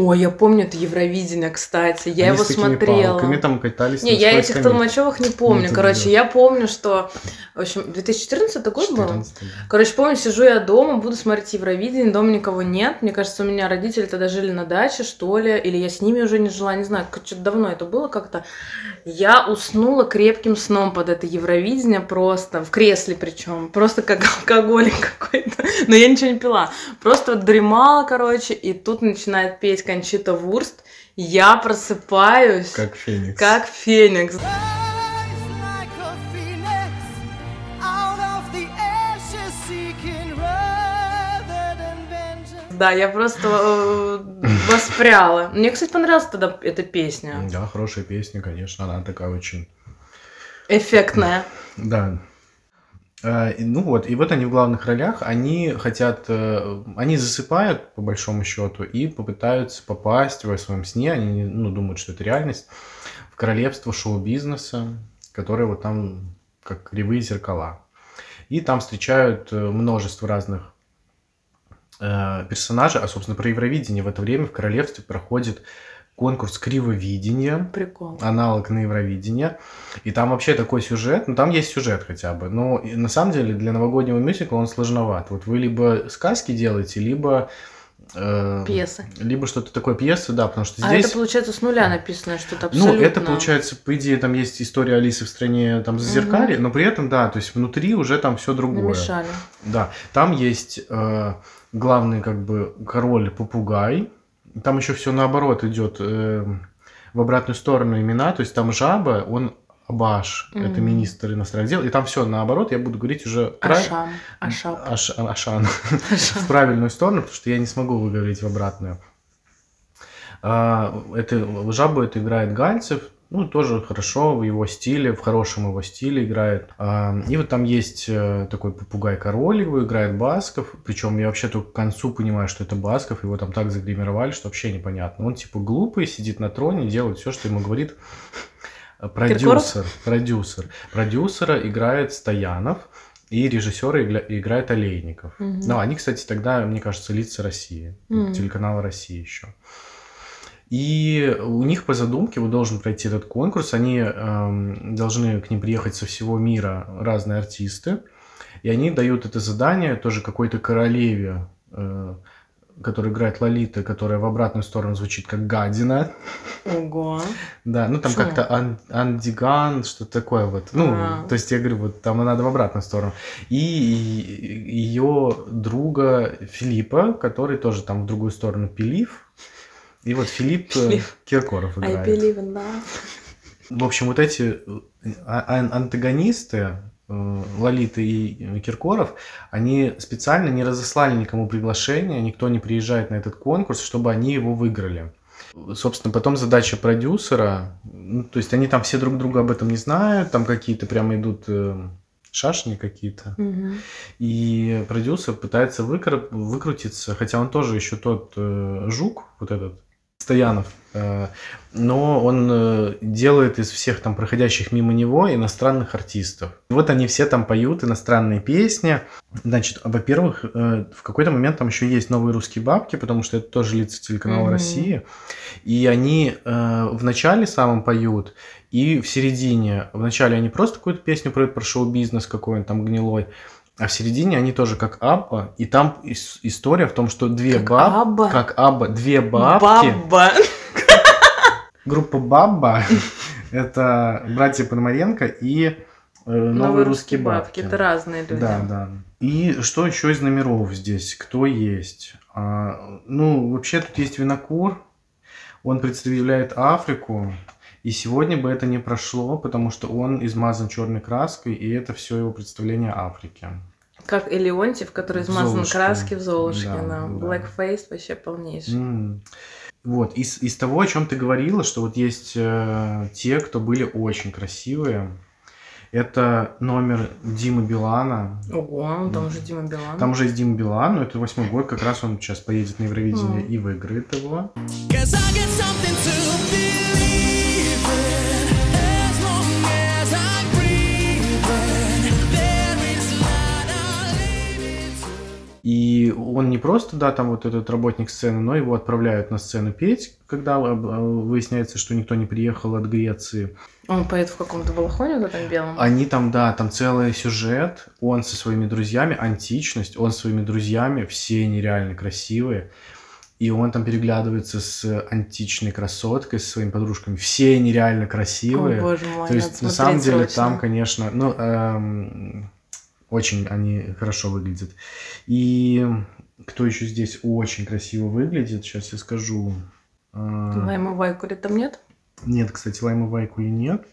Ой, я помню это Евровидение, кстати. Я Они его с смотрела. палками там катались Не, я этих. Толмачевых не помню. Ну, ты Короче, да. я помню, что... В общем, 2014 год был? 14, да. Короче, помню, сижу я дома, буду смотреть Евровидение, дома никого нет. Мне кажется, у меня родители тогда жили на даче, что ли, или я с ними уже не жила, не знаю, как- что-то давно это было как-то. Я уснула крепким сном под это Евровидение просто, в кресле причем, просто как алкоголик какой-то. Но я ничего не пила. Просто вот дремала, короче, и тут начинает петь Кончита Вурст. Я просыпаюсь, Как Феникс. как феникс. Да, я просто э, воспряла. Мне, кстати, понравилась тогда эта песня. Да, хорошая песня, конечно, она такая очень... Эффектная. Да. А, Ну вот, и вот они в главных ролях, они хотят, э, они засыпают, по большому счету, и попытаются попасть во своем сне, они ну, думают, что это реальность, в королевство шоу-бизнеса, которое вот там как кривые зеркала. И там встречают э, множество разных э, персонажей, а, собственно, про Евровидение в это время в королевстве проходит конкурс кривовидения, Прикол. аналог на Евровидение. И там вообще такой сюжет, ну там есть сюжет хотя бы, но на самом деле для новогоднего мюзикла он сложноват. Вот вы либо сказки делаете, либо... э, Пьесы. Либо что-то такое пьесы, да, потому что А здесь... это получается с нуля написано что-то Ну, абсолютно. это получается, по идее, там есть история Алисы в стране там зазеркалье, но при этом, да, то есть внутри уже там все другое. Намешали. Да, там есть э, главный как бы король попугай. Там еще все наоборот идет э, в обратную сторону имена. То есть там жаба, он Абаш, это Мгм. министр иностранных дел. И там все наоборот. Я буду говорить уже прав-. Ашап. Аш- Ашан. в правильную сторону, потому что я не смогу выговорить в обратную. А, Это жабу это играет Гальцев, ну тоже хорошо в его стиле, в хорошем его стиле играет. А, И вот там есть э, такой попугай король, его играет Басков, причем я вообще только к концу понимаю, что это Басков, его там так загримировали, что вообще непонятно. Он типа глупый, сидит на троне, делает все, что ему говорит э, продюсер. Продюсер. Продюсера играет Стоянов. И режиссера игля- играет Олейников. Мгм. Ну, они, кстати, тогда, мне кажется, лица России. Мгм. Телеканала России еще. И у них по задумке вот должен пройти этот конкурс. Они эм, должны к ним приехать со всего мира разные артисты. И они дают это задание тоже какой-то королеве, э, которая играет Лолита, которая в обратную сторону звучит как гадина. Ого. Да, ну там Шо? как-то ан- андиган, что-то такое вот. Ну, А. то есть я говорю, вот там надо в обратную сторону. И ее друга Филиппа, который тоже там в другую сторону Пилив. И вот Филипп э, Филипп. Киркоров I играет. believe in love. В общем, вот эти э, а- ан- антагонисты, э, Лолита и Киркоров, они специально не разослали никому приглашение, никто не приезжает на этот конкурс, чтобы они его выиграли. Собственно, потом задача продюсера, ну, то есть они там все друг друга об этом не знают, там какие-то прямо идут шашни какие-то. Мгм. И продюсер пытается выкр- выкрутиться, хотя он тоже еще тот э, жук, вот этот Стоянов. Э, Но он э, делает из всех там проходящих мимо него иностранных артистов. И вот они все там поют иностранные песни. Значит, во-первых, э, в какой-то момент там еще есть новые русские бабки, потому что это тоже лица телеканала Мгм. России. И они в начале самом поют, и в середине. В начале они просто какую-то песню поют про шоу-бизнес какой-нибудь там гнилой. А в середине они тоже как Абба, и там ис- история в том, что две Как баб- Абба? как Абба, две бабки, Баба. группа Бабба, это братья Пономаренко и э, новые, русские бабки. Это разные люди. Да, да. И что еще из номеров здесь? Кто есть? А, ну, вообще тут есть Винокур. Он представляет Африку. И сегодня бы это не прошло, потому что он измазан черной краской, и это все его представление Африки. Как и Леонтьев, который измазан Золушке. краски в Золушке. Да, Да, да. Blackface вообще полнейший. М. Вот, из, из того, о чем ты говорила, что вот есть э, те, кто были очень красивые. Это номер Димы Билана. Ого, там уже Дима Билан. Там уже есть Дима Билан, но это восьмой год, как раз он сейчас поедет на Евровидение Мгм. и выиграет его. Cause I get something to believe И он не просто, да, там вот этот работник сцены, но его отправляют на сцену петь, когда э, выясняется, что никто не приехал от Греции. Он поет в каком-то балахоне вот этом белом. Они там, да, там целый сюжет, он со своими друзьями, античность, он со своими друзьями, все нереально красивые. И он там переглядывается с античной красоткой, со своими подружками. Все нереально красивые. О, боже мой, То есть, на самом смотреть деле, срочно. там, конечно, ну, эм, очень они хорошо выглядят. И кто еще здесь очень красиво выглядит, сейчас я скажу. А, Лайма Вайкури там нет? Нет, кстати, Лайма Вайкули нет.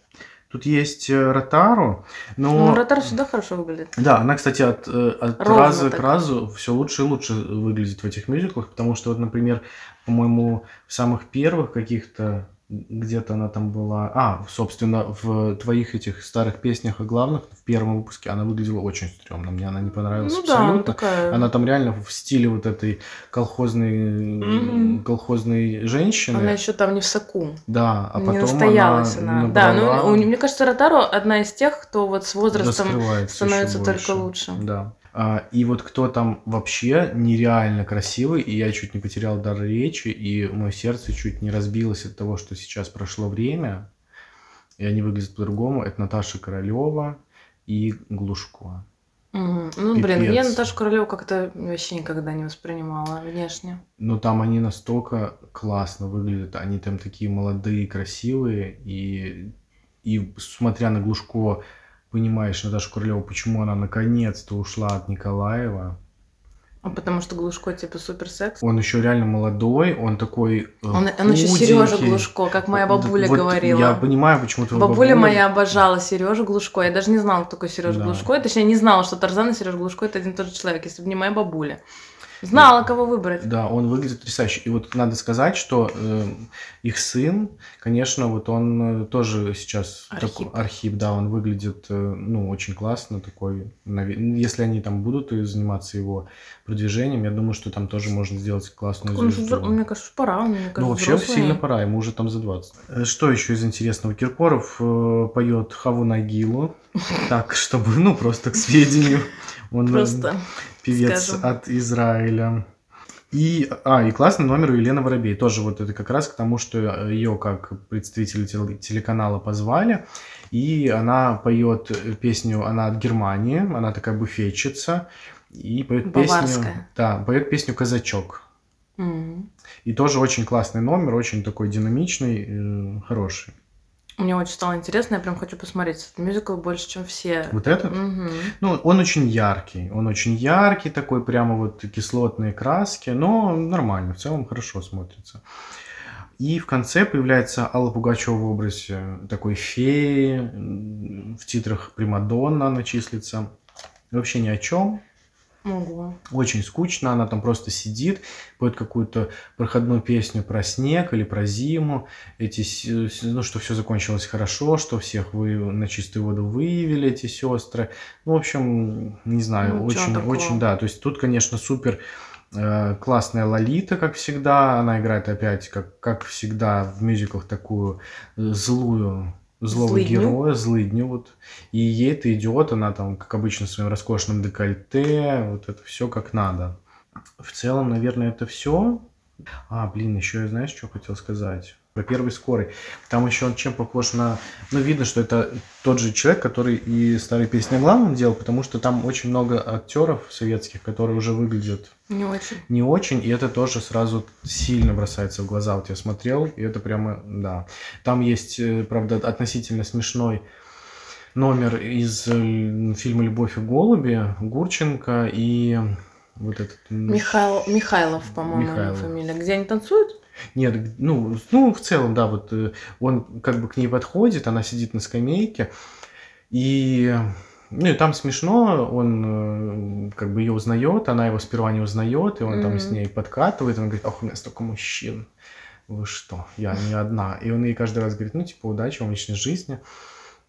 Тут есть э, Ротару, но... Ну, Ротар всегда хорошо выглядит. Да, она, кстати, от, э, от Ровно раза так. к разу все лучше и лучше выглядит в этих мюзиклах, потому что, вот, например, по-моему, в самых первых каких-то где-то она там была... А, собственно, в твоих этих старых песнях о главных, в первом выпуске она выглядела очень стрёмно. Мне она не понравилась Ну да, абсолютно. такая... Она там реально в стиле вот этой колхозной, Мгм. колхозной женщины. Она еще там не в соку. Да, а не потом настоялась она, она. Да, ну, мне кажется, Ротаро одна из тех, кто вот с возрастом становится только лучше. Да. А, и вот кто там вообще нереально красивый, и я чуть не потерял дар речи, и мое сердце чуть не разбилось от того, что сейчас прошло время, и они выглядят по-другому. Это Наташа Королева и Глушко. Мгм. Ну, блин, я Пипец. Наташу Королеву как-то вообще никогда не воспринимала внешне. Но там они настолько классно выглядят, они там такие молодые, красивые, и, и смотря на Глушко, понимаешь, Наташу Королеву, почему она наконец-то ушла от Николаева. А потому что Глушко типа супер секс. Он еще реально молодой, он такой. э, Он, он еще. Сережа Глушко, как моя бабуля вот говорила. Я понимаю, почему твоя Бабуля моя обожала Сережу Глушко. Я даже не знала, кто такой Сережа Да. Глушко. Точнее, не знала, что Тарзан и Сережа Глушко это один и тот же человек, если бы не моя бабуля. Знала, кого выбрать. Да, он выглядит потрясающе. И вот надо сказать, что э, их сын, конечно, вот он э, тоже сейчас Архип. такой архип, да, он выглядит, э, ну, очень классно такой. ну, Если они там будут и заниматься его продвижением, я думаю, что там тоже можно сделать классную Он звезду. взро- мне кажется, пора. Мне кажется, Ну, вообще взрослый. сильно пора, ему уже там за 20. Э, Что еще из интересного? Киркоров э, поет Хаву Нагилу. Так, чтобы, ну, просто к сведению. Он э, Просто. певец скажем. от Израиля. И, а, и классный номер у Елены Воробей. Тоже вот это как раз к тому, что ее как представителя тел- телеканала позвали. И она поет песню, она от Германии, она такая буфетчица. И поет песню... Да, поет песню «Казачок». М. И тоже очень классный номер, очень такой динамичный, э, хороший. Мне очень стало интересно, я прям хочу посмотреть этот мюзикл больше, чем все. Вот этот? Мгм. Ну, он очень яркий. Он очень яркий, такой прямо вот кислотные краски, но нормально, в целом хорошо смотрится. И в конце появляется Алла Пугачева в образе такой феи, в титрах Примадонна она числится. Вообще ни о чем. Ого. Очень скучно, она там просто сидит, поет какую-то проходную песню про снег или про зиму, эти, ну, что все закончилось хорошо, что всех вы на чистую воду выявили, эти сестры. Ну, в общем, не знаю, Ну, очень, очень, да, то есть тут, конечно, супер Э, Классная Лолита, как всегда. Она играет опять, как, как всегда, в мюзиклах такую э, злую, злого Злыдню. героя, злыдню. Вот. И ей это идет, она там, как обычно, в своем роскошном декольте. Вот это все как надо. В целом, наверное, это все. А, блин, еще я знаешь, что хотел сказать? Про первый скорый. Там еще он чем похож на... Ну, видно, что это тот же человек, который и старые песни о главном делал, потому что там очень много актеров советских, которые уже выглядят Не очень. не очень, и это тоже сразу сильно бросается в глаза. Вот я смотрел, и это прямо, да. Там есть, э, правда, относительно смешной номер из э, фильма «Любовь и голуби» Гурченко и вот этот... Михаил, Михайлов, по-моему, фамилия. Где они танцуют? Нет, ну, ну, в целом, да, вот э, он как бы к ней подходит, она сидит на скамейке, и, ну, и там смешно, он э, как бы ее узнает, она его сперва не узнает, и он там Мгм. с ней подкатывает, он говорит, ох, у меня столько мужчин, вы что, я не одна. И он ей каждый раз говорит, ну, типа, удачи вам в личной жизни.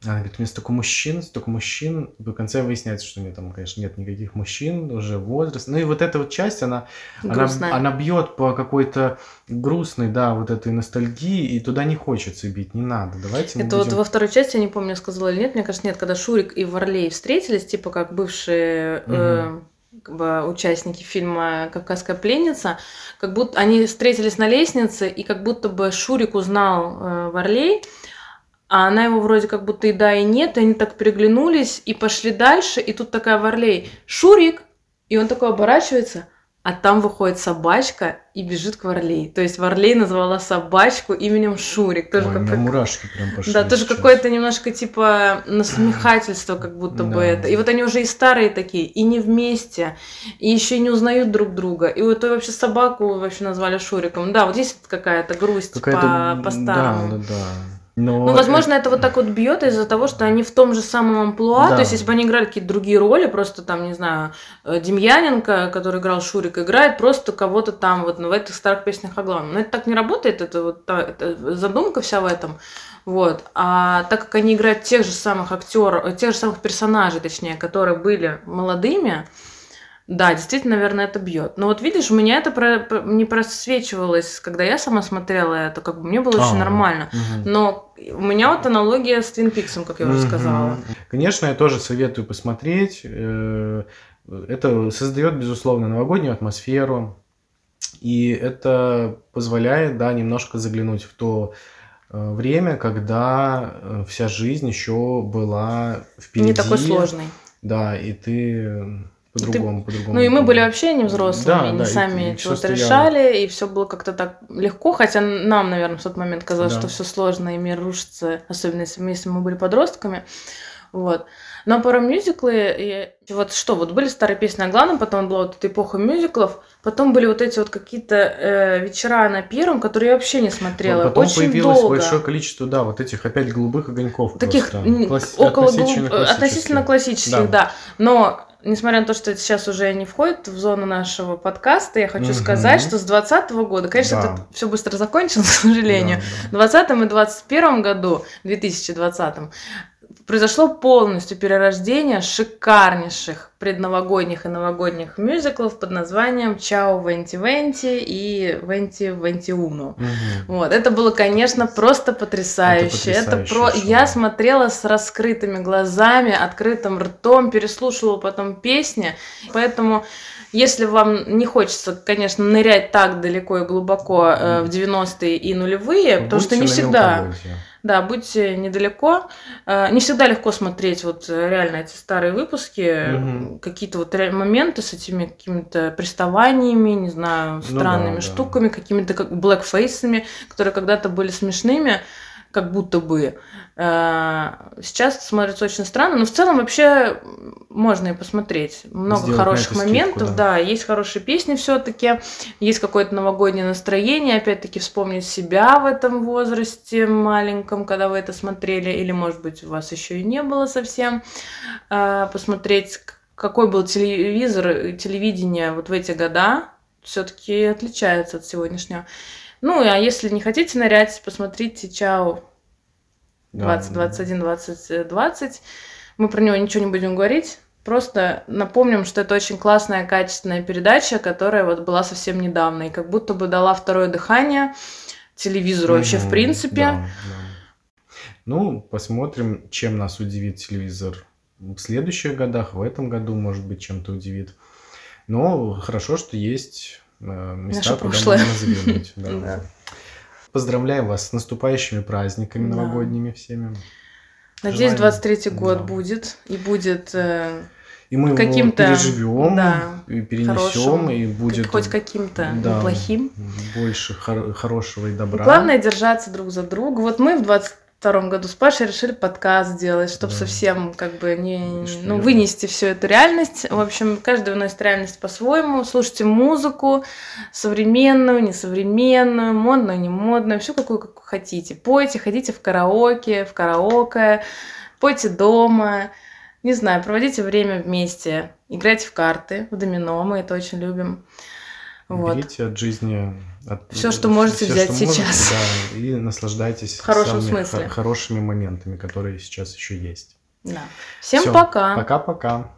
Она говорит, у меня столько мужчин, столько мужчин. В конце выясняется, что у нее там, конечно, нет никаких мужчин, уже возраст. Ну и вот эта вот часть, она, она, Грустная. она бьет по какой-то грустной, да, вот этой ностальгии, и туда не хочется бить, не надо. Давайте Это вот будем- во второй части, я не помню, я сказала или нет, мне кажется, нет, когда Шурик и Варлей встретились, типа как бывшие э, как бы участники фильма «Кавказская пленница», как будто они встретились на лестнице, и как будто бы Шурик узнал э, Варлей, а она его вроде как будто и да, и нет, и они так переглянулись и пошли дальше, и тут такая Варлей, Шурик, и он такой оборачивается, а там выходит собачка и бежит к Варлей. То есть Варлей назвала собачку именем Шурик. Тоже Ой, как- как- мурашки прям пошли да, тоже сейчас. какое-то немножко типа насмехательство, как будто бы Да. это. И вот они уже и старые такие, и не вместе, и еще и не узнают друг друга. И вот и вообще собаку вообще назвали Шуриком. Да, вот есть какая-то грусть Какая-то... по, по-старому. Да, да, да. Но Ну, возможно, это вот так вот бьет из-за того, что они в том же самом амплуа. Да. То есть, если бы они играли какие-то другие роли, просто там, не знаю, э, Демьяненко, который играл Шурика, играет просто кого-то там вот ну, в этих старых песнях о главном. Но это так не работает, это вот та- это задумка вся в этом. Вот. А так как они играют тех же самых актеров, тех же самых персонажей, точнее, которые были молодыми, да, действительно, наверное, это бьет. Но вот видишь, у меня это про- не просвечивалось, когда я сама смотрела это, как бы мне было очень А, нормально. Но у меня вот аналогия с Твин Пиксом, как я уже сказала. Конечно, я тоже советую посмотреть. Э, Это создает, безусловно, новогоднюю атмосферу. И это позволяет, да, немножко заглянуть в то э, время, когда э, вся жизнь еще была впереди. Не такой сложный. Да, и ты по-другому, по-другому. Ну и мы были вообще не взрослыми, Да, не да, сами чего-то решали, и все было как-то так легко, хотя нам, наверное, в тот момент казалось, Да. что все сложно, и мир рушится, особенно если мы были подростками. Вот. Но про мюзиклы, и вот что, вот были старые песни о главном, потом была вот эта эпоха мюзиклов, потом были вот эти вот какие-то э, вечера на первом, которые я вообще не смотрела. Потом Очень появилось долго. большое количество, да, вот этих опять голубых огоньков. Таких просто. Класс- около относительно голуб- относительно классических. классических, да. Но несмотря на то, что это сейчас уже не входит в зону нашего подкаста, я хочу Мгм. сказать, что с 2020 года, конечно, Да. это все быстро закончилось, к сожалению. Да, В 2020 и 2021 году, 2020, произошло полностью перерождение шикарнейших предновогодних и новогодних мюзиклов под названием «Чао Венти Венти» и «Венти Венти Уно». Мгм. Вот, это было, конечно, просто потрясающе. Это, потрясающее про... шоу. Я смотрела с раскрытыми глазами, открытым ртом, переслушивала потом песни. Поэтому, если вам не хочется, конечно, нырять так далеко и глубоко э, в 90-е и нулевые, потому что Будьте не всегда... мелководье. Да, будьте недалеко. Э, Не всегда легко смотреть вот э, реально эти старые выпуски, Мгм. какие-то вот моменты с этими какими-то приставаниями, не знаю, Ну странными да, да. штуками, какими-то как блэкфейсами, которые когда-то были смешными, как будто бы. Э, Сейчас смотрится очень странно, но в целом вообще можно и посмотреть. Много Сделать хороших это скидку, моментов, да. да, есть хорошие песни все-таки, есть какое-то новогоднее настроение, опять-таки вспомнить себя в этом возрасте маленьком, когда вы это смотрели, или, может быть, у вас еще и не было совсем, А, посмотреть, какой был телевизор, и телевидение вот в эти года, все-таки отличается от сегодняшнего. Ну, а если не хотите нырять, посмотрите «Чао» Да. 20, 21, 20, 20. Мы про него ничего не будем говорить. Просто напомним, что это очень классная, качественная передача, которая вот была совсем недавно, и как будто бы дала второе дыхание телевизору вообще в принципе. да, да. Ну, посмотрим, чем нас удивит телевизор в следующих годах, в этом году, может быть, чем-то удивит. Но хорошо, что есть места, Наше куда прошлое. можно заглянуть. да. Да. Поздравляю вас с наступающими праздниками Да. новогодними всеми. Надеюсь, Желаем, 23-й год да. будет, и будет э, И мы Каким-то, переживем, да, и перенесем, хорошим, и будет хоть каким-то да, неплохим. больше хор- хорошего и добра. Главное держаться друг за друга. Вот мы в 22 году с Пашей решили подкаст сделать, чтобы Да. совсем как бы не Что ну, я- вынести всю эту реальность. В общем, каждый выносит реальность по-своему. Слушайте музыку современную, несовременную, модную, не модную, всю какую как хотите. Пойте, ходите в караоке, в караоке, пойте дома. Не знаю, проводите время вместе, играйте в карты, в домино, мы это очень любим. Вот. Берите от жизни от- Всё, что можете всё, взять что можете, сейчас. да, и наслаждайтесь В хорошем самыми смысле. хо- хорошими моментами, которые сейчас еще есть. Да. Всем Всё, пока. Пока-пока.